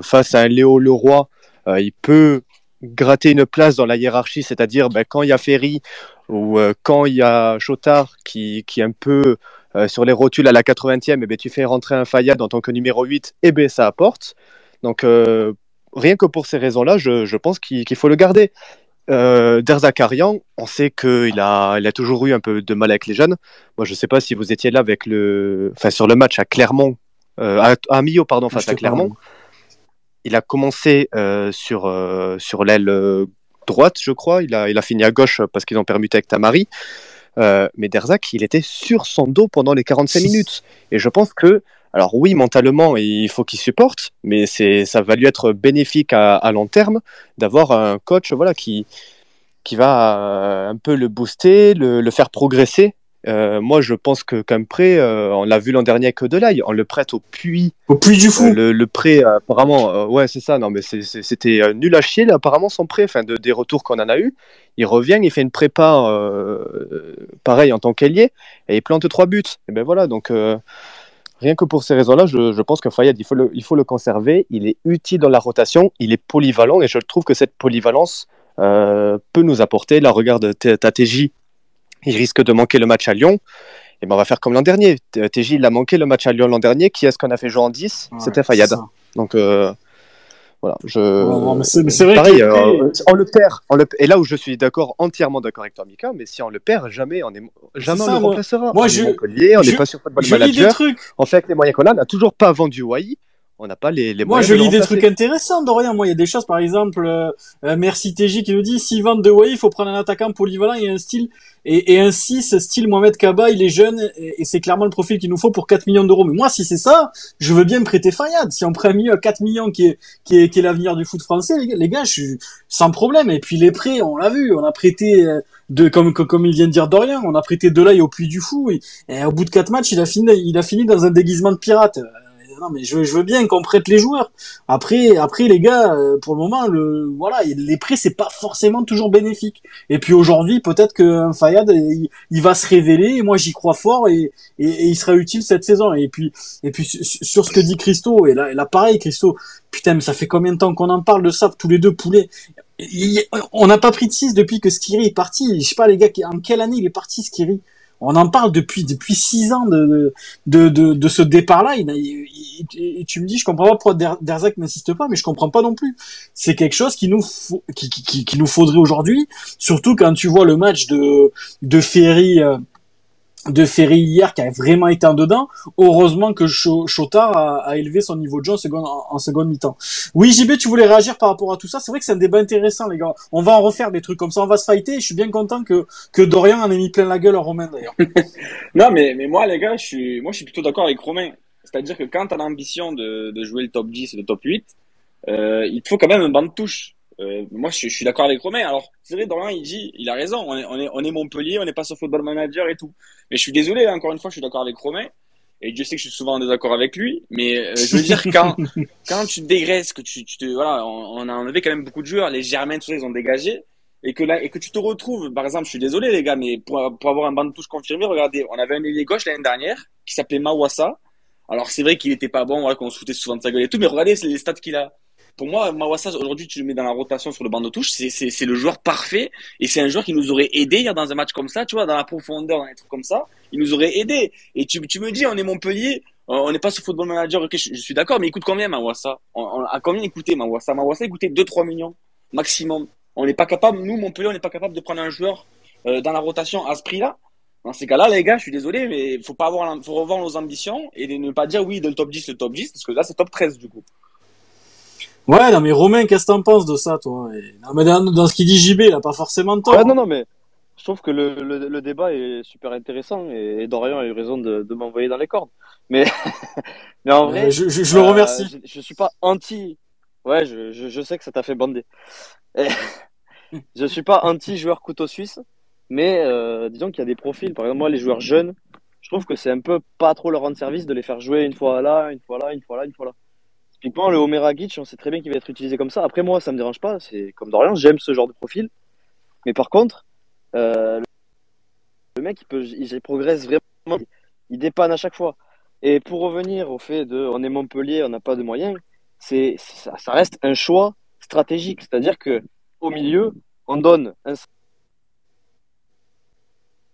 face à un Léo Leroy, il peut gratter une place dans la hiérarchie, c'est-à-dire ben, quand il y a Ferry ou euh, quand il y a Chotard qui, qui est un peu euh, sur les rotules à la 80e, et ben, tu fais rentrer un Fayad en tant que numéro 8, et ben, ça apporte. Donc euh, rien que pour ces raisons-là, je, pense qu'il faut le garder. Euh, Derzakarian, on sait qu'il a, il a toujours eu un peu de mal avec les jeunes. Moi, je ne sais pas si vous étiez là avec le, enfin, sur le match à Clermont, euh, à, à Millau, pardon, face à Clermont. Il a commencé euh, sur, euh, sur l'aile droite, je crois. Il a, il a fini à gauche parce qu'ils ont permuté avec Tamari. Mais Derzak, il était sur son dos pendant les 45 minutes. Et je pense que, alors oui, mentalement, il faut qu'il supporte, mais c'est, ça va lui être bénéfique à, à long terme d'avoir un coach voilà, qui, qui va euh, un peu le booster, le, le faire progresser. Euh, moi, je pense que comme prêt, euh, on l'a vu l'an dernier avec Delay, on le prête au puits Au puits du fou. euh, le, le prêt, apparemment, ouais, c'est ça. Non, mais c'est- c'est- c'était nul à chier, là, apparemment, son prêt. Enfin, de, des retours qu'on en a eu. Il revient, il fait une prépa, pareil, en tant qu'ailier, et il plante trois buts. Et ben voilà, donc, rien que pour ces raisons-là, je, je pense que Fayad, il faut, le, il faut le conserver. Il est utile dans la rotation, il est polyvalent, et je trouve que cette polyvalence euh, peut nous apporter. Là, regarde, TJ, il risque de manquer le match à Lyon. Et ben on va faire comme l'an dernier. TJ, il a manqué le match à Lyon l'an dernier. Qui est-ce qu'on a fait jouer en 10 Ouais, C'était Fayad. Donc euh, voilà, je. c'est- vrai Pareil, euh, on le perd. On le... Et là où je suis d'accord, entièrement d'accord avec toi, Mika, mais si on le perd, jamais on est, jamais on le remplacera. Moi, on je- est Montpellier, on je- n'est pas sur Football Je des Manager. trucs. On fait avec les moyens qu'on a. On n'a toujours pas vendu Wai. On n'a pas les, les Moi, je de lis des trucs intéressants, Dorian. Moi, il y a des choses, par exemple, euh, euh, Merci TJ qui nous dit, s'ils vendent de Wai, il faut prendre un attaquant polyvalent et un style, et, et un 6, style Mohamed Kaba, il est jeune, et, et c'est clairement le profil qu'il nous faut pour 4 millions d'euros. Mais moi, si c'est ça, je veux bien me prêter Fayad. Si on prend un milieu à 4 millions qui est, qui est, qui est l'avenir du foot français, les, gars- je suis sans problème. Et puis les prêts, on l'a vu, on a prêté, euh, de, comme, comme, comme il vient de dire Dorian, on a prêté Delay au Puy du Fou, et, et au bout de 4 matchs, il a fini, il a fini dans un déguisement de pirate. Non, mais je, je veux bien qu'on prête les joueurs. Après, après les gars, euh, pour le moment, le voilà, les prix c'est pas forcément toujours bénéfique. Et puis aujourd'hui, peut-être que Fayad, il, il va se révéler. Moi, j'y crois fort et, et, il sera utile cette saison. Et puis, et puis sur, ce que dit Christo, et là, là pareil, Christo, putain, mais ça fait combien de temps qu'on en parle de ça tous les deux poulets? On n'a pas pris de 6 depuis que Skiri est parti. Je sais pas les gars, en quelle année il est parti Skiri? On en parle depuis depuis six ans de ce départ-là. Et tu me dis, je comprends pas pourquoi Der- Derzak n'insiste pas, mais je comprends pas non plus. C'est quelque chose qui nous faudrait aujourd'hui, surtout quand tu vois le match de de Ferry. euh, de Ferry hier qui a vraiment été en dedans. Heureusement que Cho- Chotard a, a élevé son niveau de jeu en seconde, en, seconde mi-temps. Oui, JB, tu voulais réagir par rapport à tout ça. C'est vrai que c'est un débat intéressant, les gars. On va en refaire des trucs comme ça. On va se fighter. Je suis bien content que, que Dorian en ait mis plein la gueule à Romain, d'ailleurs. Non, mais, mais moi, les gars, je suis, moi, je suis plutôt d'accord avec Romain. C'est-à-dire que quand tu as l'ambition de, de jouer le top 10 et le top 8, euh, il te faut quand même un banc de touche. Euh, moi, je, je suis d'accord avec Romain. Alors, c'est vrai, Dorian, il dit, il a raison. On est, on est, on est Montpellier, on n'est pas sur Football Manager et tout. Mais je suis désolé, hein, encore une fois, je suis d'accord avec Romain. Et Dieu sait que je suis souvent en désaccord avec lui. Mais euh, je veux dire, quand, quand tu te dégraisses, que tu, tu te, voilà, on, on a enlevé quand même beaucoup de joueurs. Les Germains, tout ça, ils ont dégagé. Et que là, et que tu te retrouves, par exemple, je suis désolé, les gars, mais pour, pour avoir un banc de touche confirmé, regardez, on avait un ailier gauche l'année dernière qui s'appelait Mawassa. Alors, c'est vrai qu'il était pas bon, voilà, qu'on se foutait souvent de sa gueule et tout, mais regardez les stats qu'il a. Pour moi, Mawassa, aujourd'hui, tu le mets dans la rotation sur le banc de touche, c'est, le joueur parfait. Et c'est un joueur qui nous aurait aidé hier dans un match comme ça, tu vois, dans la profondeur, dans des trucs comme ça. Il nous aurait aidé. Et tu, tu me dis, on est Montpellier, euh, on n'est pas sur Football Manager, ok, je, suis d'accord, mais il coûte combien, Mawassa? On- à combien il coûtait, Mawassa? Mawassa, il coûtait 2-3 millions, maximum. On n'est pas capable, nous, Montpellier, on n'est pas capable de prendre un joueur, euh, dans la rotation à ce prix-là. Dans ces cas-là, les gars, je suis désolé, mais faut pas avoir, faut revoir nos ambitions et ne pas dire oui, de le top 10, le top 10, parce que là, c'est top 13, du coup. Ouais, non, mais Romain, qu'est-ce que t'en penses de ça, toi Et- Non, mais dans, dans ce qu'il dit JB, il a pas forcément de tort. Ouais, non, non, mais je trouve que le, le, le débat est super intéressant et, et Dorian a eu raison de, de m'envoyer dans les cordes. Mais, mais en vrai, Euh, je, je, je le euh, remercie. je, je suis pas anti. Ouais, je, je, sais que ça t'a fait bander. Et je suis pas anti joueur couteau suisse, mais euh, disons qu'il y a des profils. Par exemple, moi, les joueurs jeunes, je trouve que c'est un peu pas trop leur rendre service de les faire jouer une fois là, une fois là, une fois là, une fois là. Typiquement, le Homer Agic, on sait très bien qu'il va être utilisé comme ça. Après, moi, ça me dérange pas. C'est comme Dorian, j'aime ce genre de profil. Mais par contre, euh, le mec, il, peut, il, progresse vraiment. Il dépanne à chaque fois. Et pour revenir au fait de on est Montpellier, on n'a pas de moyens, c'est ça, ça reste un choix stratégique. C'est-à-dire que au milieu, on donne un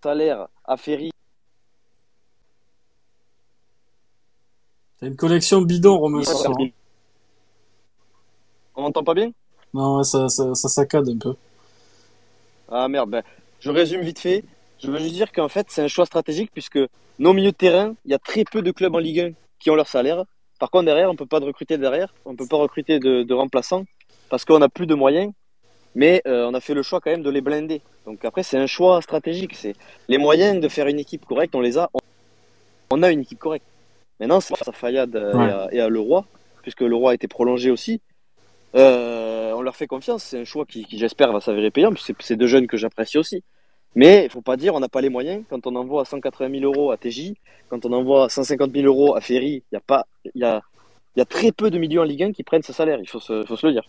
salaire à Ferry. T'as une connexion bidon, Romain. On m'entend pas bien? Non, ouais, ça, ça, ça saccade un peu. Ah merde, ben, je résume vite fait. Je veux juste dire qu'en fait, c'est un choix stratégique puisque nos milieux de terrain, il y a très peu de clubs en Ligue 1 qui ont leur salaire. Par contre, derrière, on peut pas recruter derrière, on peut pas recruter de, de remplaçants parce qu'on n'a plus de moyens. Mais euh, on a fait le choix quand même de les blinder. Donc après, c'est un choix stratégique. C'est les moyens de faire une équipe correcte, on les a. On, a une équipe correcte. Maintenant, c'est à Fayad euh, Ouais. et, à, et à Leroy, puisque Leroy a été prolongé aussi. Euh, on leur fait confiance. C'est un choix qui, j'espère, va s'avérer payant, c'est- deux jeunes que j'apprécie aussi. Mais il faut pas dire on n'a pas les moyens. Quand on envoie 180 000 euros à TJ, quand on envoie 150 000 euros à Ferry, il y a y a, y a très peu de milieux en Ligue 1 qui prennent ce salaire. Il faut se le dire.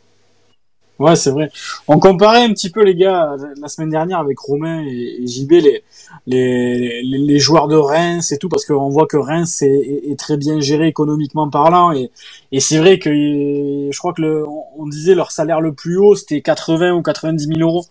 Ouais, c'est vrai. On comparait un petit peu les gars la semaine dernière avec Romain et, JB les, les les joueurs de Reims et tout parce qu'on voit que Reims est, très bien géré économiquement parlant et et c'est vrai que je crois que le on disait leur salaire le plus haut c'était 80 ou 90 000 euros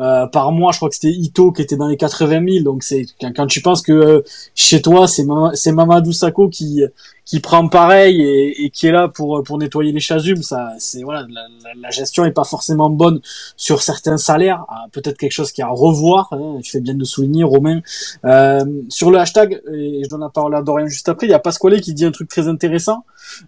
euh, par mois. Je crois que c'était Ito qui était dans les 80 000. Donc c'est quand, tu penses que euh, chez toi c'est Mama- c'est Mamadou Sakho qui qui prend pareil et, et qui est là pour pour nettoyer les chasubles, ça c'est voilà la, la, la gestion est pas forcément bonne sur certains salaires. Ah, Peut-être quelque chose qui à revoir. Hein, tu fais bien de souligner, Romain. Euh, sur le hashtag, et je donne la parole à Dorian juste après, il y a Pasquale qui dit un truc très intéressant.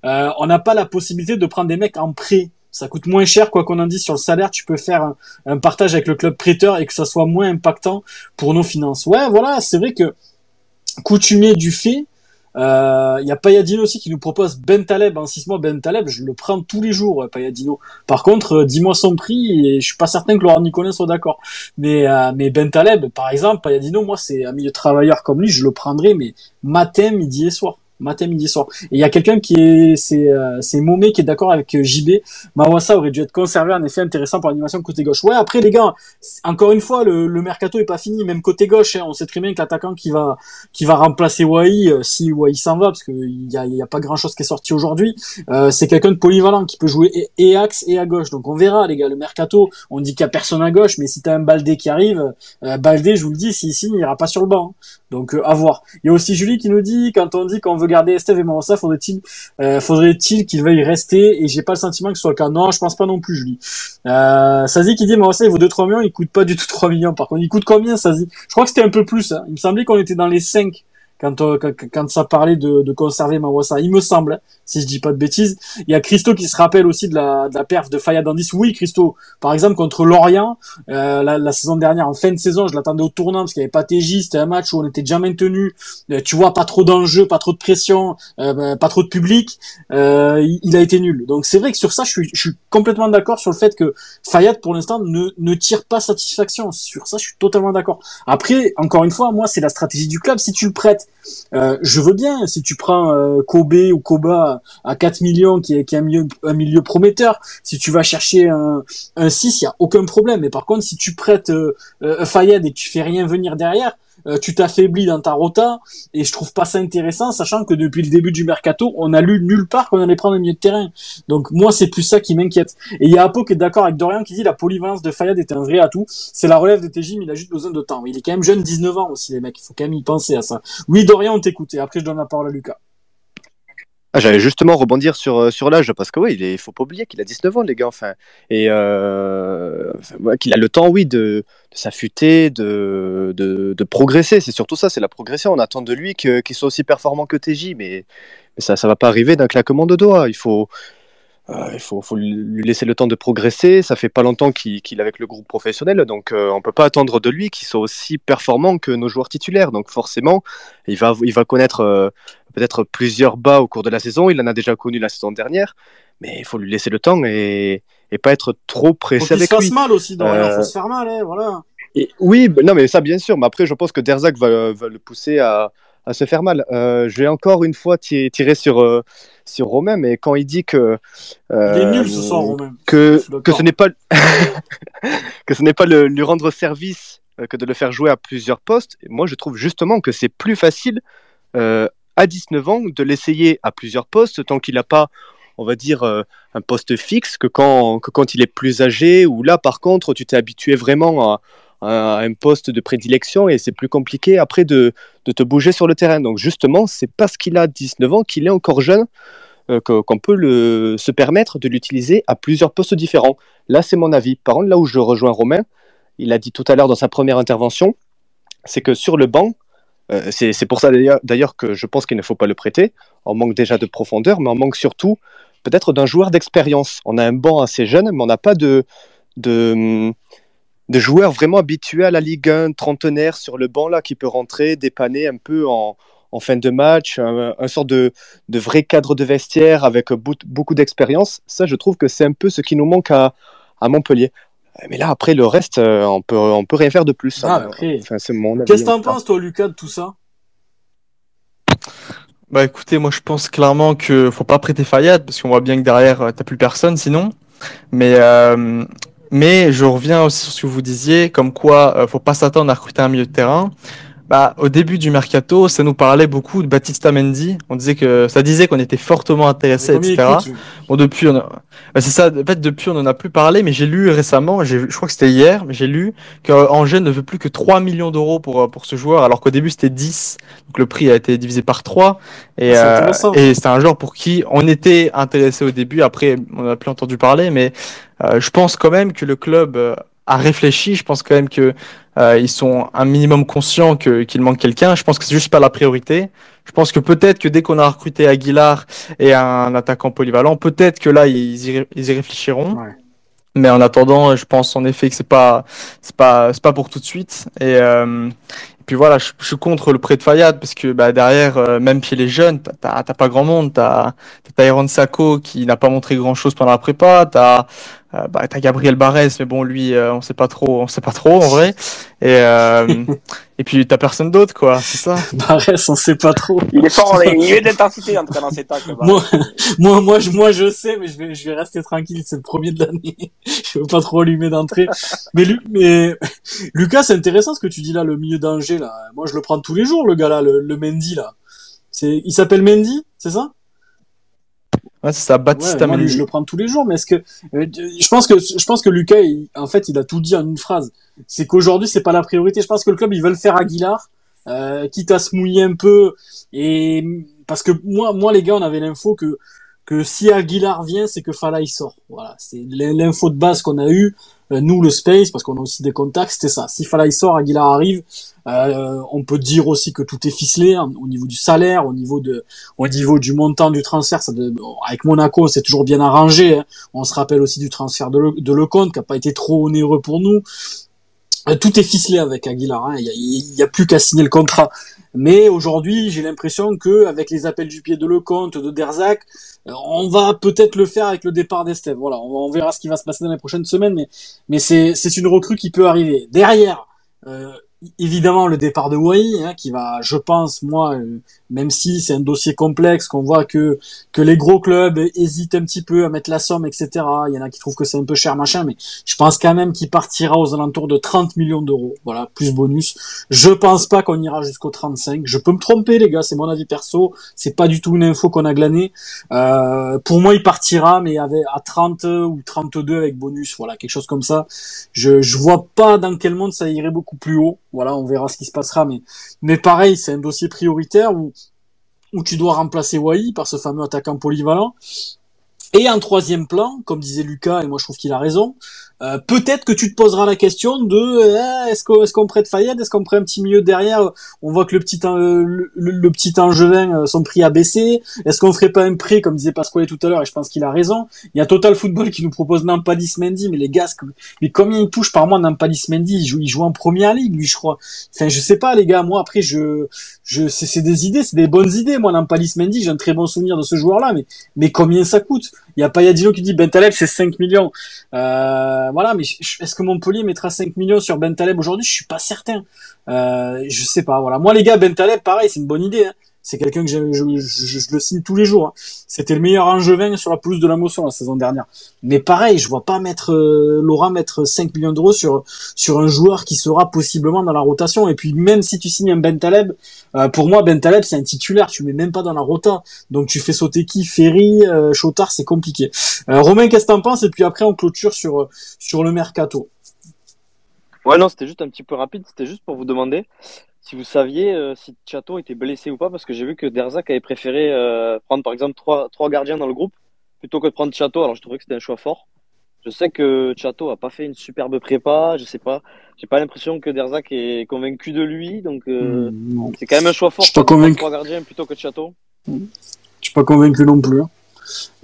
Euh, on n'a pas la possibilité de prendre des mecs en prêt. Ça coûte moins cher, quoi qu'on en dise sur le salaire. Tu peux faire un, partage avec le club prêteur et que ça soit moins impactant pour nos finances. Ouais, voilà, c'est vrai que coutumier du fait, euh, il y a Payadino aussi qui nous propose Ben Taleb en 6 mois. Ben Taleb, je le prends tous les jours, euh, Payadino. Par contre, euh, dis-moi son prix et je suis pas certain que Laurent Nicolin soit d'accord. Mais, euh, Ben Taleb, par exemple, Payadino, moi, c'est un milieu travailleur comme lui, je le prendrais, mais matin, midi et soir. Matin, midi soir. Et il y a quelqu'un qui est, c'est, euh, c'est Momé qui est d'accord avec euh, JB. Mawassa aurait dû être conservé, en effet, intéressant pour l'animation côté gauche. Ouais, après, les gars, encore une fois, le, le mercato est pas fini, même côté gauche. hein. on sait très bien que l'attaquant qui va, qui va remplacer Wai, euh, si Wai s'en va, parce qu'il y a, y a pas grand chose qui est sorti aujourd'hui, euh, c'est quelqu'un de polyvalent qui peut jouer et, et axe et à gauche. Donc on verra, les gars, le mercato, on dit qu'il y a personne à gauche, mais si t'as un Baldé qui arrive, euh, Baldé, je vous le dis, si ici, il ira pas sur le banc. hein. Donc à voir. Il y a aussi Julie qui nous dit, quand on dit qu'on veut garder Esteve et Mawassa, faudrait-il, euh, faudrait-il qu'il veuille rester? Et j'ai pas le sentiment que ce soit le cas. Non, je pense pas non plus, Julie. Euh, Sazi qui dit, Mawassa, il vaut 2-3 millions, il coûte pas du tout 3 millions. Par contre, il coûte combien, Sazi? Je crois que c'était un peu plus. Hein. Il me semblait qu'on était dans les 5 quand, euh, quand, quand ça parlait de, de conserver Mawassa. Il me semble, hein, si je dis pas de bêtises. Il y a Christo qui se rappelle aussi de la, de la perf de Fayad Andis. Oui, Christo, par exemple, contre Lorient, euh, la, la saison dernière, en fin de saison, je l'attendais au tournant parce qu'il n'y avait pas TJ, c'était un match où on était déjà maintenu. Euh, tu vois, pas trop d'enjeux, pas trop de pression, euh, bah, pas trop de public. Euh, il, il a été nul. Donc c'est vrai que sur ça, je suis, je suis complètement d'accord sur le fait que Fayad, pour l'instant, ne, ne tire pas satisfaction. Sur ça, je suis totalement d'accord. Après, encore une fois, moi, c'est la stratégie du club. Si tu le prêtes, euh, je veux bien. Si tu prends euh, Kobe ou Koba à 4 millions, qui est, un milieu prometteur, si tu vas chercher un, un 6, il y a aucun problème. Mais par contre, si tu prêtes euh, euh, Fayad et que tu fais rien venir derrière, euh, tu t'affaiblis dans ta rota et je trouve pas ça intéressant, sachant que depuis le début du mercato, on a lu nulle part qu'on allait prendre un milieu de terrain. Donc moi, c'est plus ça qui m'inquiète. Et il y a Apo qui est d'accord avec Dorian qui dit la polyvalence de Fayad est un vrai atout. C'est la relève de TJ, il a juste besoin de temps. Il est quand même jeune, 19 ans aussi, les mecs. Il faut quand même y penser à ça. Oui, Dorian, on t'écoute. Et après, je donne la parole à Lucas. Ah, J'allais justement rebondir sur, euh, sur l'âge, parce que oui, il est, faut pas oublier qu'il a 19 ans, les gars, enfin. Et euh, qu'il a le temps, oui, de, s'affûter, de, de, progresser. C'est surtout ça, c'est la progression. On attend de lui qu'il soit aussi performant que TJ, mais, mais ça ça va pas arriver d'un claquement de doigts. Il faut, euh, il faut, lui laisser le temps de progresser. Ça fait pas longtemps qu'il est avec le groupe professionnel, donc euh, on peut pas attendre de lui qu'il soit aussi performant que nos joueurs titulaires. Donc forcément, il va, il va connaître peut-être plusieurs bas au cours de la saison. Il en a déjà connu la saison dernière, mais il faut lui laisser le temps et, et pas être trop Faut pressé se avec fasse lui. mal aussi, Dorian. Euh, Faut se faire mal, hein, voilà. Et, oui, bah, non, mais ça, bien sûr. Mais après, je pense que Derzac va, va le pousser à, à se faire mal. Euh, je vais encore une fois ti- tirer sur, euh, sur Romain, mais quand il dit que. Il est euh, nul ce soir, Romain. que, que ce n'est pas que ce n'est pas le, lui rendre service euh, que de le faire jouer à plusieurs postes. Moi, je trouve justement que c'est plus facile euh, à 19 ans de l'essayer à plusieurs postes tant qu'il n'a pas on va dire, euh, un poste fixe que quand, que quand il est plus âgé, ou là, par contre, tu t'es habitué vraiment à, un poste de prédilection et c'est plus compliqué après de, de, te bouger sur le terrain. Donc justement, c'est parce qu'il a 19 ans qu'il est encore jeune euh, qu'on peut le, se permettre de l'utiliser à plusieurs postes différents. Là, c'est mon avis. Par contre, là où je rejoins Romain, il a dit tout à l'heure dans sa première intervention, c'est que sur le banc, euh, c'est pour ça d'ailleurs que je pense qu'il ne faut pas le prêter. On manque déjà de profondeur, mais on manque surtout peut-être d'un joueur d'expérience. On a un banc assez jeune, mais on n'a pas de, de, de joueurs vraiment habitués à la Ligue 1, trentenaire sur le banc là, qui peut rentrer, dépanner un peu en, fin de match, un, sort de, vrai cadre de vestiaire avec beaucoup d'expérience. Ça, je trouve que c'est un peu ce qui nous manque à Montpellier. Mais là, après, le reste, euh, on peut, on peut rien faire de plus. Ah, hein. enfin, c'est mon Qu'est-ce que t'en penses, toi, Lucas, de tout ça? Bah, écoutez, moi, je pense clairement que faut pas prêter Fayad parce qu'on voit bien que derrière, euh, t'as plus personne, sinon. Mais, euh, mais je reviens aussi sur ce que vous disiez, comme quoi, euh, faut pas s'attendre à recruter un milieu de terrain bah, au début du mercato, ça nous parlait beaucoup de Baptiste Mendy. On disait que ça disait qu'on était fortement intéressé, etc. bon, depuis, on a... bah, c'est ça. En fait, depuis, on en a plus parlé, mais j'ai lu récemment, je crois que c'était hier, mais j'ai lu qu'Angers ne veut plus que 3 millions d'euros pour pour ce joueur, alors qu'au début c'était 10. Donc le prix a été divisé par 3 et ah, euh, et c'est un joueur pour qui on était intéressé au début. Après, on n'a plus entendu parler, mais euh, je pense quand même que le club euh, a réfléchi. Je pense quand même que euh, ils sont un minimum conscients que, qu'il manque quelqu'un. Je pense que c'est juste pas la priorité. Je pense que peut-être que dès qu'on a recruté Aguilar et un attaquant polyvalent, peut-être que là ils y, ils y réfléchiront. Mais en attendant, je pense en effet que c'est pas c'est pas c'est pas pour tout de suite. Et, euh, puis voilà, je, je, suis contre le prêt de Fayad parce que bah, derrière, euh, même chez les jeunes, t'as pas grand monde. T'as Tyron Sacco qui n'a pas montré grand chose pendant la prépa. T'as euh, bah, as Gabriel Barès, mais bon, lui, euh, on sait pas trop, on sait pas trop en vrai. Et euh, et puis t'as personne d'autre, quoi, c'est ça? Barès, on sait pas trop. Il est fort, il de l'intensité en tout cas dans ses tacles. moi, moi, moi, je, moi, je sais, mais je vais, je vais rester tranquille. C'est le premier de l'année. je veux pas trop allumer d'entrée. mais, mais Lucas, c'est intéressant ce que tu dis là, le milieu d'Angers là. Moi, je le prends tous les jours, le gars là, le, le Mendy là. C'est, il s'appelle Mendy, c'est ça? Ouais, c'est ça, Baptiste ouais, je le prends tous les jours, mais est-ce que euh, je pense que je pense que Lucas, en fait, il a tout dit en une phrase. C'est qu'aujourd'hui, c'est pas la priorité. Je pense que le club, ils veulent faire Aguilar, euh, quitte à se mouiller un peu, et parce que moi, moi, les gars, on avait l'info que que si Aguilar vient, c'est que Fala il sort. Voilà, c'est l'info de base qu'on a eu. Euh, nous, le space, parce qu'on a aussi des contacts, c'était ça. Si Fala il sort, Aguilar arrive. Euh, on peut dire aussi que tout est ficelé hein, au niveau du salaire, au niveau de, au niveau du montant du transfert. Ça avec Monaco, c'est toujours bien arrangé. Hein. On se rappelle aussi du transfert de, de Lecomte qui a pas été trop onéreux pour nous. Euh, tout est ficelé avec Aguilar. Hein. Il n'y a, a, plus qu'à signer le contrat. Mais aujourd'hui, j'ai l'impression que avec les appels du pied de Lecomte, de Derzac, euh, on va peut-être le faire avec le départ d'Estève. Voilà, on, verra ce qui va se passer dans les prochaines semaines, mais c'est une recrue qui peut arriver. Derrière, euh, évidemment le départ de Wai, hein, qui va, je pense, moi, euh, même si c'est un dossier complexe, qu'on voit que que les gros clubs hésitent un petit peu à mettre la somme, etc. Il y en a qui trouvent que c'est un peu cher, machin, mais je pense quand même qu'il partira aux alentours de 30 millions d'euros, voilà, plus bonus. Je pense pas qu'on ira jusqu'au 35. Je peux me tromper, les gars, c'est mon avis perso. C'est pas du tout une info qu'on a glanée. Euh, pour moi, il partira, mais avec à 30 ou 32 avec bonus, voilà, quelque chose comme ça. Je je vois pas dans quel monde ça irait beaucoup plus haut. Voilà, on verra ce qui se passera, mais mais pareil, c'est un dossier prioritaire où où tu dois remplacer Wai par ce fameux attaquant polyvalent. Et en troisième plan, comme disait Lucas, et moi je trouve qu'il a raison, euh, peut-être que tu te poseras la question de euh, est-ce qu'on est prête Fayette, est-ce qu'on prête un petit milieu derrière? On voit que le petit euh, le, petit Angevin son prix a baissé. Est-ce qu'on ferait pas un prêt comme disait Pasquale tout à l'heure et je pense qu'il a raison. Il y a Total Football qui nous propose Nampadis Mendy, mais les gars, mais combien il touche par mois Nampadis Mendy? Il joue il joue en première ligue lui, je crois. Enfin, je sais pas les gars. Moi après je je c'est des idées, c'est des bonnes idées. Moi Nampadis Mendy, j'ai un très bon souvenir de ce joueur-là, mais mais combien ça coûte? Il y a pas Yadino qui dit Bentaleb c'est 5 millions. Euh, voilà, mais est-ce que Montpellier mettra 5 millions sur Bentaleb aujourd'hui? Je suis pas certain. Euh, je sais pas. Voilà. Moi, les gars, Bentaleb, pareil, c'est une bonne idée. Hein. C'est quelqu'un que je, le signe tous les jours. hein. C'était le meilleur angevin sur la pelouse de la motion la saison dernière. Mais pareil, je vois pas mettre euh, Laurent mettre 5 millions d'euros sur sur un joueur qui sera possiblement dans la rotation. Et puis même si tu signes un Ben Taleb, euh, pour moi Ben Taleb c'est un titulaire, tu mets même pas dans la rota. Donc tu fais sauter qui? Ferry, euh, Chotard, c'est compliqué. Euh, Romain, qu'est-ce que t'en penses? Et puis après on clôture sur euh, sur le mercato. Ouais, non, c'était juste un petit peu rapide. C'était juste pour vous demander si vous saviez euh, si Chato était blessé ou pas, parce que j'ai vu que Derzac avait préféré euh, prendre par exemple trois, trois gardiens dans le groupe plutôt que de prendre Chato. Alors je trouvais que c'était un choix fort. Je sais que Chato a pas fait une superbe prépa. Je sais pas. J'ai pas l'impression que Derzac est convaincu de lui, donc euh, non. c'est quand même un choix fort. Je suis pas convaincu. Trois gardiens plutôt que Chato. Je suis pas convaincu non plus. hein.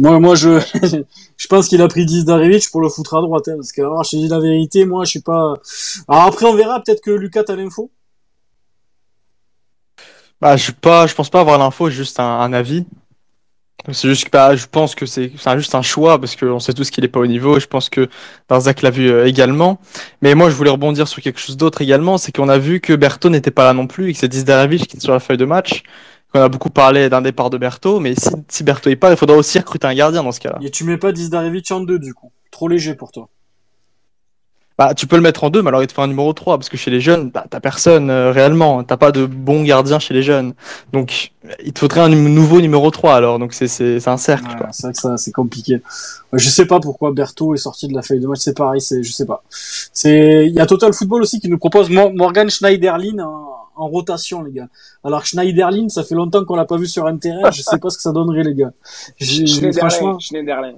Moi, moi, je, je pense qu'il a pris 10 Darevic pour le foutre à droite, hein, parce que alors, je te dis la vérité, moi, je suis pas. Alors après, on verra. Peut-être que Lucas a l'info. Bah, je suis pas, je pense pas avoir l'info, juste un, un avis. C'est juste que bah, je pense que c'est juste un choix parce qu'on sait tous qu'il est pas au niveau et je pense que Darzac l'a vu euh, également. Mais moi, je voulais rebondir sur quelque chose d'autre également, c'est qu'on a vu que Berthaud n'était pas là non plus et que c'est Dizdarevic qui est sur la feuille de match. On a beaucoup parlé d'un départ de Berthaud, mais si, si Berthaud est pas, il faudra aussi recruter un gardien dans ce cas-là. Et tu mets pas 10 Darevic en deux, du coup. Trop léger pour toi. Bah, tu peux le mettre en deux, mais alors il te faut un numéro 3, parce que chez les jeunes, bah, t'as personne euh, réellement, t'as pas de bon gardien chez les jeunes. Donc, il te faudrait un nouveau numéro 3 alors, donc c'est c'est- c'est un cercle. Ouais, quoi. c'est vrai que ça, c'est compliqué. Ouais, Je sais pas pourquoi Berthaud est sorti de la feuille de match. C'est pareil, c'est, je sais pas. C'est, il y a Total Football aussi qui nous propose Mo- Morgan Schneiderlin en, en rotation, les gars. Alors Schneiderlin, ça fait longtemps qu'on l'a pas vu sur un terrain. Je sais pas ce que ça donnerait, les gars. J'ai- franchement. Schneiderlin.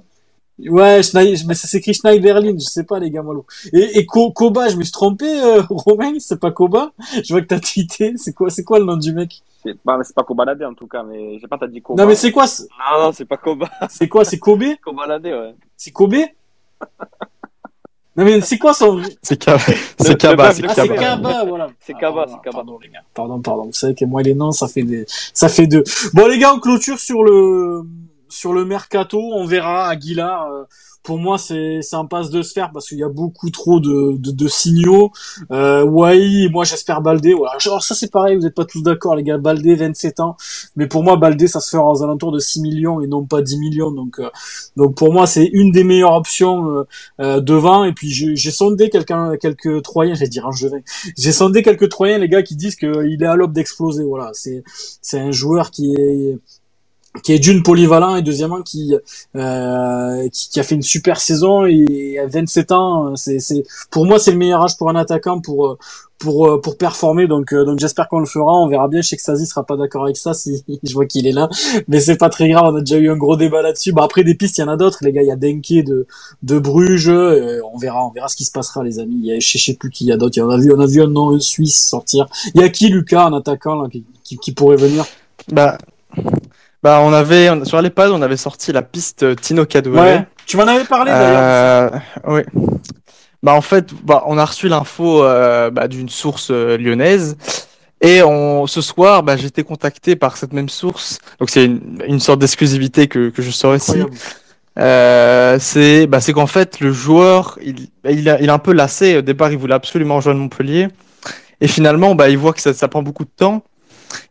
Ouais, Schneider, mais ça s'écrit Schneiderlin, je sais pas les gars, mollo. Et, et Ko- Koba, je me suis trompé, euh, Romain, c'est pas Koba. Je vois que t'as tweeté. C'est quoi, c'est quoi le nom du mec? C'est pas, c'est pas Kobalade en tout cas, mais j'ai pas t'as dit Koba. Non mais c'est quoi, c'est Non, non, c'est pas Koba. c'est quoi, c'est Kobe? Kobalade, ouais. C'est Kobe? Non mais c'est quoi son C'est Kaba, c'est Kaba, c'est de Ah, c'est Kaba. Kaba, voilà. C'est Ah, Kaba, pardon, c'est Kaba. Pardon, les gars. Pardon, pardon. Vous savez que moi, les noms, ça fait des, ça fait deux. Bon, les gars, on clôture sur le, sur le mercato. On verra Aguilar. euh, Pour moi, c'est, un passe de sphère parce qu'il y a beaucoup trop de, de, signaux. Euh, moi, j'espère Baldé. Voilà. Alors, ça, c'est pareil. Vous n'êtes pas tous d'accord, les gars. Baldé, 27 ans. Mais pour moi, Baldé, ça se fera aux alentours de 6 millions et non pas 10 millions. Donc, euh, donc pour moi, c'est une des meilleures options euh, devant. Et puis, j'ai j'ai sondé quelqu'un, quelques Troyens, dire Angevin. J'ai sondé quelques Troyens, les gars, qui disent qu'il est à l'aube d'exploser. Voilà, c'est un joueur qui est qui est d'une polyvalent et deuxièmement qui, euh, qui qui a fait une super saison et à 27 ans c'est c'est pour moi c'est le meilleur âge pour un attaquant pour pour pour performer. Donc euh, donc j'espère qu'on le fera. On verra bien. Je sais que Sazi sera pas d'accord avec ça si je vois qu'il est là. Mais c'est pas très grave. On a déjà eu un gros débat là-dessus. Bah après des pistes il y en a d'autres. Les gars il y a Denke de de Bruges. Euh, on verra on verra ce qui se passera les amis. Il y a je sais plus qui il y a d'autres. On a vu on a vu un nom un Suisse sortir. Il y a qui Lucas un attaquant là qui, qui, qui pourrait venir? Bah, bah, on avait, on- sur l'EHPAD, on avait sorti la piste euh, Tino Kadewere. ouais tu m'en avais parlé d'ailleurs Euh, oui. Bah en fait, bah, on a reçu l'info euh, bah, d'une source euh, lyonnaise et on, ce soir, bah, j'ai été contacté par cette même source. Donc c'est une, une sorte d'exclusivité que, que je sors ici. Euh, c'est bah, c'est qu'en fait le joueur, il, il, a, il est un peu lassé. Au départ, il voulait absolument rejoindre Montpellier et finalement, bah, il voit que ça, ça prend beaucoup de temps.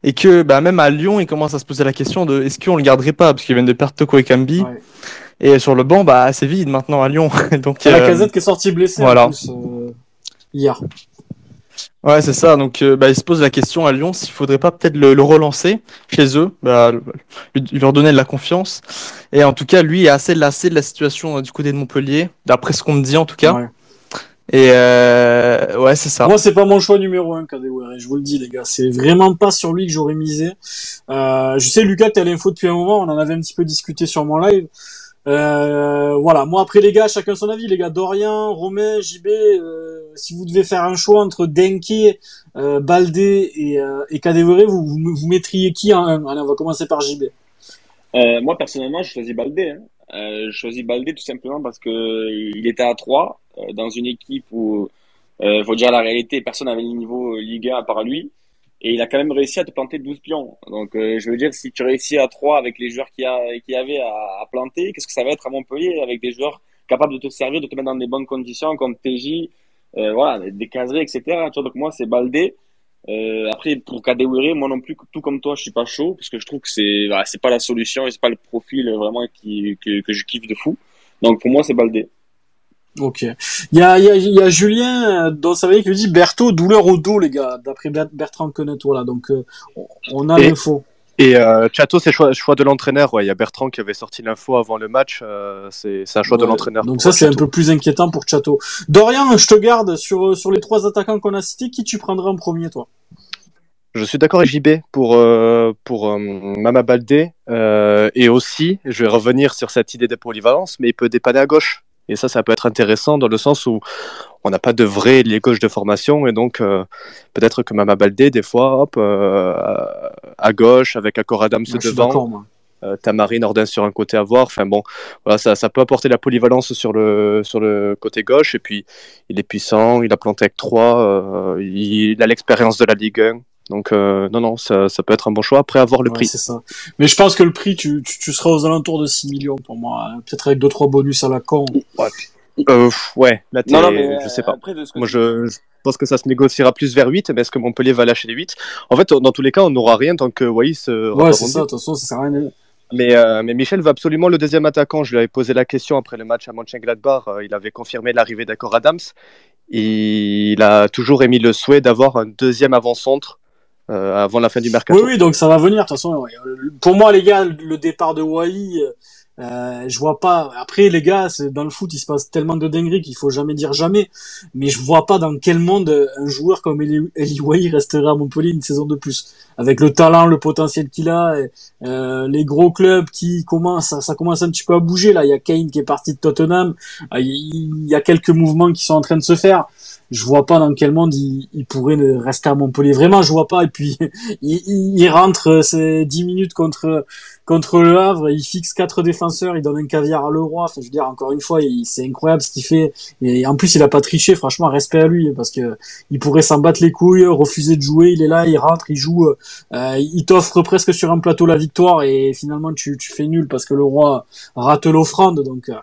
Et que bah, même à Lyon, il commence à se poser la question de est-ce qu'on le garderait pas? Parce qu'ils viennent de perdre Toko et Kambi. Ouais. Et sur le banc, bah, c'est vide maintenant à Lyon. Donc, C'est la euh, casette qui est sortie blessée voilà. en plus, euh, hier. ouais, c'est ça. Donc, euh, bah, ils se posent la question à Lyon s'il faudrait pas peut-être le, le relancer chez eux, bah, lui, lui leur donner de la confiance. Et en tout cas, lui est assez lassé de la situation euh, du côté de Montpellier, d'après ce qu'on me dit en tout cas. Ouais. Et euh, ouais, c'est ça. Moi, c'est pas mon choix numéro un, Kadewere, je vous le dis, les gars. C'est vraiment pas sur lui que j'aurais misé. Euh, je sais, Lucas, t'as l'info depuis un moment, on en avait un petit peu discuté sur mon live. Euh, voilà, moi après les gars, chacun son avis, les gars. Dorian, Romain, JB, euh, si vous devez faire un choix entre Denke, euh, Baldé et, euh, et Kadewere, vous, vous, vous mettriez qui en un? Allez, on va commencer par JB. Euh, moi, personnellement, je choisis Baldé. Hein. Euh, je choisis Baldé tout simplement parce que il était à 3 euh, dans une équipe où, euh, faut dire la réalité, personne n'avait le niveau Ligue 1 à part lui. Et il a quand même réussi à te planter 12 pions. Donc, euh, je veux dire, si tu réussis à 3 avec les joueurs qu'il y, y avait à, planter, qu'est-ce que ça va être à Montpellier avec des joueurs capables de te servir, de te mettre dans des bonnes conditions, comme TJ, euh, voilà, des caseries, etc. Donc moi, c'est Baldé. Euh, après, pour Kadewere, moi non plus, tout comme toi, je suis pas chaud parce que je trouve que c'est bah, c'est pas la solution et c'est pas le profil vraiment qui, que, que je kiffe de fou. Donc pour moi, c'est Baldé. Ok. Il y a, il y a, il y a Julien euh, dans sa veille qui dit Berthaud, douleur au dos, les gars, d'après Ber- Bertrand Quenet, voilà. Donc, euh, on- a l'info. Et euh, Chato, c'est choix, choix de l'entraîneur. Ouais, il y a Bertrand qui avait sorti l'info avant le match. euh, c'est un choix de l'entraîneur. Donc ça, c'est un peu plus inquiétant pour Chateau. Dorian, je te garde sur, euh, sur les trois attaquants qu'on a cités. Qui tu prendrais en premier, toi? Je suis d'accord avec JB pour, euh, pour Mama Baldé. et aussi, je vais revenir sur cette idée de polyvalence, mais il peut dépanner à gauche. Et ça, ça peut être intéressant dans le sens où on n'a pas de vrai lié gauche de formation. Et donc, euh, peut-être que Mama Baldé, des fois, hop, euh, à gauche, avec Accor Adams Moi, devant. euh, Tamarine, Ordin sur un côté à voir. Enfin bon, voilà, ça, ça peut apporter la polyvalence sur le, sur le côté gauche. Et puis, il est puissant, il a planté avec 3, il a l'expérience de la Ligue 1. Donc, euh, non, non, ça, ça peut être un bon choix. Après avoir le Ouais, prix. c'est ça. Mais je pense que le prix, tu, tu, tu seras aux alentours de 6 millions pour moi. hein. Peut-être avec deux trois bonus à la con. Euh, pff, ouais, là, Non, non, mais je sais euh, pas. Après, de ce que Moi, je, je pense que ça se négociera plus vers 8, mais est-ce que Montpellier va lâcher les 8 En fait, dans tous les cas, on n'aura rien tant que Wai se Ouais, c'est ça. De toute façon, ça sert à rien. Mais, euh, mais Michel veut absolument le deuxième attaquant. Je lui avais posé la question après le match à Mönchengladbach. Euh, il avait confirmé l'arrivée d'Accor Adams. Il a toujours émis le souhait d'avoir un deuxième avant-centre euh, avant la fin du mercato. Oui, oui, donc ça va venir. De toute façon, pour moi, les gars, le départ de Wai, euh, je vois pas. Après, les gars, dans le foot, il se passe tellement de dingueries qu'il faut jamais dire jamais. Mais je vois pas dans quel monde un joueur comme Eli, Eli Wai resterait à Montpellier une saison de plus. Avec le talent, le potentiel qu'il a, et, euh, les gros clubs qui commencent, ça, ça commence un petit peu à bouger. Là, il y a Kane qui est parti de Tottenham. Euh, Il y a quelques mouvements qui sont en train de se faire. Je vois pas dans quel monde il, il pourrait rester à Montpellier. Vraiment, je vois pas. Et puis, il, il, rentre euh, ses 10 minutes contre contre le Havre, il fixe quatre défenseurs, il donne un caviar à Leroy. Enfin, je veux dire, encore une fois, c'est incroyable ce qu'il fait. Et en plus, il a pas triché. Franchement, respect à lui parce que il pourrait s'en battre les couilles, refuser de jouer. Il est là, il rentre, il joue. euh, il t'offre presque sur un plateau la victoire et finalement tu, tu fais nul parce que le roi rate l'offrande. Donc, euh,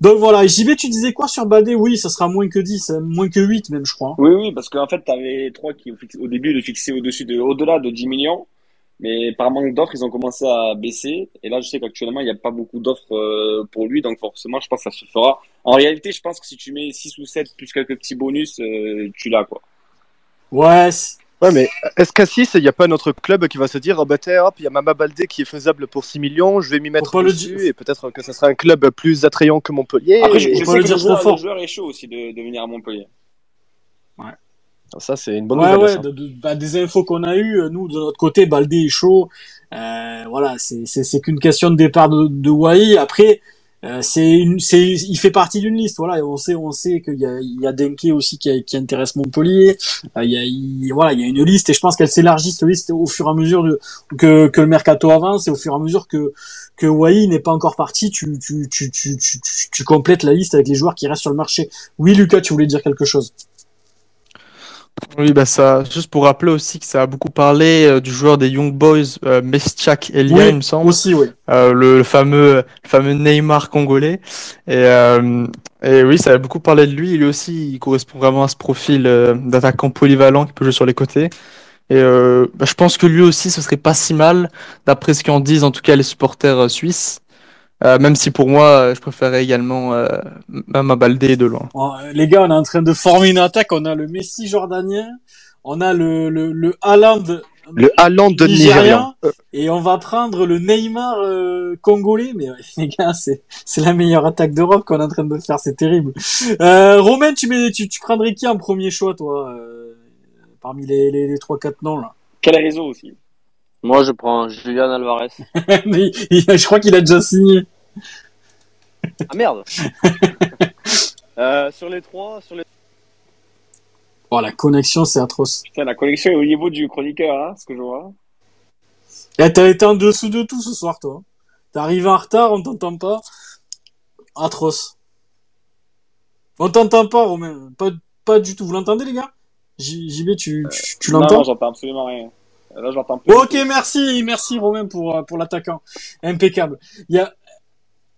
donc voilà. JB, tu disais quoi sur Badé Oui, ça sera moins que 10, euh, moins que 8 même, je crois. Oui, oui, parce qu'en fait, tu avais trois qui, au début, le fixaient au-dessus de, au-delà de 10 millions. Mais par manque d'offres, ils ont commencé à baisser. Et là, je sais qu'actuellement, il n'y a pas beaucoup d'offres euh, pour lui. Donc, forcément, je pense que ça se fera. En réalité, je pense que si tu mets 6 ou 7 plus quelques petits bonus, euh, tu l'as, quoi. Ouais, Ouais, mais est-ce qu'à 6, il n'y a pas un autre club qui va se dire, oh bah tiens, hop, il y a Mama Baldé qui est faisable pour 6 millions, je vais m'y mettre pas dessus, et peut-être que ce sera un club plus attrayant que Montpellier. Après, je, je sais le que dire le trop joueur, fort. le joueur est chaud aussi de, de venir à Montpellier. Ça, c'est une bonne ouais, nouvelle. ouais, ça. de- de- bah, des infos qu'on a eues, nous de notre côté, Baldé est chaud. Euh, voilà, c'est qu'une question de départ de, de Wai. Après, euh, c'est une, c'est, il fait partie d'une liste. Voilà, et on sait, on sait qu'il y a, il y a Denke aussi qui, qui intéresse Montpellier. Euh, il y a, il- voilà, il y a une liste et je pense qu'elle s'élargit cette liste au fur et à mesure de, que que le mercato avance et au fur et à mesure que que Wai n'est pas encore parti, tu tu tu tu tu complètes la liste avec les joueurs qui restent sur le marché. Oui, Lucas, tu voulais dire quelque chose? Oui, bah ça, juste pour rappeler aussi que ça a beaucoup parlé euh, du joueur des Young Boys, euh, Meschak Elia, Oui, il me semble, Aussi, oui. Euh, le, le fameux, le fameux Neymar congolais. Et, euh, et oui, ça a beaucoup parlé de lui. Lui aussi, il correspond vraiment à ce profil euh, d'attaquant polyvalent qui peut jouer sur les côtés. Et euh, bah, je pense que lui aussi, ce serait pas si mal, d'après ce qu'en disent en tout cas les supporters euh, suisses. Euh, même si pour moi, euh, je préférais également euh, Mama Baldé de loin. Oh, les gars, on est en train de former une attaque. On a le Messi jordanien, on a le le, le Haaland Le Haaland de Nigérian. nigérian, et on va prendre le Neymar euh, congolais. Mais les gars, c'est c'est la meilleure attaque d'Europe qu'on est en train de faire. C'est terrible. Euh, Romain, tu mets tu, tu prendrais qui en premier choix, toi, euh, parmi les les, les trois quatre noms là? Quel réseau aussi? Moi, je prends Julian Alvarez. Je crois qu'il a déjà signé. Ah merde euh, Sur les trois, sur les... Oh, la connexion, c'est atroce. Putain, la connexion est au niveau du chroniqueur, hein, ce que je vois. Eh, t'as été en dessous de tout ce soir, toi. T'es arrivé en retard, on t'entend pas. Atroce. On t'entend pas, Romain. Pas, pas du tout. Vous l'entendez, les gars? JB, tu, tu, tu non, l'entends? non, j'entends absolument rien. Là, plus. Ok, merci, merci Romain pour, euh, pour l'attaquant. Impeccable. Il y a...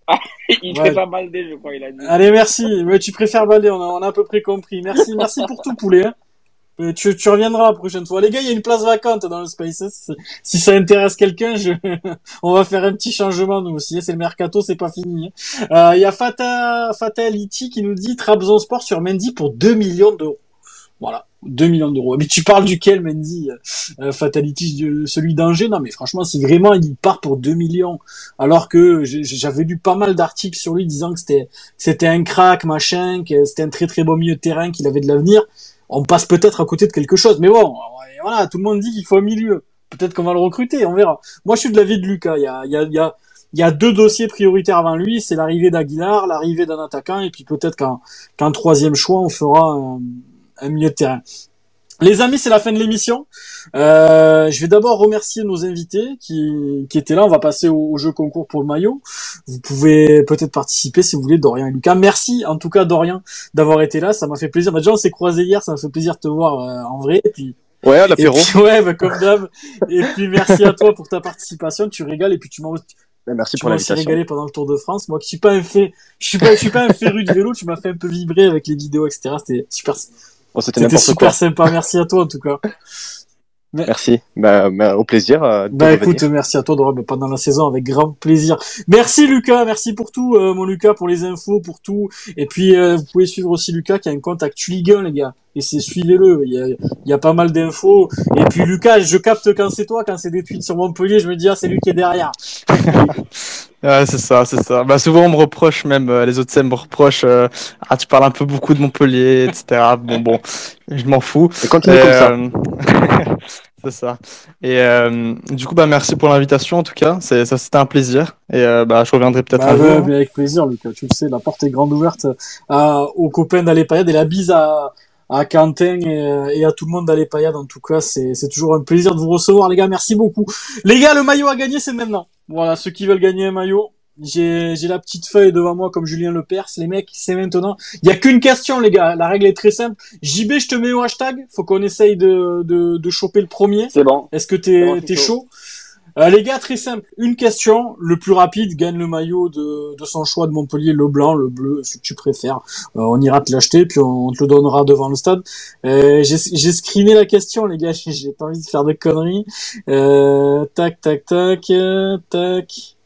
Il Ouais. fait pas mal dé, je crois, il a dit. Allez, merci. Ouais, tu préfères Baldé, on a, on a à peu près compris. Merci, merci pour tout, poulet. hein. Mais tu, tu reviendras la prochaine fois. Les gars, il y a une place vacante dans le Space. Si, ça intéresse quelqu'un, je... on va faire un petit changement nous aussi. C'est le mercato, c'est pas fini. hein. Euh, Il y a Fata, Fatality qui nous dit Trabzonspor sur Mendy pour 2 millions d'euros. Voilà, 2 millions d'euros. Mais tu parles duquel, Mendy? Euh, Fatality, celui d'Angers Non, mais franchement, si vraiment il part pour 2 millions, alors que j'avais lu pas mal d'articles sur lui disant que c'était c'était un crack, machin, que c'était un très très bon milieu de terrain, qu'il avait de l'avenir, on passe peut-être à côté de quelque chose. Mais bon, voilà, tout le monde dit qu'il faut un milieu. Peut-être qu'on va le recruter, on verra. Moi, je suis de l'avis de Lucas. Il y a, il y a, il y a, deux dossiers prioritaires avant lui, c'est l'arrivée d'Aguilar, l'arrivée d'un attaquant, et puis peut-être qu'en troisième choix, on fera un milieu de terrain. Les amis, c'est la fin de l'émission. Euh, je vais d'abord remercier nos invités qui, qui étaient là. On va passer au, au jeu concours pour le maillot. Vous pouvez peut-être participer si vous voulez, Dorian et Lucas. Merci en tout cas, Dorian, d'avoir été là. Ça m'a fait plaisir. Bah, déjà, on s'est croisés hier. Ça m'a fait plaisir de te voir euh, en vrai. Et puis, Ouais, à l'apéro. ouais, bah, comme d'hab. Et puis, merci à toi pour ta participation. Tu régales et puis tu m'as Merci tu pour l'invitation. régalé pendant le Tour de France. Moi qui suis pas un fait, je suis pas, je suis pas un féru de vélo. Tu m'as fait un peu vibrer avec les vidéos, etc. C'était super, Bon, C'était super quoi. sympa. Merci à toi en tout cas. Merci. Bah, bah, au plaisir. euh, de Bah revenir. écoute, merci à toi Dora, bah, pendant la saison avec grand plaisir. Merci Lucas, merci pour tout euh, mon Lucas pour les infos, pour tout. Et puis euh, vous pouvez suivre aussi Lucas qui a un compte Actu Ligue 1 les gars. Et c'est suivez-le, il y a, il y a pas mal d'infos. Et puis Lucas, je capte quand c'est toi, quand c'est des tweets sur Montpellier, je me dis ah c'est lui qui est derrière. Ouais, c'est ça, c'est ça. Bah, souvent, on me reproche, même euh, les autres scènes me reprochent, euh, ah, tu parles un peu beaucoup de Montpellier, etc. Bon, bon, je m'en fous. Et continue Et, comme ça. euh, c'est ça. Et euh, du coup, bah, merci pour l'invitation, en tout cas. C'est, ça, c'était un plaisir. Et euh, bah, je reviendrai peut-être Bah, un ouais, jour. mais avec plaisir Lucas, tu le sais, la porte est grande ouverte à, aux copains d'aller Payade et la bise à, à Quentin et, euh, et à tout le monde d'aller. En tout cas, c'est c'est toujours un plaisir de vous recevoir les gars, merci beaucoup. Les gars, le maillot à gagner c'est maintenant. Voilà, ceux qui veulent gagner un maillot, j'ai j'ai la petite feuille devant moi comme Julien Lepers, les mecs, c'est maintenant. Il y a qu'une question les gars, la règle est très simple. JB, je te mets au hashtag, faut qu'on essaye de, de, de choper le premier. C'est bon. Est-ce que t'es bon, je suis t'es chaud. chaud? Euh, Les gars, très simple. Une question. Le plus rapide gagne le maillot de, de son choix de Montpellier, le blanc, le bleu, ce que tu préfères. Euh, on ira te l'acheter, puis on, te le donnera devant le stade. Euh, J'ai screené la question, les gars. J'ai pas envie de faire de conneries. Tac, tac, tac, tac.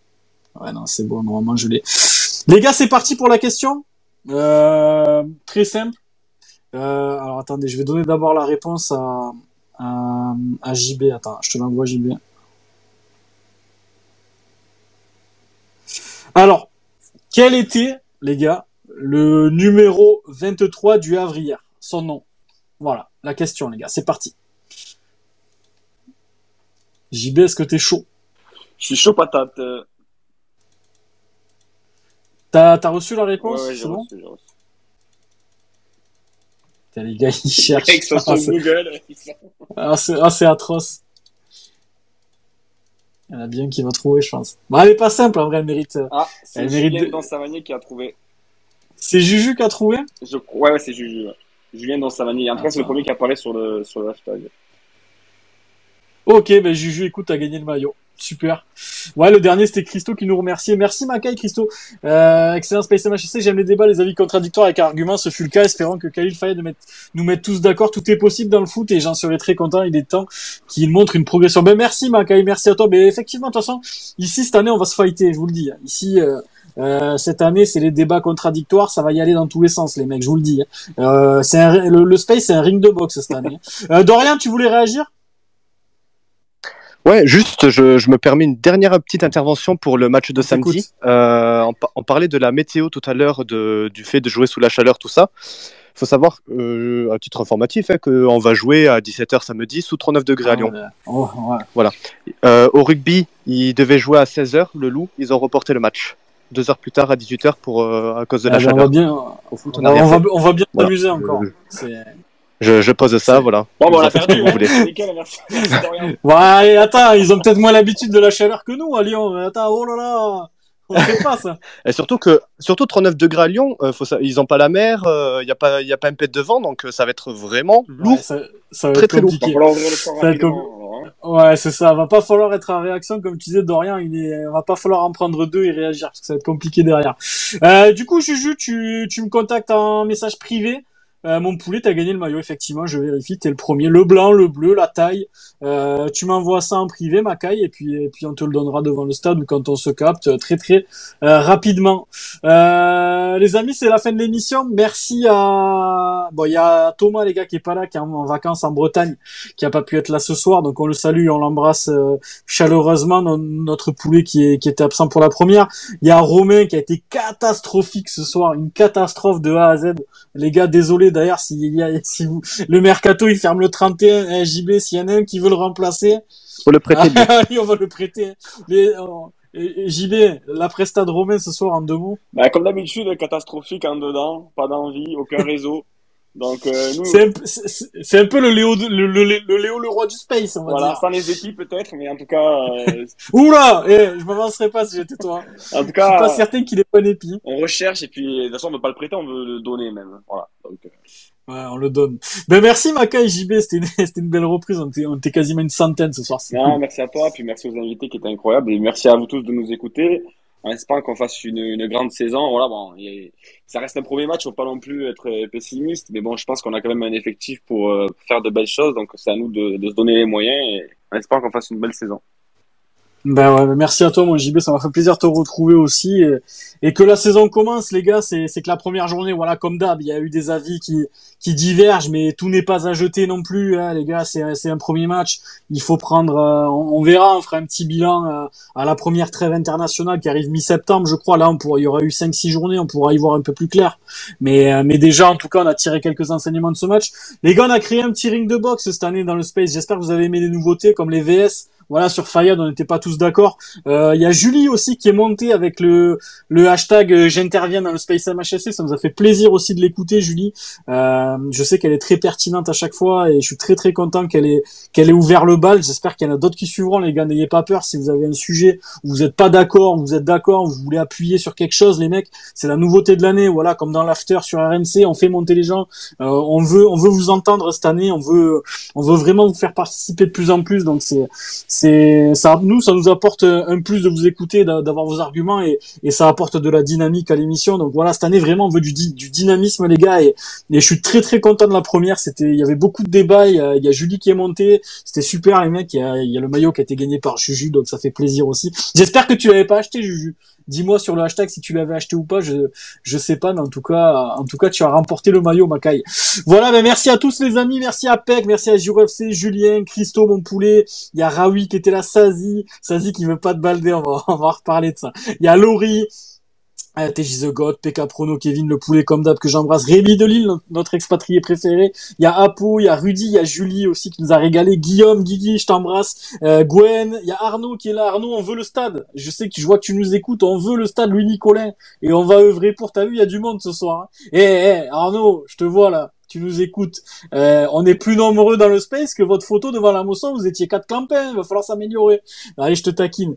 Ouais, non, c'est bon. Normalement, je l'ai. Les gars, c'est parti pour la question. Très simple. Alors attendez, je vais donner d'abord la réponse à, à, à JB. Attends, je te l'envoie JB. Alors, quel était, les gars, le numéro 23 du Havre hier? Son nom. Voilà, la question, les gars. C'est parti. JB, est-ce que t'es chaud? Je suis chaud patate. T'as t'as reçu la Ouais, réponse? Ouais, j'ai bon? reçu. Putain, Les gars, ils cherchent. Ah, c'est-. Ah, c'est ah, c'est atroce. Il y en a bien qui va trouver, je pense. Bah, elle est pas simple, en vrai, elle mérite. Ah, c'est Julien de- dans Savanier qui a trouvé. C'est Juju qui a trouvé Je... Ouais, ouais, c'est Juju. ouais. Julien dans Savanier. En tout cas, c'est le Attends. premier qui apparaît sur le, sur le hashtag. Ok, ben Juju, écoute, t'as gagné le maillot. Super. Ouais, le dernier, c'était Christo qui nous remerciait. Merci, Makai, Christo. Euh, excellent Space MHC. J'aime les débats, les avis contradictoires avec arguments. Ce fut le cas. Espérons que Khalil Fayed nous mette tous d'accord. Tout est possible dans le foot et j'en serais très content. Il est temps qu'il montre une progression. Ben, merci, Makai. Merci à toi. Mais effectivement, de toute façon, ici, cette année, on va se fighter. Je vous le dis. Ici, euh, euh, cette année, c'est les débats contradictoires. Ça va y aller dans tous les sens, les mecs. Je vous le dis. Euh, c'est le, le Space, c'est un ring de boxe cette année. Euh, Dorian, tu voulais réagir? Ouais, juste, je, je me permets une dernière petite intervention pour le match de samedi. Euh, on, pa- on parlait de la météo tout à l'heure, du fait de jouer sous la chaleur, tout ça. Il faut savoir, euh, à titre informatif, hein, qu'on va jouer à 17h samedi sous 39 degrés à Lyon. Oh, ouais. Euh, au rugby, ils devaient jouer à 16h, le loup, ils ont reporté le match. Deux heures plus tard, à 18h, pour, euh, à cause de la Ah, ben, on va chaleur. bien, Au foot, on va, fait. on va bien Voilà. s'amuser encore. Euh, Je, je pose ça, voilà. Bon, bon, on en a perdu. vous voulez. Nickel, merci. Ouais, attends, ils ont peut-être moins l'habitude de la chaleur que nous à Lyon. Attends, oh là là, on fait pas ça. Et surtout que, surtout 39 degrés à Lyon, euh, faut ça, ils n'ont pas la mer, il n'y a, pas- y a pas un pet de vent, donc euh, ça va être vraiment lourd. Ouais, ça, ça va Très, être très compliqué. Ça être hein. Ouais, c'est ça. Va pas falloir être en réaction, comme tu disais, Dorian. Il est, va pas falloir en prendre deux et réagir parce que ça va être compliqué derrière. Euh, du coup, Juju, tu, tu me contactes en message privé. Euh, mon poulet, t'as gagné le maillot, effectivement, je vérifie, t'es le premier. Le blanc, le bleu, la taille. Euh, tu m'envoies ça en privé, Macaille, et puis, et puis on te le donnera devant le stade quand on se capte euh, très très euh, rapidement. les amis, c'est la fin de l'émission. Merci à... Bon, il y a Thomas, les gars, qui est pas là, qui est en, vacances en Bretagne, qui a pas pu être là ce soir, donc on le salue, on l'embrasse chaleureusement, notre poulet qui, est, qui était absent pour la première. Il y a Romain qui a été catastrophique ce soir, une catastrophe de A à Z. Les gars, désolé d'ailleurs s'il y a, si vous, le mercato il ferme le 31, hein, JB, s'il y en a un qui veut le remplacer. Faut le prêter. Ah, on va le prêter. Mais, oh, JB, la presta de Romain ce soir en deux mots. Bah, comme d'habitude, catastrophique en dedans, pas d'envie, aucun réseau. Donc, euh, nous... c'est un, peu le Léo, le, le, le, Léo, le roi du space, on va voilà, dire. sans les équipes peut-être, mais en tout cas. Euh... Oula, eh, je m'avancerai pas si j'étais toi. En tout cas, je suis pas certain qu'il ait pas épi. On recherche et puis de toute façon on veut pas le prêter, on veut le donner même. Voilà. Donc, euh... Ouais, on le donne. Ben merci Maca et JB, c'était une, c'était une belle reprise. On était, on était quasiment une centaine ce soir. Non, merci à toi, puis merci aux invités qui étaient incroyables et merci à vous tous de nous écouter en espérant qu'on fasse une, grande saison. Voilà, bon, ça reste un premier match, faut pas non plus être pessimiste, mais bon, je pense qu'on a quand même un effectif pour euh, faire de belles choses, donc c'est à nous de, de, se donner les moyens et en espérant qu'on fasse une belle saison. Ben ouais, merci à toi, mon JB, ça m'a fait plaisir de te retrouver aussi. Et, que la saison commence, les gars, c'est, que la première journée, voilà, comme d'hab, il y a eu des avis qui, qui divergent, mais tout n'est pas à jeter non plus, hein, les gars, c'est, un premier match. Il faut prendre, euh, on, verra, on fera un petit bilan euh, à la première trêve internationale qui arrive mi-septembre, je crois. Là, on pourra, il y aura eu 5-6 journées, on pourra y voir un peu plus clair. Mais, euh, mais déjà, en tout cas, on a tiré quelques enseignements de ce match. Les gars, on a créé un petit ring de boxe cette année dans le Space. J'espère que vous avez aimé les nouveautés comme les VS. Voilà, sur Fayad, on n'était pas tous d'accord. Euh, il y a Julie aussi qui est montée avec le, le hashtag euh, j'interviens dans le Space MHSC. Ça nous a fait plaisir aussi de l'écouter, Julie. Euh, je sais qu'elle est très pertinente à chaque fois et je suis très très content qu'elle ait qu'elle ait ouvert le bal. J'espère qu'il y en a d'autres qui suivront, les gars. N'ayez pas peur si vous avez un sujet où vous n'êtes pas d'accord, vous êtes d'accord, vous voulez appuyer sur quelque chose, les mecs. C'est la nouveauté de l'année. Voilà, comme dans l'after sur RMC, on fait monter les gens. on veut on veut vous entendre cette année. On veut on veut vraiment vous faire participer de plus en plus. Donc c'est c'est ça nous ça nous apporte un plus de vous écouter d'avoir vos arguments et, ça apporte de la dynamique à l'émission. Donc voilà cette année vraiment on veut du, dynamisme les gars et, je suis très très content de la première. C'était il y avait beaucoup de débats il y a, il Julie qui est montée. C'était super les mecs. Il y, a, il y a le maillot qui a été gagné par Juju donc ça fait plaisir aussi. J'espère que tu l'avais pas acheté Juju Dis-moi sur le hashtag si tu l'avais acheté ou pas. Je je sais pas, mais en tout cas, en tout cas, tu as remporté le maillot, Macaille. Voilà, ben merci à tous les amis, merci à Peck, merci à JureFC, Julien, Christo, mon poulet. Il y a Raoui qui était là, Sazi, Sazi qui veut pas te balder. On va on va reparler de ça. Il y a Laurie. Ah, TJ The God, PK Prono, Kevin Le Poulet comme d'hab que j'embrasse, Rémi de Lille, notre expatrié préféré. Il y a Apo, il y a Rudy, il y a Julie aussi qui nous a régalé. Guillaume, Guigui, je t'embrasse. Euh, Gwen, il y a Arnaud qui est là. Arnaud, on veut le stade. Je sais que tu, vois que tu nous écoutes. On veut le stade Louis Nicolin et on va œuvrer pour. T'as vu, il y a du monde ce soir. Hein. Eh, eh, Arnaud, je te vois là tu nous écoutes. Euh, on est plus nombreux dans le space que votre photo devant la moisson. Vous étiez quatre clampins. Il va falloir s'améliorer. Allez, je te taquine.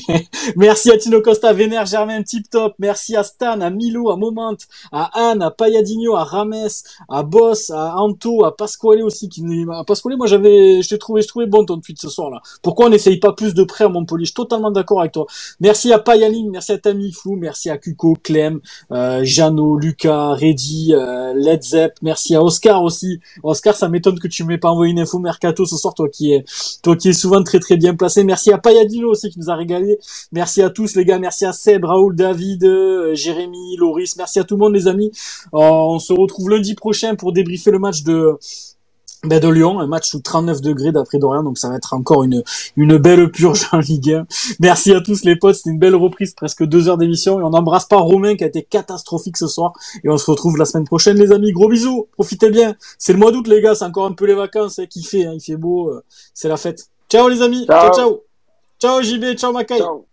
Merci à Tino Costa, Vénère, Germain, Tip Top. Merci à Stan, à Milo, à Moment, à Anne, à Payadinho, à Rames, à Boss, à Anto, à Pasquale aussi. Qui... À Pasquale, moi, j'avais, je t'ai trouvé, je trouvais bon ton tweet ce soir-là. Pourquoi on n'essaye pas plus de près à Montpellier? Je suis totalement d'accord avec toi. Merci à Payaline, merci à Tamifou, merci à Cuco, Clem, euh, Jeannot, Lucas, Reddy, euh, Led Zepp, merci Merci à Oscar aussi. Oscar, ça m'étonne que tu m'aies pas envoyé une info mercato ce soir, toi qui es, toi qui es souvent très très bien placé. Merci à Payadino aussi qui nous a régalé. Merci à tous les gars. Merci à Seb, Raoul, David, euh, Jérémy, Loris. Merci à tout le monde les amis. Euh, on se retrouve lundi prochain pour débriefer le match de ben de Lyon, un match sous 39 degrés d'après Dorian, donc ça va être encore une, une belle purge en Ligue 1. Merci à tous les potes, c'était une belle reprise, presque deux heures d'émission, et on n'embrasse pas Romain qui a été catastrophique ce soir, et on se retrouve la semaine prochaine les amis, gros bisous, profitez bien, c'est le mois d'août les gars, c'est encore un peu les vacances, hein, fait, hein, il fait beau, euh, c'est la fête. Ciao les amis, ciao ciao, ciao, JB, ciao Makai. Ciao.